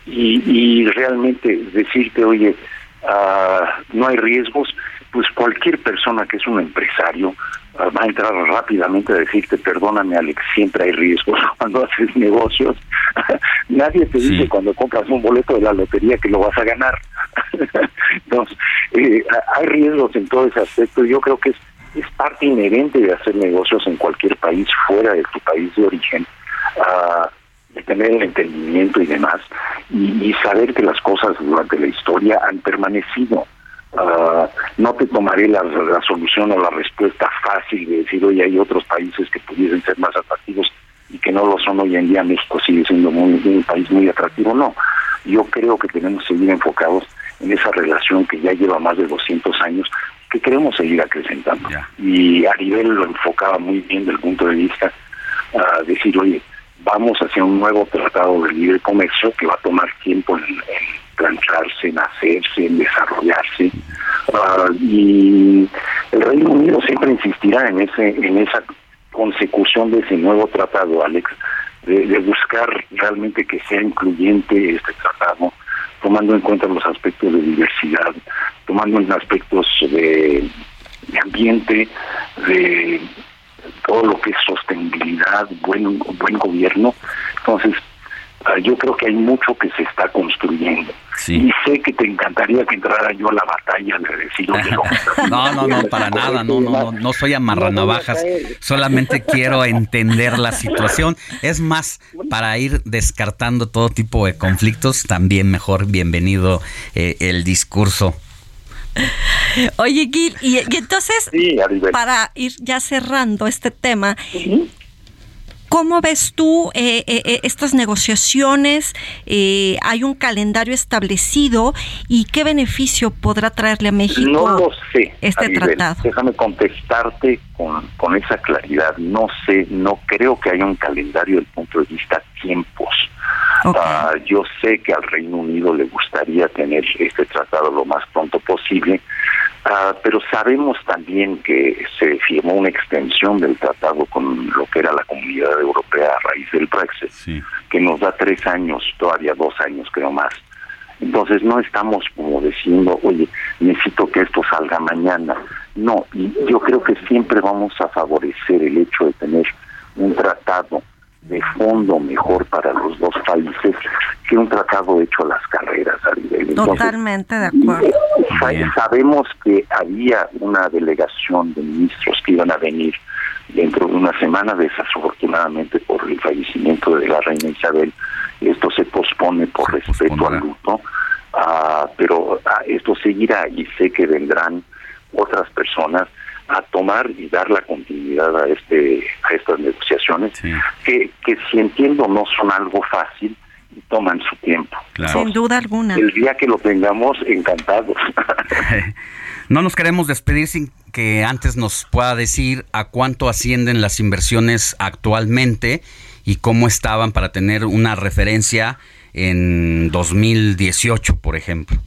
y, y realmente decirte, oye, ah, no hay riesgos, pues cualquier persona que es un empresario va a entrar rápidamente a decirte, perdóname Alex, siempre hay riesgos cuando haces negocios. Nadie te dice cuando compras un boleto de la lotería que lo vas a ganar. Entonces, eh, hay riesgos en todo ese aspecto. Yo creo que es, es parte inherente de hacer negocios en cualquier país fuera de tu país de origen. Uh, de tener el entendimiento y demás, y, saber que las cosas durante la historia han permanecido. Uh, no te tomaré la, solución o la respuesta fácil de decir, oye, hay otros países que pudiesen ser más atractivos y que no lo son hoy en día. México sigue siendo muy, un país muy atractivo. No, yo creo que tenemos que seguir enfocados en esa relación que ya lleva más de 200 años, que queremos seguir acrecentando. Y a nivel lo enfocaba muy bien desde el punto de vista uh, decir, oye, vamos hacia un nuevo tratado de libre comercio que va a tomar tiempo en, plancharse, en hacerse, en desarrollarse. Ah, y el Reino Unido siempre insistirá en ese en esa consecución de ese nuevo tratado, Alex, de, buscar realmente que sea incluyente este tratado, tomando en cuenta los aspectos de diversidad, tomando en aspectos de, ambiente, de todo lo que es sostenibilidad, buen, buen gobierno. Entonces, ah, yo creo que hay mucho que se está construyendo. Y sé que te encantaría que entrara yo a la batalla de decir, no, no, no, para nada, no, no, no, no soy amarranavajas, solamente quiero entender la situación. Es más, para ir descartando todo tipo de conflictos, también mejor bienvenido eh, el discurso. Oye, Gil, y, entonces, para ir ya cerrando este tema, ¿Cómo ves tú eh, eh, eh, estas negociaciones? ¿Hay un calendario establecido y qué beneficio podrá traerle a México no lo sé, este tratado? Déjame contestarte con, con esa claridad. No sé, no creo que haya un calendario desde el punto de vista tiempos. Ah, yo sé que al Reino Unido le gustaría tener este tratado lo más pronto posible, ah, pero sabemos también que se firmó una extensión del tratado con lo que era la comunidad europea a raíz del Brexit, que nos da tres años, todavía dos años creo más. Entonces no estamos como diciendo, oye, necesito que esto salga mañana. No, y yo creo que siempre vamos a favorecer el hecho de tener un tratado de fondo mejor para los dos países que un tratado hecho a las carreras a nivel. Totalmente de acuerdo. sabemos que había una delegación de ministros que iban a venir dentro de una semana, desafortunadamente por el fallecimiento de la reina Isabel, esto se pospone por respeto al luto, ah, pero ah, esto seguirá y sé que vendrán otras personas a tomar y dar la continuidad a este a estas negociaciones que, que si entiendo no son algo fácil y toman su tiempo. Sin duda alguna. El día que lo tengamos, encantados. no nos queremos despedir sin que antes nos pueda decir a cuánto ascienden las inversiones actualmente y cómo estaban para tener una referencia en 2018, por ejemplo.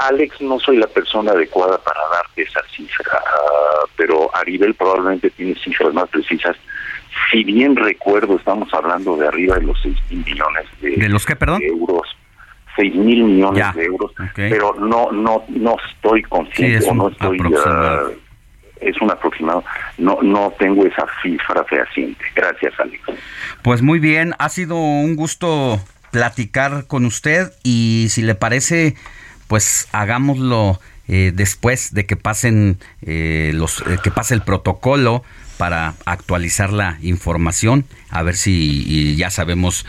Alex, no soy la persona adecuada para darte esa cifra, uh, pero Aribel probablemente tiene cifras más precisas. Si bien recuerdo, estamos hablando de arriba de los 6 mil millones de, ¿De los qué, perdón? euros. 6 mil millones de euros, pero no no no estoy consciente sí, es no estoy uh, es un aproximado. No, no tengo esa cifra fehaciente. Gracias, Alex. Pues muy bien, ha sido un gusto platicar con usted y si le parece, pues hagámoslo eh, después de que pasen eh, los eh, que pase el protocolo para actualizar la información a ver si ya sabemos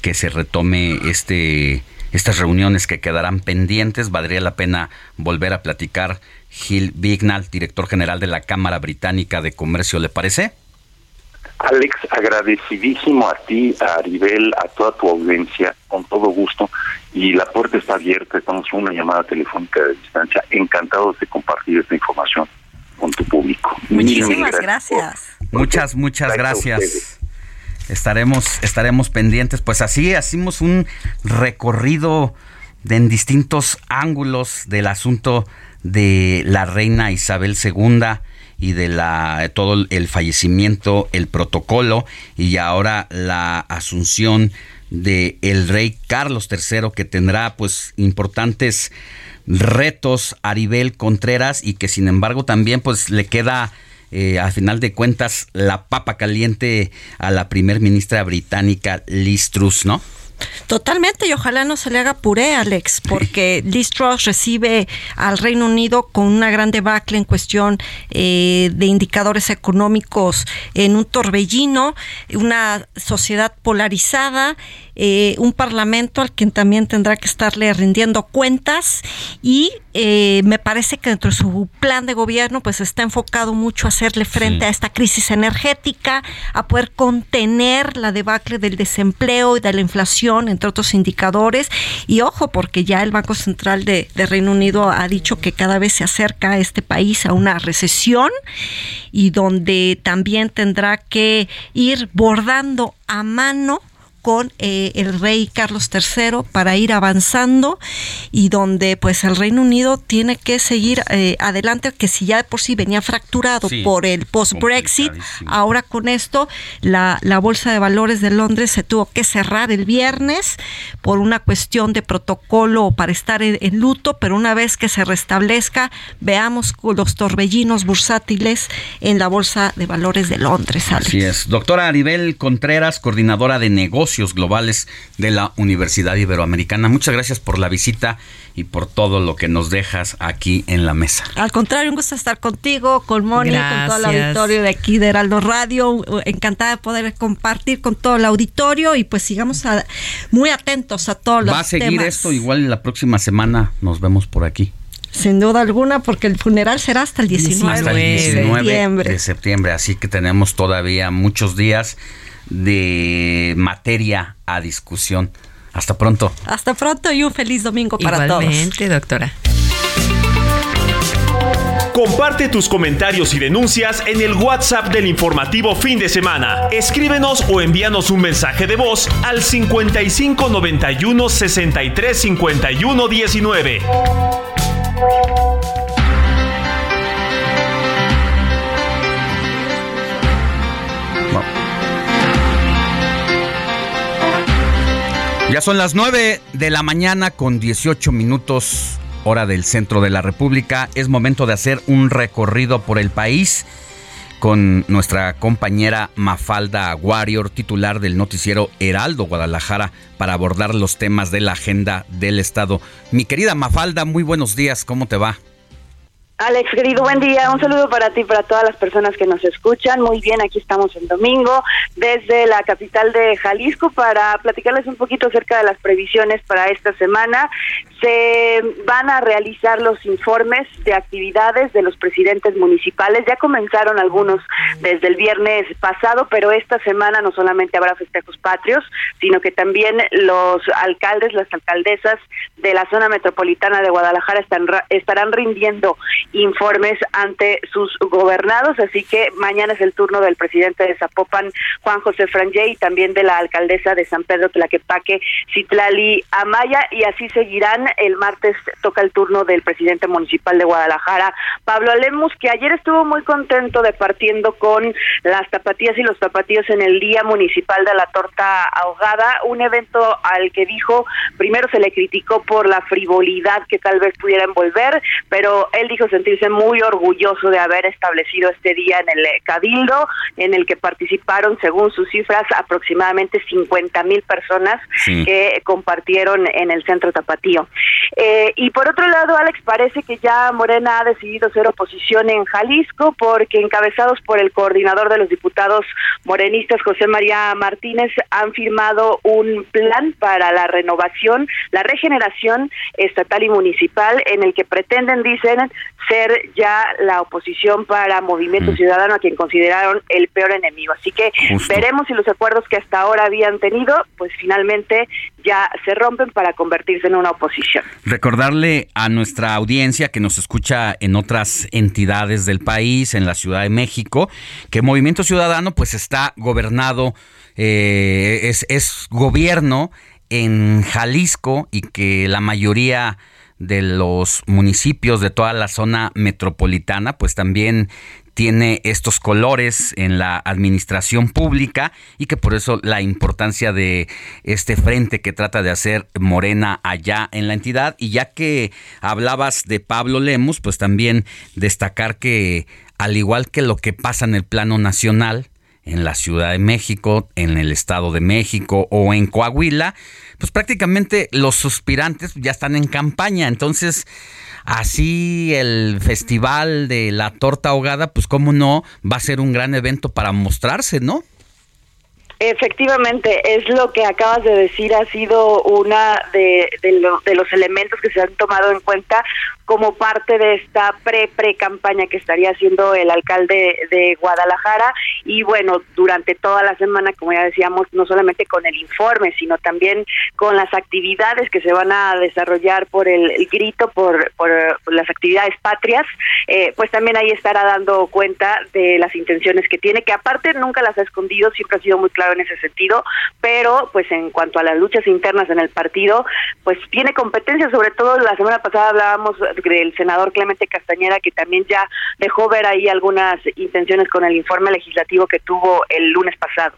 que se retome este estas reuniones que quedarán pendientes. Valdría la pena volver a platicar Gil Bignal director general de la Cámara Británica de Comercio le parece Alex, agradecidísimo a ti, a Aribel, a toda tu audiencia, con todo gusto. Y la puerta está abierta, estamos en una llamada telefónica de distancia. Encantados de compartir esta información con tu público. Muchísimas gracias. Muchas, muchas gracias. Estaremos, estaremos pendientes. Pues así hacemos un recorrido en distintos ángulos del asunto de la reina Isabel II y de la todo el fallecimiento, el protocolo y ahora la asunción de el rey Carlos III que tendrá pues importantes retos a Aribel Contreras y que sin embargo también pues le queda eh, al final de cuentas la papa caliente a la primer ministra británica Liz Truss, ¿no? Totalmente, y ojalá no se le haga puré, Alex, porque Liz Truss recibe al Reino Unido con una gran debacle en cuestión eh, de indicadores económicos en un torbellino, una sociedad polarizada eh, un parlamento al que también tendrá que estarle rindiendo cuentas y eh, me parece que dentro de su plan de gobierno pues está enfocado mucho a hacerle frente a esta crisis energética, a poder contener la debacle del desempleo y de la inflación entre otros indicadores. Y ojo, porque ya el Banco Central de, Reino Unido ha dicho que cada vez se acerca este país a una recesión y donde también tendrá que ir bordando a mano con eh, el rey Carlos III para ir avanzando y donde pues el Reino Unido tiene que seguir eh, adelante que si ya de por sí venía fracturado Sí, por el post-Brexit, ahora con esto la, la Bolsa de Valores de Londres se tuvo que cerrar el viernes por una cuestión de protocolo para estar en, en luto, pero una vez que se restablezca veamos los torbellinos bursátiles en la Bolsa de Valores de Londres. Alex. Así es. Doctora Aribel Contreras, coordinadora de negocios globales de la Universidad Iberoamericana. Muchas gracias por la visita y por todo lo que nos dejas aquí en la mesa. Al contrario, un gusto estar contigo, con Moni, con todo el auditorio de aquí de Heraldo Radio. Encantada de poder compartir con todo el auditorio y pues sigamos a- muy atentos a todos los Va a seguir temas. esto, igual la próxima semana nos vemos por aquí. Sin duda alguna, porque el funeral será hasta el 19, Hasta el de 19 septiembre. de septiembre, así que tenemos todavía muchos días de materia a discusión. Hasta pronto. Hasta pronto y un feliz domingo para Igualmente, doctora. Comparte tus comentarios y denuncias en el WhatsApp del informativo fin de semana. Escríbenos o envíanos un mensaje de voz al 55 91 63 51 19. Ya son las 9 de la mañana con 18 minutos hora del centro de la República. Es momento de hacer un recorrido por el país con nuestra compañera Mafalda Warrior, titular del noticiero Heraldo Guadalajara, para abordar los temas de la agenda del Estado. Mi querida Mafalda, muy buenos días, ¿cómo te va? Alex, querido, buen día. Un saludo para ti y para todas las personas que nos escuchan. Muy bien, aquí estamos el domingo desde la capital de Jalisco para platicarles un poquito acerca de las previsiones para esta semana. Se van a realizar los informes de actividades de los presidentes municipales. Ya comenzaron algunos desde el viernes pasado, pero esta semana no solamente habrá festejos patrios, sino que también los alcaldes, las alcaldesas de la zona metropolitana de Guadalajara estarán rindiendo informes ante sus gobernados, así que mañana es el turno del presidente de Zapopan, Juan José Frangé, y también de la alcaldesa de San Pedro Tlaquepaque, Citlali Amaya, y así seguirán. El martes toca el turno del presidente municipal de Guadalajara, Pablo Lemus, que ayer estuvo muy contento de partiendo con las tapatías y los tapatíos en el Día Municipal de la Torta Ahogada, un evento al que dijo, primero se le criticó por la frivolidad que tal vez pudiera envolver, pero él dijo sentirse muy orgulloso de haber establecido este día en el eh, Cabildo, en el que participaron, según sus cifras, aproximadamente 50 mil personas Sí. que compartieron en el centro tapatío. Eh, y por otro lado, Alex, parece que ya Morena ha decidido ser oposición en Jalisco porque encabezados por el coordinador de los diputados morenistas, José María Martínez, han firmado un plan para la renovación, la regeneración estatal y municipal en el que pretenden, dicen, ser ya la oposición para Movimiento Ciudadano a quien consideraron el peor enemigo. Así que Justo. veremos si los acuerdos que hasta ahora habían tenido, pues finalmente ya se rompen para convertirse en una oposición. Recordarle a nuestra audiencia que nos escucha en otras entidades del país, en la Ciudad de México, que Movimiento Ciudadano pues está gobernado, eh, es, es gobierno en Jalisco y que la mayoría de los municipios de toda la zona metropolitana pues también tiene estos colores en la administración pública y que por eso la importancia de este frente que trata de hacer Morena allá en la entidad. Y ya que hablabas de Pablo Lemus, pues también destacar que al igual que lo que pasa en el plano nacional, en la Ciudad de México, en el Estado de México o en Coahuila, pues prácticamente los suspirantes ya están en campaña. Entonces, así el Festival de la Torta Ahogada, pues cómo no, va a ser un gran evento para mostrarse, ¿no? Efectivamente, es lo que acabas de decir, ha sido una de, de, de los elementos que se han tomado en cuenta como parte de esta pre-pre-campaña que estaría haciendo el alcalde de Guadalajara. Y bueno, durante toda la semana, como ya decíamos, no solamente con el informe, sino también con las actividades que se van a desarrollar por el, grito, por, por, las actividades patrias, eh, pues también ahí estará dando cuenta de las intenciones que tiene, que aparte nunca las ha escondido, siempre ha sido muy claro en ese sentido, pero pues en cuanto a las luchas internas en el partido, pues tiene competencia, sobre todo la semana pasada hablábamos del senador Clemente Castañeda, que también ya dejó ver ahí algunas intenciones con el informe legislativo que tuvo el lunes pasado.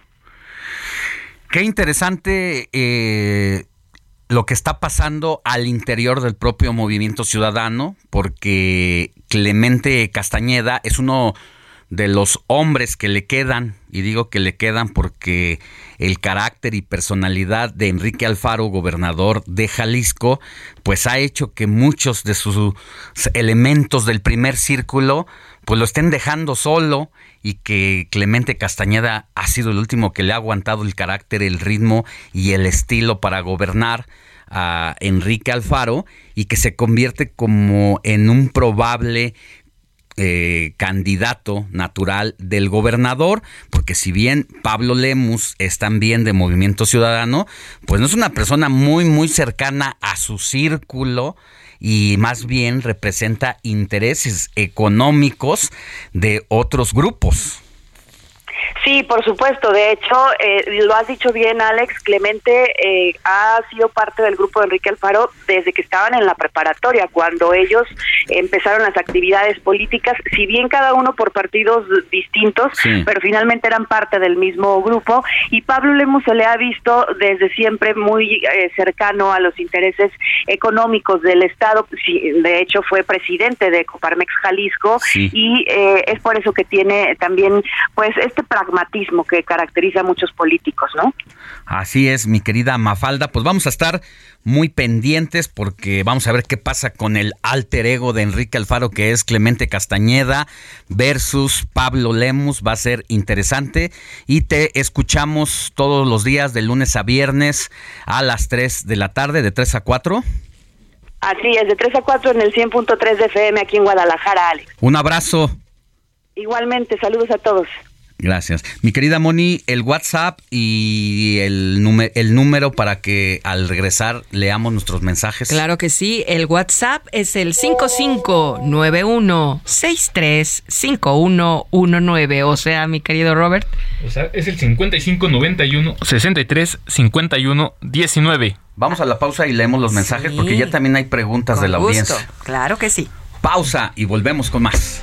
Qué interesante eh, lo que está pasando al interior del propio movimiento ciudadano, porque Clemente Castañeda es uno de los hombres que le quedan, y digo que le quedan porque el carácter y personalidad de Enrique Alfaro, gobernador de Jalisco, pues ha hecho que muchos de sus elementos del primer círculo pues lo estén dejando solo y que Clemente Castañeda ha sido el último que le ha aguantado el carácter, el ritmo y el estilo para gobernar a Enrique Alfaro y que se convierte como en un probable eh, candidato natural del gobernador, porque si bien Pablo Lemus es también de Movimiento Ciudadano, pues no es una persona muy, muy cercana a su círculo y más bien representa intereses económicos de otros grupos. Sí, por supuesto. De hecho, eh, lo has dicho bien, Alex. Clemente eh, ha sido parte del grupo de Enrique Alfaro desde que estaban en la preparatoria, cuando ellos empezaron las actividades políticas, si bien cada uno por partidos distintos, pero finalmente eran parte del mismo grupo. Y Pablo Lemus se le ha visto desde siempre muy eh, cercano a los intereses económicos del Estado. de hecho, fue presidente de Coparmex Jalisco y es por eso que tiene también, pues, este pragmatismo que caracteriza a muchos políticos, ¿no? Así es, mi querida Mafalda. Pues vamos a estar muy pendientes porque vamos a ver qué pasa con el alter ego de Enrique Alfaro, que es Clemente Castañeda versus Pablo Lemus. Va a ser interesante y te escuchamos todos los días de lunes a viernes a las 3 de la tarde, de 3 a 4. Así es, de 3 a 4 en el 100.3 de FM aquí en Guadalajara, Alex. Un abrazo. Igualmente, saludos a todos. Gracias. Mi querida Moni, el WhatsApp y el, el número para que al regresar leamos nuestros mensajes. Claro que sí. El WhatsApp es el 5591635119. O sea, mi querido Robert. O sea, es el 5591 63 Vamos a la pausa y leemos los mensajes porque ya también hay preguntas de la audiencia. Claro que sí. Pausa y volvemos con más.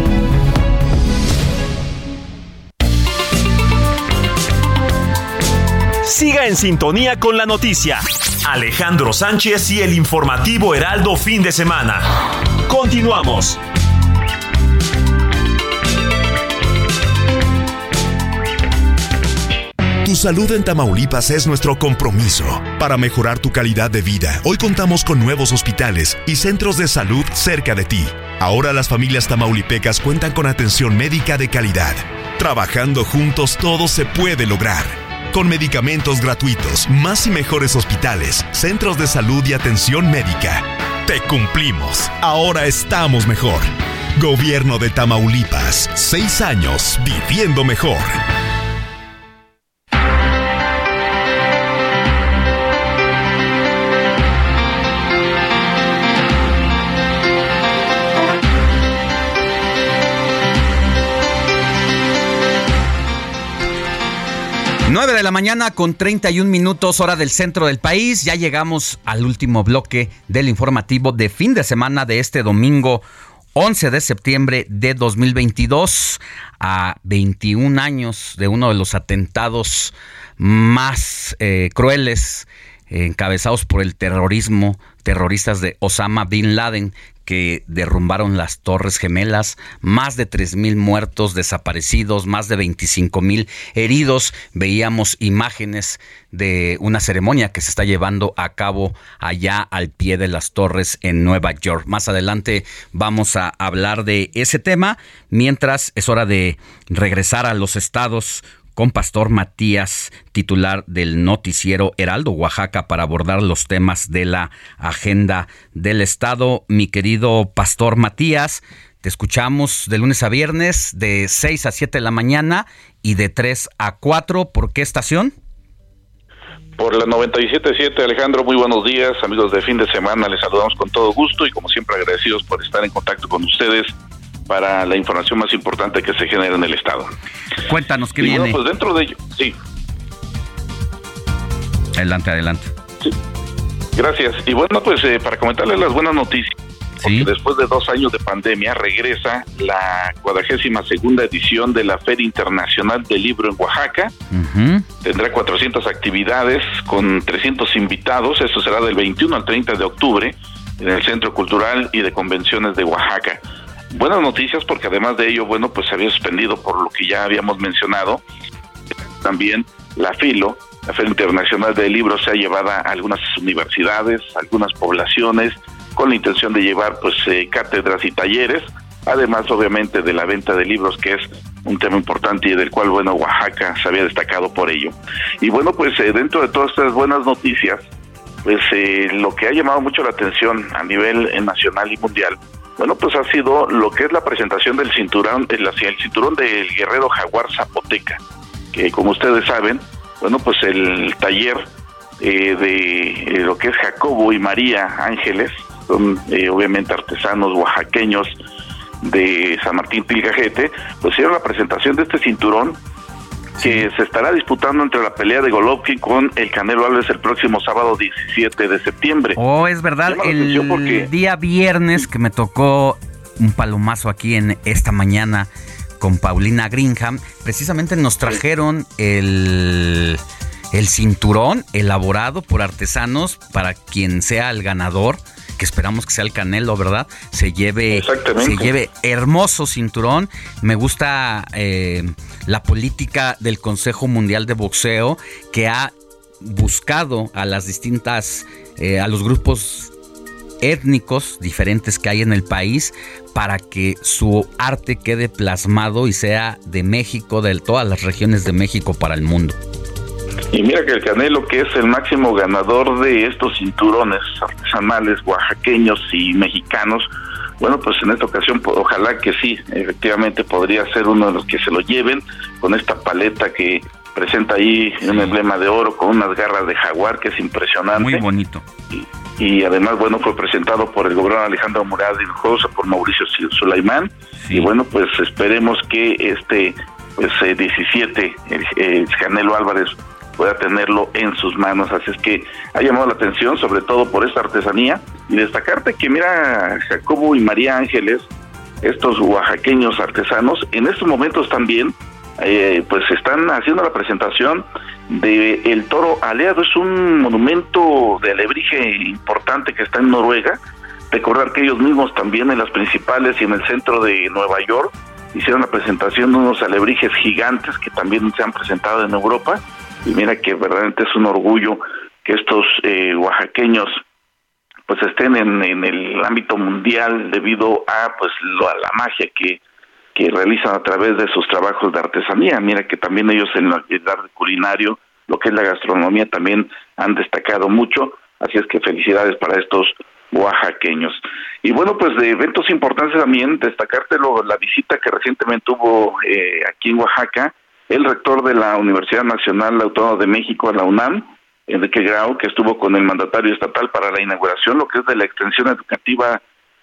Siga en sintonía con la noticia. Alejandro Sánchez y el informativo Heraldo fin de semana. Continuamos. Tu salud en Tamaulipas es nuestro compromiso. Para mejorar tu calidad de vida, hoy contamos con nuevos hospitales y centros de salud cerca de ti. Ahora las familias tamaulipecas cuentan con atención médica de calidad. Trabajando juntos todo se puede lograr con medicamentos gratuitos, más y mejores hospitales, centros de salud y atención médica. Te cumplimos. Ahora estamos mejor. Gobierno de Tamaulipas. Seis años viviendo mejor. 9 de la mañana con 31 minutos hora del centro del país. Ya llegamos al último bloque del informativo de fin de semana de este domingo 11 de septiembre de 2022, a 21 años de uno de los atentados más eh, crueles encabezados por el terrorismo, terroristas de Osama Bin Laden, que derrumbaron las Torres Gemelas, más de mil muertos, desaparecidos, más de mil heridos. Veíamos imágenes de una ceremonia que se está llevando a cabo allá al pie de las torres en Nueva York. Más adelante vamos a hablar de ese tema, mientras es hora de regresar a los estados con Pastor Matías, titular del noticiero Heraldo Oaxaca, para abordar los temas de la agenda del Estado. Mi querido Pastor Matías, te escuchamos de lunes a viernes, de 6 a 7 de la mañana y de 3 a 4. ¿Por qué estación? Por la 97.7, Alejandro, muy buenos días, amigos de fin de semana, les saludamos con todo gusto y como siempre agradecidos por estar en contacto con ustedes para la información más importante que se genera en el Estado. Cuéntanos qué viene. pues dentro de ello, sí. Adelante, adelante. Sí. Gracias. Y bueno, pues eh, para comentarles las buenas noticias. Porque después de dos años de pandemia regresa la cuadragésima segunda edición de la Feria Internacional del Libro en Oaxaca. Tendrá 400 actividades con 300 invitados. Eso será del 21 al 30 de octubre en el Centro Cultural y de Convenciones de Oaxaca. Buenas noticias porque además de ello, bueno, pues se había suspendido por lo que ya habíamos mencionado. También la FILO, la Feria Internacional de Libros, se ha llevado a algunas universidades, algunas poblaciones, con la intención de llevar pues eh, cátedras y talleres, además obviamente de la venta de libros, que es un tema importante y del cual, bueno, Oaxaca se había destacado por ello. Y bueno, pues eh, dentro de todas estas buenas noticias, pues eh, lo que ha llamado mucho la atención a nivel nacional y mundial bueno, pues ha sido lo que es la presentación del cinturón, el, el cinturón del guerrero jaguar zapoteca, que como ustedes saben, bueno, pues el taller eh, de eh, lo que es Jacobo y María Ángeles, son eh, obviamente artesanos oaxaqueños de San Martín Pilgajete, pues hicieron la presentación de este cinturón que se estará disputando entre la pelea de Golovkin con el Canelo Alves el próximo sábado 17 de septiembre. Oh, es verdad, el día viernes que me tocó un palomazo aquí en esta mañana con Paulina Greenham, precisamente nos trajeron el, el cinturón elaborado por artesanos para quien sea el ganador que esperamos que sea el Canelo, ¿verdad? Se lleve, se lleve hermoso cinturón. Me gusta eh, la política del Consejo Mundial de Boxeo que ha buscado a las distintas, eh, a los grupos étnicos diferentes que hay en el país para que su arte quede plasmado y sea de México, de todas las regiones de México para el mundo. Y mira que el Canelo, que es el máximo ganador de estos cinturones artesanales oaxaqueños y mexicanos, bueno, pues en esta ocasión ojalá que sí, efectivamente podría ser uno de los que se lo lleven con esta paleta que presenta ahí un emblema de oro con unas garras de jaguar que es impresionante. Muy bonito. Y, además, bueno, fue presentado por el gobernador Alejandro Murad Hinojosa, por Mauricio Sulaimán. Y bueno, pues esperemos que este pues 17, eh, el, el Canelo Álvarez pueda tenerlo en sus manos. Así es que ha llamado la atención, sobre todo por esta artesanía, y destacarte que mira Jacobo y María Ángeles, estos oaxaqueños artesanos, en estos momentos también, eh, pues están haciendo la presentación de el toro aleado. Es un monumento de alebrije importante que está en Noruega. Recordar que ellos mismos también en las principales y en el centro de Nueva York hicieron la presentación de unos alebrijes gigantes que también se han presentado en Europa y mira que verdaderamente es un orgullo que estos eh, oaxaqueños pues estén en, en, el ámbito mundial debido a pues lo, a la magia que, que realizan a través de sus trabajos de artesanía. Mira que también ellos en el arte culinario, lo que es la gastronomía también han destacado mucho, así es que felicidades para estos oaxaqueños. Y bueno, pues de eventos importantes también, destacártelo la visita que recientemente hubo eh, aquí en Oaxaca el rector de la Universidad Nacional Autónoma de México, la UNAM, Enrique Grau, que estuvo con el mandatario estatal para la inauguración, lo que es de la extensión educativa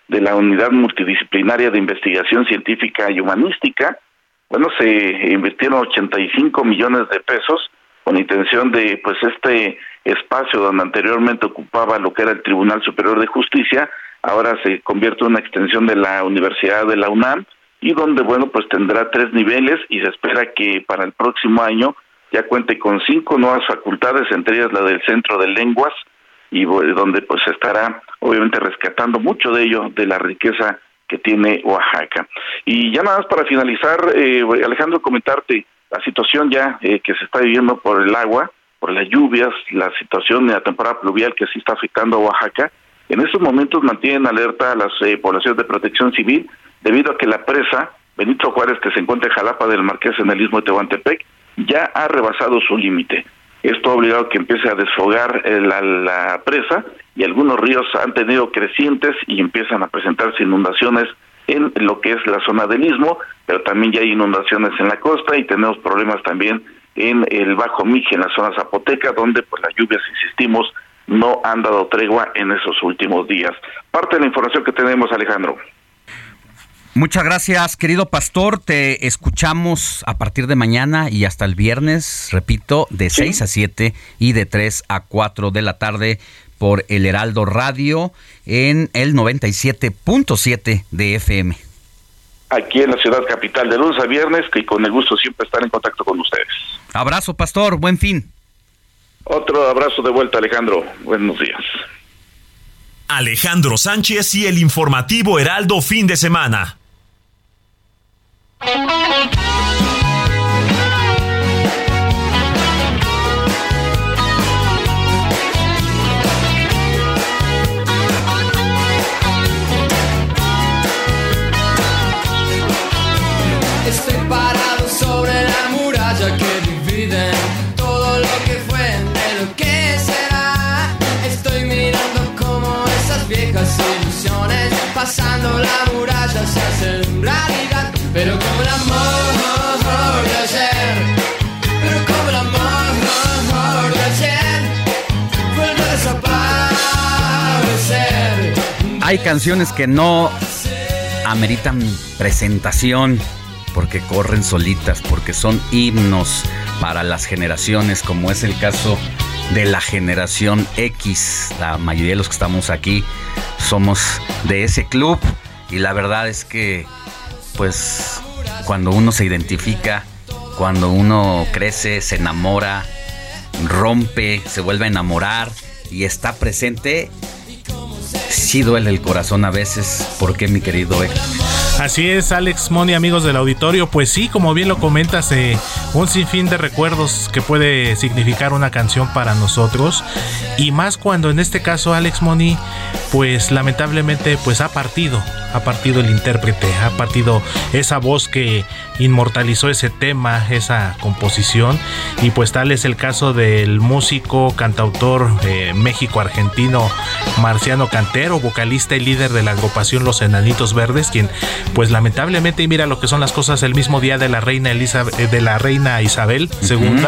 de la Unidad Multidisciplinaria de Investigación Científica y Humanística. Bueno, se invirtieron 85 millones de pesos con intención de, pues, este espacio donde anteriormente ocupaba lo que era el Tribunal Superior de Justicia, ahora se convierte en una extensión de la Universidad de la UNAM y donde, bueno, pues tendrá tres niveles y se espera que para el próximo año ya cuente con cinco nuevas facultades, entre ellas la del Centro de Lenguas, y donde pues estará obviamente rescatando mucho de ello, de la riqueza que tiene Oaxaca. Y ya nada más para finalizar, eh, Alejandro, comentarte la situación ya eh, que se está viviendo por el agua, por las lluvias, la situación de la temporada pluvial que sí está afectando a Oaxaca. En estos momentos mantienen alerta a las eh, poblaciones de protección civil debido a que la presa Benito Juárez, que se encuentra en Jalapa del Marqués en el istmo de Tehuantepec, ya ha rebasado su límite. Esto ha obligado a que empiece a desfogar eh, la, la, presa y algunos ríos han tenido crecientes y empiezan a presentarse inundaciones en lo que es la zona del istmo, pero también ya hay inundaciones en la costa y tenemos problemas también en el Bajo Mije, en la zona zapoteca, donde pues las lluvias, insistimos, no han dado tregua en esos últimos días. Parte de la información que tenemos, Alejandro. Muchas gracias, querido pastor. Te escuchamos a partir de mañana y hasta el viernes, repito, de 6 a 7 y de 3 a 4 de la tarde por el Heraldo Radio en el 97.7 de FM. Aquí en la ciudad capital de lunes a viernes y con el gusto siempre estar en contacto con ustedes. Abrazo, pastor. Buen fin. Otro abrazo de vuelta, Alejandro. Buenos días. Alejandro Sánchez y el informativo Heraldo fin de semana. Hay canciones que no ameritan presentación porque corren solitas, porque son himnos para las generaciones, como es el caso de la generación X. La mayoría de los que estamos aquí somos de ese club y la verdad es que pues cuando uno se identifica, cuando uno crece, se enamora, rompe, se vuelve a enamorar y está presente, sí duele el corazón a veces. ¿Por qué, mi querido Héctor? Así es, Alex Moni, amigos del auditorio. Pues sí, como bien lo comentas, eh, un sinfín de recuerdos que puede significar una canción para nosotros. Y más cuando en este caso Alex Moni, pues lamentablemente, pues ha partido, ha partido el intérprete, ha partido esa voz que inmortalizó ese tema, esa composición. Y pues tal es el caso del músico, cantautor eh, México-argentino Marciano Cantero, vocalista y líder de la agrupación Los Enanitos Verdes, quien pues lamentablemente, y mira lo que son las cosas, el mismo día de la reina Elizabeth, de la reina Isabel II,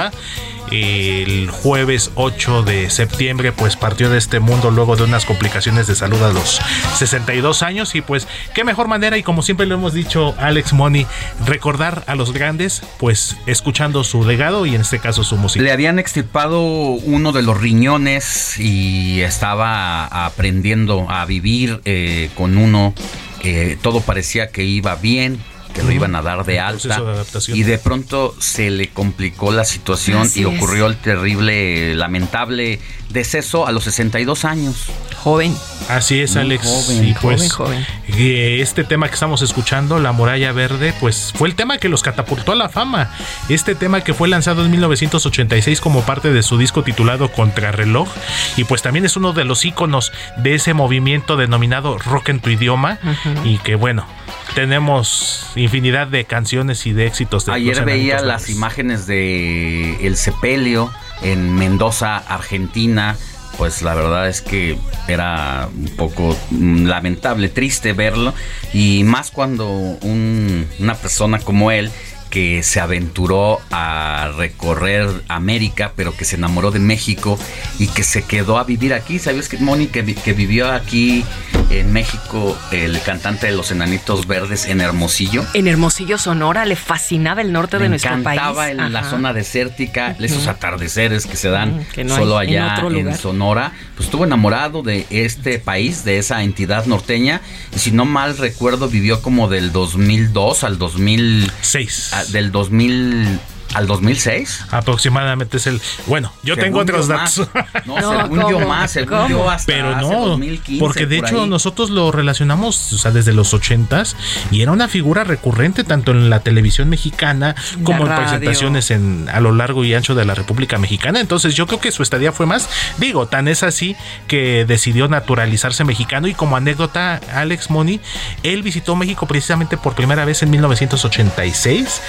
el jueves 8 de septiembre pues partió de este mundo luego de unas complicaciones de salud a los 62 años y pues qué mejor manera y como siempre lo hemos dicho Alex Money recordar a los grandes pues escuchando su legado y en este caso su música. Le habían extirpado uno de los riñones y estaba aprendiendo a vivir eh, con uno eh, todo parecía que iba bien, que lo iban a dar de alta y de pronto se le complicó la situación Así y es. ocurrió el terrible, lamentable deceso a los 62 años. Joven. Así es, Muy Alex. joven, y pues joven, eh, este tema que estamos escuchando, La Muralla Verde, pues fue el tema que los catapultó a la fama. Este tema que fue lanzado en 1986 como parte de su disco titulado Contrarreloj y pues también es uno de los íconos de ese movimiento denominado rock en tu idioma y que bueno, tenemos infinidad de canciones y de éxitos de Ayer veía las imágenes de el sepelio en Mendoza, Argentina. Pues la verdad es que era un poco mm, lamentable, triste verlo. Y más cuando un- una persona como él, que se aventuró a recorrer América, pero que se enamoró de México y que se quedó a vivir aquí. ¿Sabías que Moni que, vi- que vivió aquí en México el cantante de los Enanitos Verdes en Hermosillo? En Hermosillo, Sonora, le fascinaba el norte de nuestro país. encantaba en la zona desértica, esos atardeceres que se dan Ujú, que no hay solo en allá en, lugar. Sonora. Pues estuvo enamorado de este país, de esa entidad norteña. Y si no mal recuerdo, vivió como del 2002 al 2006. Del 2000 al 2006. Aproximadamente es el. Bueno, yo Según tengo otros datos. más. No, No, según yo ¿cómo? más, según yo hasta Pero hace no, 2015, porque de por hecho ahí. nosotros lo relacionamos, o sea, desde los ochentas y era una figura recurrente tanto en la televisión mexicana como en presentaciones en a lo largo y ancho de la República Mexicana. Entonces yo creo que su estadía fue más, digo, tan es así que decidió naturalizarse mexicano y como anécdota, Alex Moni, él visitó México precisamente por primera vez en 1986,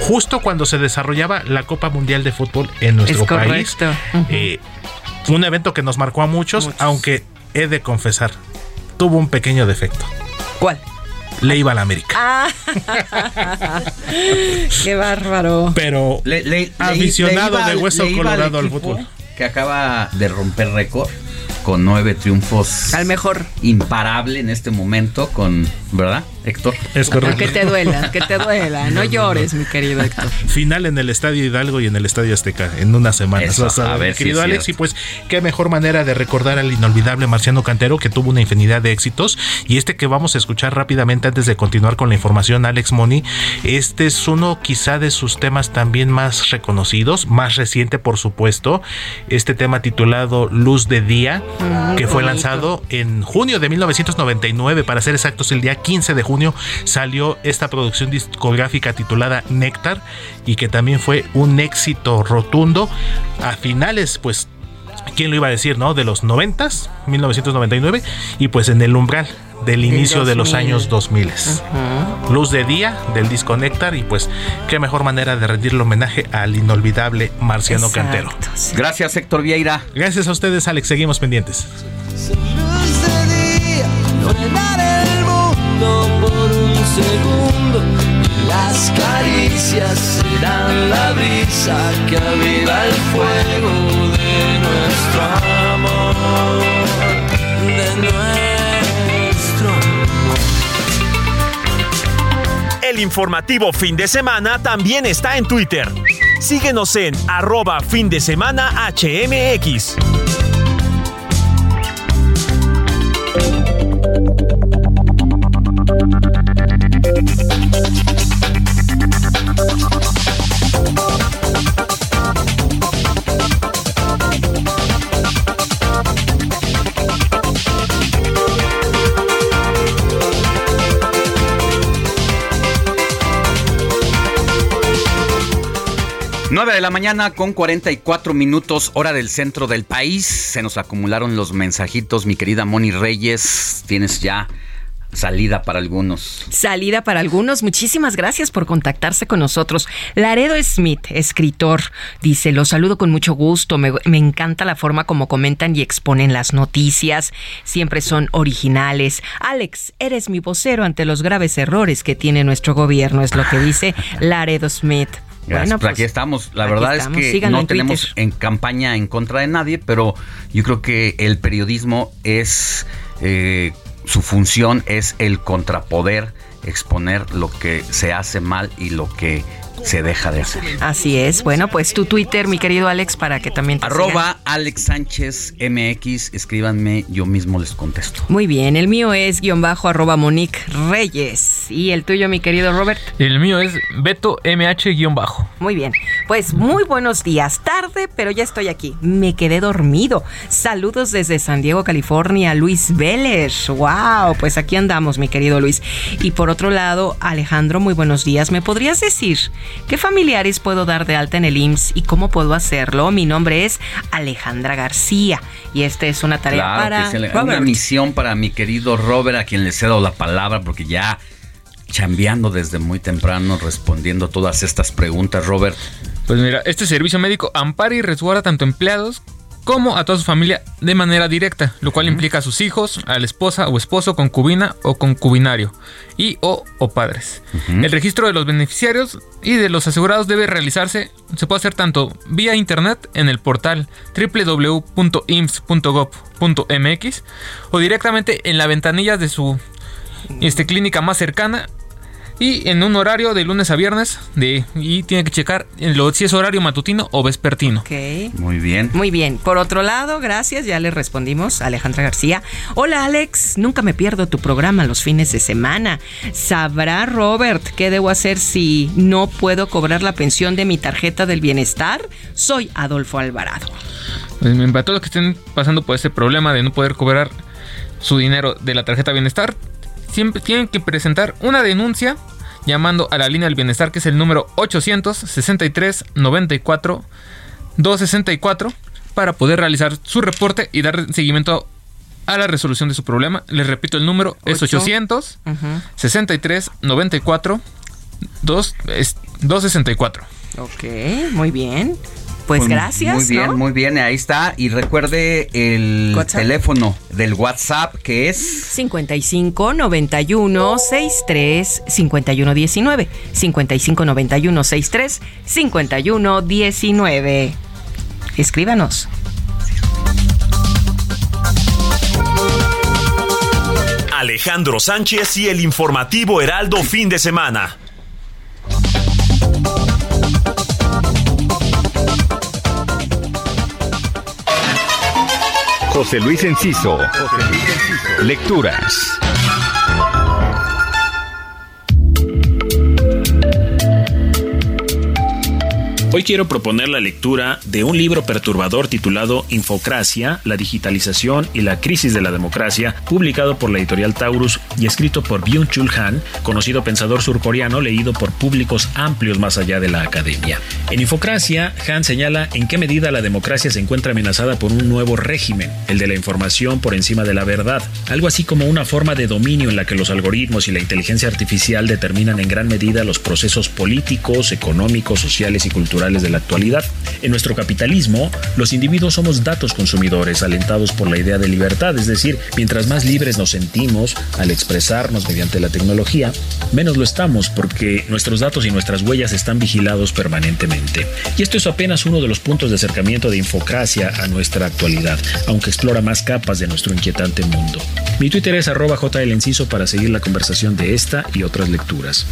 justo cuando se desarrollaba la Copa Mundial de Fútbol en nuestro Es país. correcto. Eh, un evento que nos marcó a muchos, aunque he de confesar, tuvo un pequeño defecto. ¿Cuál? Le iba a la América. Ah, qué bárbaro. Pero Le- le- aficionado le iba de al- hueso colorado al equipo fútbol. Que acaba de romper récord con nueve triunfos. Al mejor. Imparable en este momento con, ¿verdad, Héctor? Es Que te duela, que te duela. No llores, mi querido Héctor. Final en el Estadio Hidalgo y en el Estadio Azteca en unas semanas. Eso, a a ver, mi querido Alex, y pues qué mejor manera de recordar al inolvidable Marciano Cantero que tuvo una infinidad de éxitos. Y este que vamos a escuchar rápidamente antes de continuar con la información, Alex Moni, este es uno quizá de sus temas también más reconocidos, más reciente por supuesto, este tema titulado Luz de Día, Mm, que fue bonito. lanzado en junio de 1999, para ser exactos, el día 15 de junio salió esta producción discográfica titulada Néctar y que también fue un éxito rotundo a finales, pues, ¿quién lo iba a decir, no? De los 90s, 1999, y pues en el umbral del inicio de los 2000. años 2000. Luz de día del disco Néctar y pues qué mejor manera de rendirle homenaje al inolvidable Marciano Exacto, Cantero. Gracias, Héctor Vieira. Gracias a ustedes, Alex. Seguimos pendientes. el mundo segundo y las caricias serán la brisa que aviva el fuego de nuestro amor, de nuestro amor. El informativo fin de semana también está en Twitter. Síguenos en arroba fin de semana HMX. Nueve de la mañana con 44 minutos, hora del centro del país. Se nos acumularon los mensajitos, mi querida Moni Reyes. Tienes ya salida para algunos. Salida para algunos. Muchísimas gracias por contactarse con nosotros. Laredo Smith, escritor, dice, los saludo con mucho gusto. Me, me encanta la forma como comentan y exponen las noticias. Siempre son originales. Alex, eres mi vocero ante los graves errores que tiene nuestro gobierno, es lo que dice Laredo Smith. Gracias, Bueno, pues pues, aquí estamos. La aquí verdad estamos. es que Síganlo no en tenemos Twitter. en campaña en contra de nadie, pero yo creo que el periodismo es eh, su función es el contrapoder, exponer lo que se hace mal y lo que se deja de hacer. Así es. Bueno, pues tu Twitter, mi querido Alex, para que también te. Arroba Alex Sánchez MX, escríbanme, yo mismo les contesto. Muy bien, el mío es guion bajo arroba Monique Reyes. ¿Y el tuyo, mi querido Robert? El mío es Beto MH-bajo. Muy bien, pues muy buenos días. Tarde, pero ya estoy aquí. Me quedé dormido. Saludos desde San Diego, California, Luis Vélez. Wow, pues aquí andamos, mi querido Luis. Y por otro lado, Alejandro, muy buenos días. ¿Me podrías decir qué familiares puedo dar de alta en el IMSS y cómo puedo hacerlo? Mi nombre es Alejandra García y esta es una tarea Claro para que una misión para mi querido Robert, a quien le cedo la palabra, porque ya chambeando desde muy temprano, respondiendo todas estas preguntas, Robert. Pues mira, este servicio médico ampara y resguarda tanto empleados como a toda su familia de manera directa, lo cual implica a sus hijos, a la esposa o esposo, concubina o concubinario y o, o padres. El registro de los beneficiarios y de los asegurados debe realizarse, se puede hacer tanto vía internet en el portal www.ims.gov.mx o directamente en la ventanilla de su este, clínica más cercana y en un horario de lunes a viernes de y tiene que checar en lo, si es horario matutino o vespertino. Ok. Muy bien. Muy bien. Por otro lado, gracias, ya le respondimos a Alejandra García. Hola Alex, nunca me pierdo tu programa los fines de semana. ¿Sabrá Robert qué debo hacer si no puedo cobrar la pensión de mi tarjeta del bienestar? Soy Adolfo Alvarado. Pues, Para todos los que estén pasando por ese problema de no poder cobrar su dinero de la tarjeta bienestar, siempre tienen que presentar una denuncia llamando a la línea del bienestar que es el número 863 94 264 para poder realizar su reporte y dar seguimiento a la resolución de su problema. Les repito, el número es Ocho. 800 63 94 2, es 264. Ok, muy bien. Pues Muy- gracias. Muy bien, ¿no? muy bien, ahí está. Y recuerde el WhatsApp. teléfono del WhatsApp que es 55 91 63 51 19. 55 91 63 51 19. Escríbanos. Alejandro Sánchez y el informativo Heraldo fin de semana. José Luis Enciso. Lecturas. Hoy quiero proponer la lectura de un libro perturbador titulado Infocracia, la digitalización y la crisis de la democracia, publicado por la editorial Taurus y escrito por Byung-Chul Han, conocido pensador surcoreano leído por públicos amplios más allá de la academia. En Infocracia, Han señala en qué medida la democracia se encuentra amenazada por un nuevo régimen, el de la información por encima de la verdad, algo así como una forma de dominio en la que los algoritmos y la inteligencia artificial determinan en gran medida los procesos políticos, económicos, sociales y culturales de la actualidad. En nuestro capitalismo, los individuos somos datos consumidores alentados por la idea de libertad, es decir, mientras más libres nos sentimos al expresarnos mediante la tecnología, menos lo estamos porque nuestros datos y nuestras huellas están vigilados permanentemente. Y esto es apenas uno de los puntos de acercamiento de Infocracia a nuestra actualidad, aunque explora más capas de nuestro inquietante mundo. Mi Twitter es arroba para seguir la conversación de esta y otras lecturas.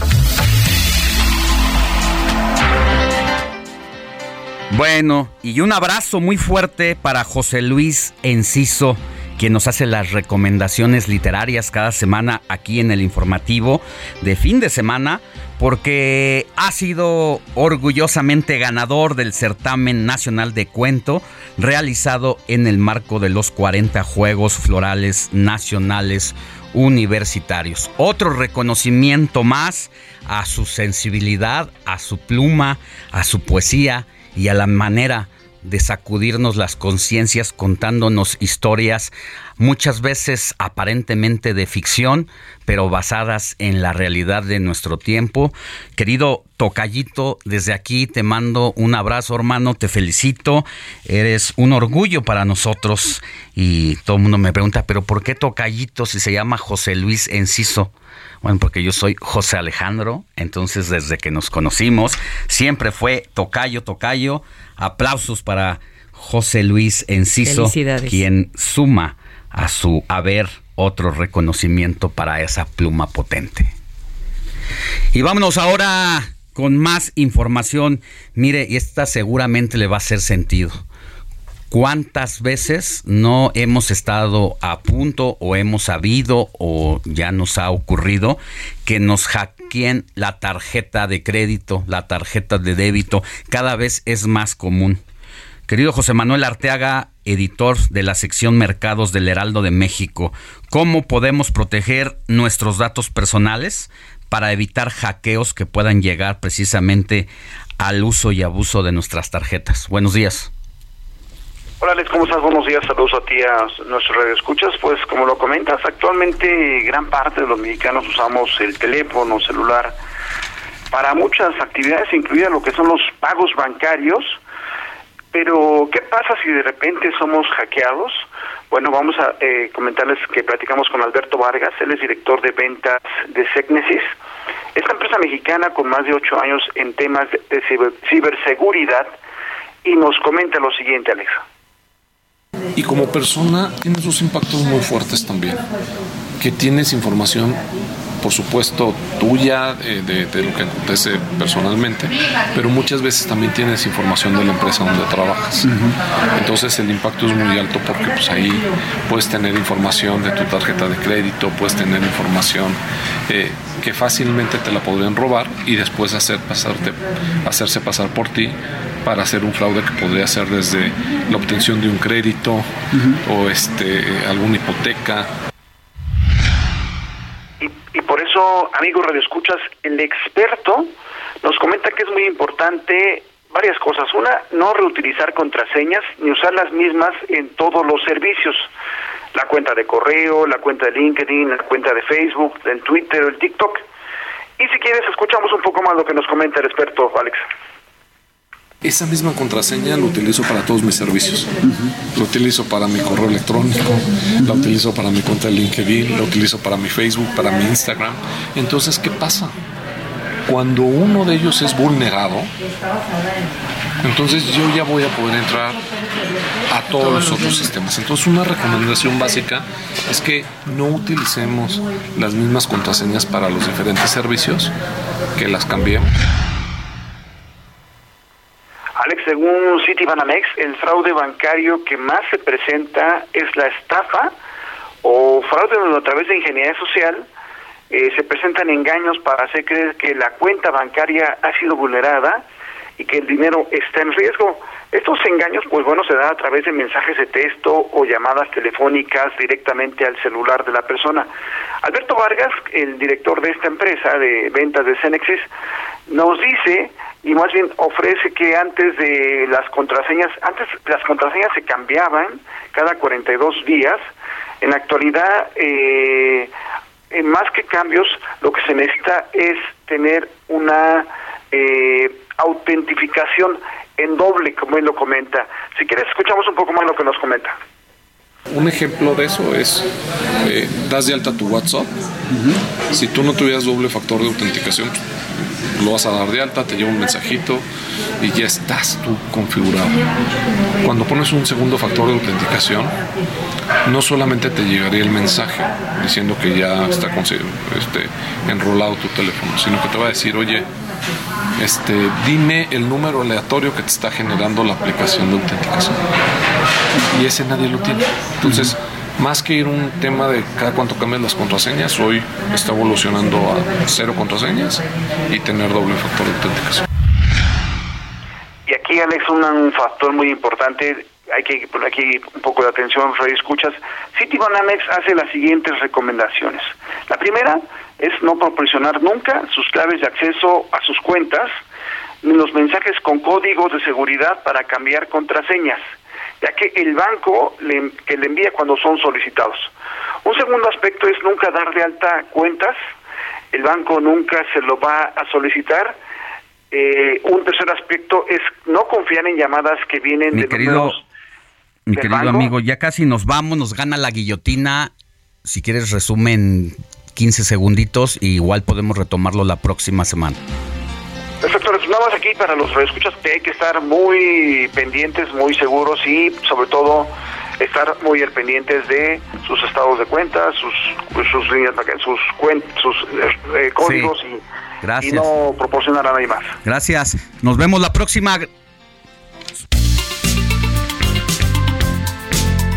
Bueno, y un abrazo muy fuerte para José Luis Enciso, quien nos hace las recomendaciones literarias cada semana aquí en el informativo de fin de semana, porque ha sido orgullosamente ganador del certamen nacional de cuento realizado en el marco de los 40 Juegos Florales Nacionales Universitarios. Otro reconocimiento más a su sensibilidad, a su pluma, a su poesía y a la manera de sacudirnos las conciencias contándonos historias muchas veces aparentemente de ficción, pero basadas en la realidad de nuestro tiempo. Querido Tocayito, desde aquí te mando un abrazo, hermano, te felicito, eres un orgullo para nosotros y todo el mundo me pregunta, pero ¿por qué Tocayito si se llama José Luis Enciso? Bueno, porque yo soy José Alejandro, entonces desde que nos conocimos siempre fue Tocayo, Tocayo. Aplausos para José Luis Enciso, quien suma a su haber otro reconocimiento para esa pluma potente. Y vámonos ahora con más información. Mire, y esta seguramente le va a hacer sentido. ¿Cuántas veces no hemos estado a punto o hemos sabido o ya nos ha ocurrido que nos hackeen la tarjeta de crédito, la tarjeta de débito? Cada vez es más común. Querido José Manuel Arteaga, editor de la sección Mercados del Heraldo de México, ¿cómo podemos proteger nuestros datos personales para evitar hackeos que puedan llegar precisamente al uso y abuso de nuestras tarjetas? Buenos días. Hola Alex, ¿cómo estás? Buenos días, saludos a ti, a nuestros radioescuchas. Pues como lo comentas, actualmente gran parte de los mexicanos usamos el teléfono celular para muchas actividades, incluidas lo que son los pagos bancarios, Pero, ¿qué pasa si de repente somos hackeados? Bueno, vamos a eh, comentarles que platicamos con Alberto Vargas, él es director de ventas de Secnesis. Esta empresa mexicana con más de ocho años en temas de ciberseguridad y nos comenta lo siguiente, Alexa. Y como persona tienes dos impactos muy fuertes también, que tienes información por supuesto tuya, de, de, lo que acontece personalmente, pero muchas veces también tienes información de la empresa donde trabajas. Entonces el impacto es muy alto porque pues ahí puedes tener información de tu tarjeta de crédito, puedes tener información eh, que fácilmente te la podrían robar y después hacer pasarte, hacerse pasar por ti para hacer un fraude que podría ser desde la obtención de un crédito o este alguna hipoteca y por eso, amigos radioescuchas, el experto nos comenta que es muy importante varias cosas. Una, no reutilizar contraseñas ni usar las mismas en todos los servicios. La cuenta de correo, la cuenta de LinkedIn, la cuenta de Facebook, el Twitter, el TikTok. Y si quieres, escuchamos un poco más lo que nos comenta el experto, Alex. Esa misma contraseña la utilizo para todos mis servicios. Lo utilizo para mi correo electrónico, la utilizo para mi cuenta de LinkedIn, la utilizo para mi Facebook, para mi Instagram. Entonces, ¿qué pasa? Cuando uno de ellos es vulnerado, entonces yo ya voy a poder entrar a todos los otros sistemas. Entonces una recomendación básica es que no utilicemos las mismas contraseñas para los diferentes servicios, que las cambiemos. Alex, según Citibanamex, el fraude bancario que más se presenta es la estafa o fraude a través de ingeniería social. Eh, se presentan engaños para hacer creer que la cuenta bancaria ha sido vulnerada y que el dinero está en riesgo. Estos engaños, pues bueno, se dan a través de mensajes de texto o llamadas telefónicas directamente al celular de la persona. Alberto Vargas, el director de esta empresa de ventas de Cenexis, nos dice y más bien ofrece que antes de las contraseñas, antes las contraseñas se cambiaban cada 42 días, en la actualidad, eh, más que cambios, lo que se necesita es tener una eh, autentificación en doble, como él lo comenta. Si quieres, escuchamos un poco más lo que nos comenta. Un ejemplo de eso es, eh, das de alta tu WhatsApp. Si tú no tuvieras doble factor de autenticación, lo vas a dar de alta, te lleva un mensajito y ya estás tú configurado. Cuando pones un segundo factor de autenticación, no solamente te llegaría el mensaje diciendo que ya está este, enrolado tu teléfono, sino que te va a decir, oye, este, dime el número aleatorio que te está generando la aplicación de autenticación. Y ese nadie lo tiene. Entonces, más que ir un tema de cada cuánto cambian las contraseñas, hoy está evolucionando a cero contraseñas y tener doble factor de autenticación. Y aquí, Alex, un, factor muy importante, hay que poner aquí un poco de atención, Radio Escuchas. Citibanamex hace las siguientes recomendaciones. La primera es no proporcionar nunca sus claves de acceso a sus cuentas, ni los mensajes con códigos de seguridad para cambiar contraseñas ya que el banco le, que le envía cuando son solicitados. Un segundo aspecto es nunca dar de alta cuentas, el banco nunca se lo va a solicitar. Eh, un tercer aspecto es no confiar en llamadas que vienen de querido, Mi querido amigo, ya casi nos vamos, nos gana la guillotina. Si quieres resumen 15 segunditos, y igual podemos retomarlo la próxima semana. Perfecto, nada más aquí para los escuchas que hay que estar muy pendientes, muy seguros y sobre todo estar muy al pendientes de sus estados de cuenta, sus sus líneas, sus sus eh, códigos y, y no proporcionar a nadie más. Gracias. Nos vemos la próxima.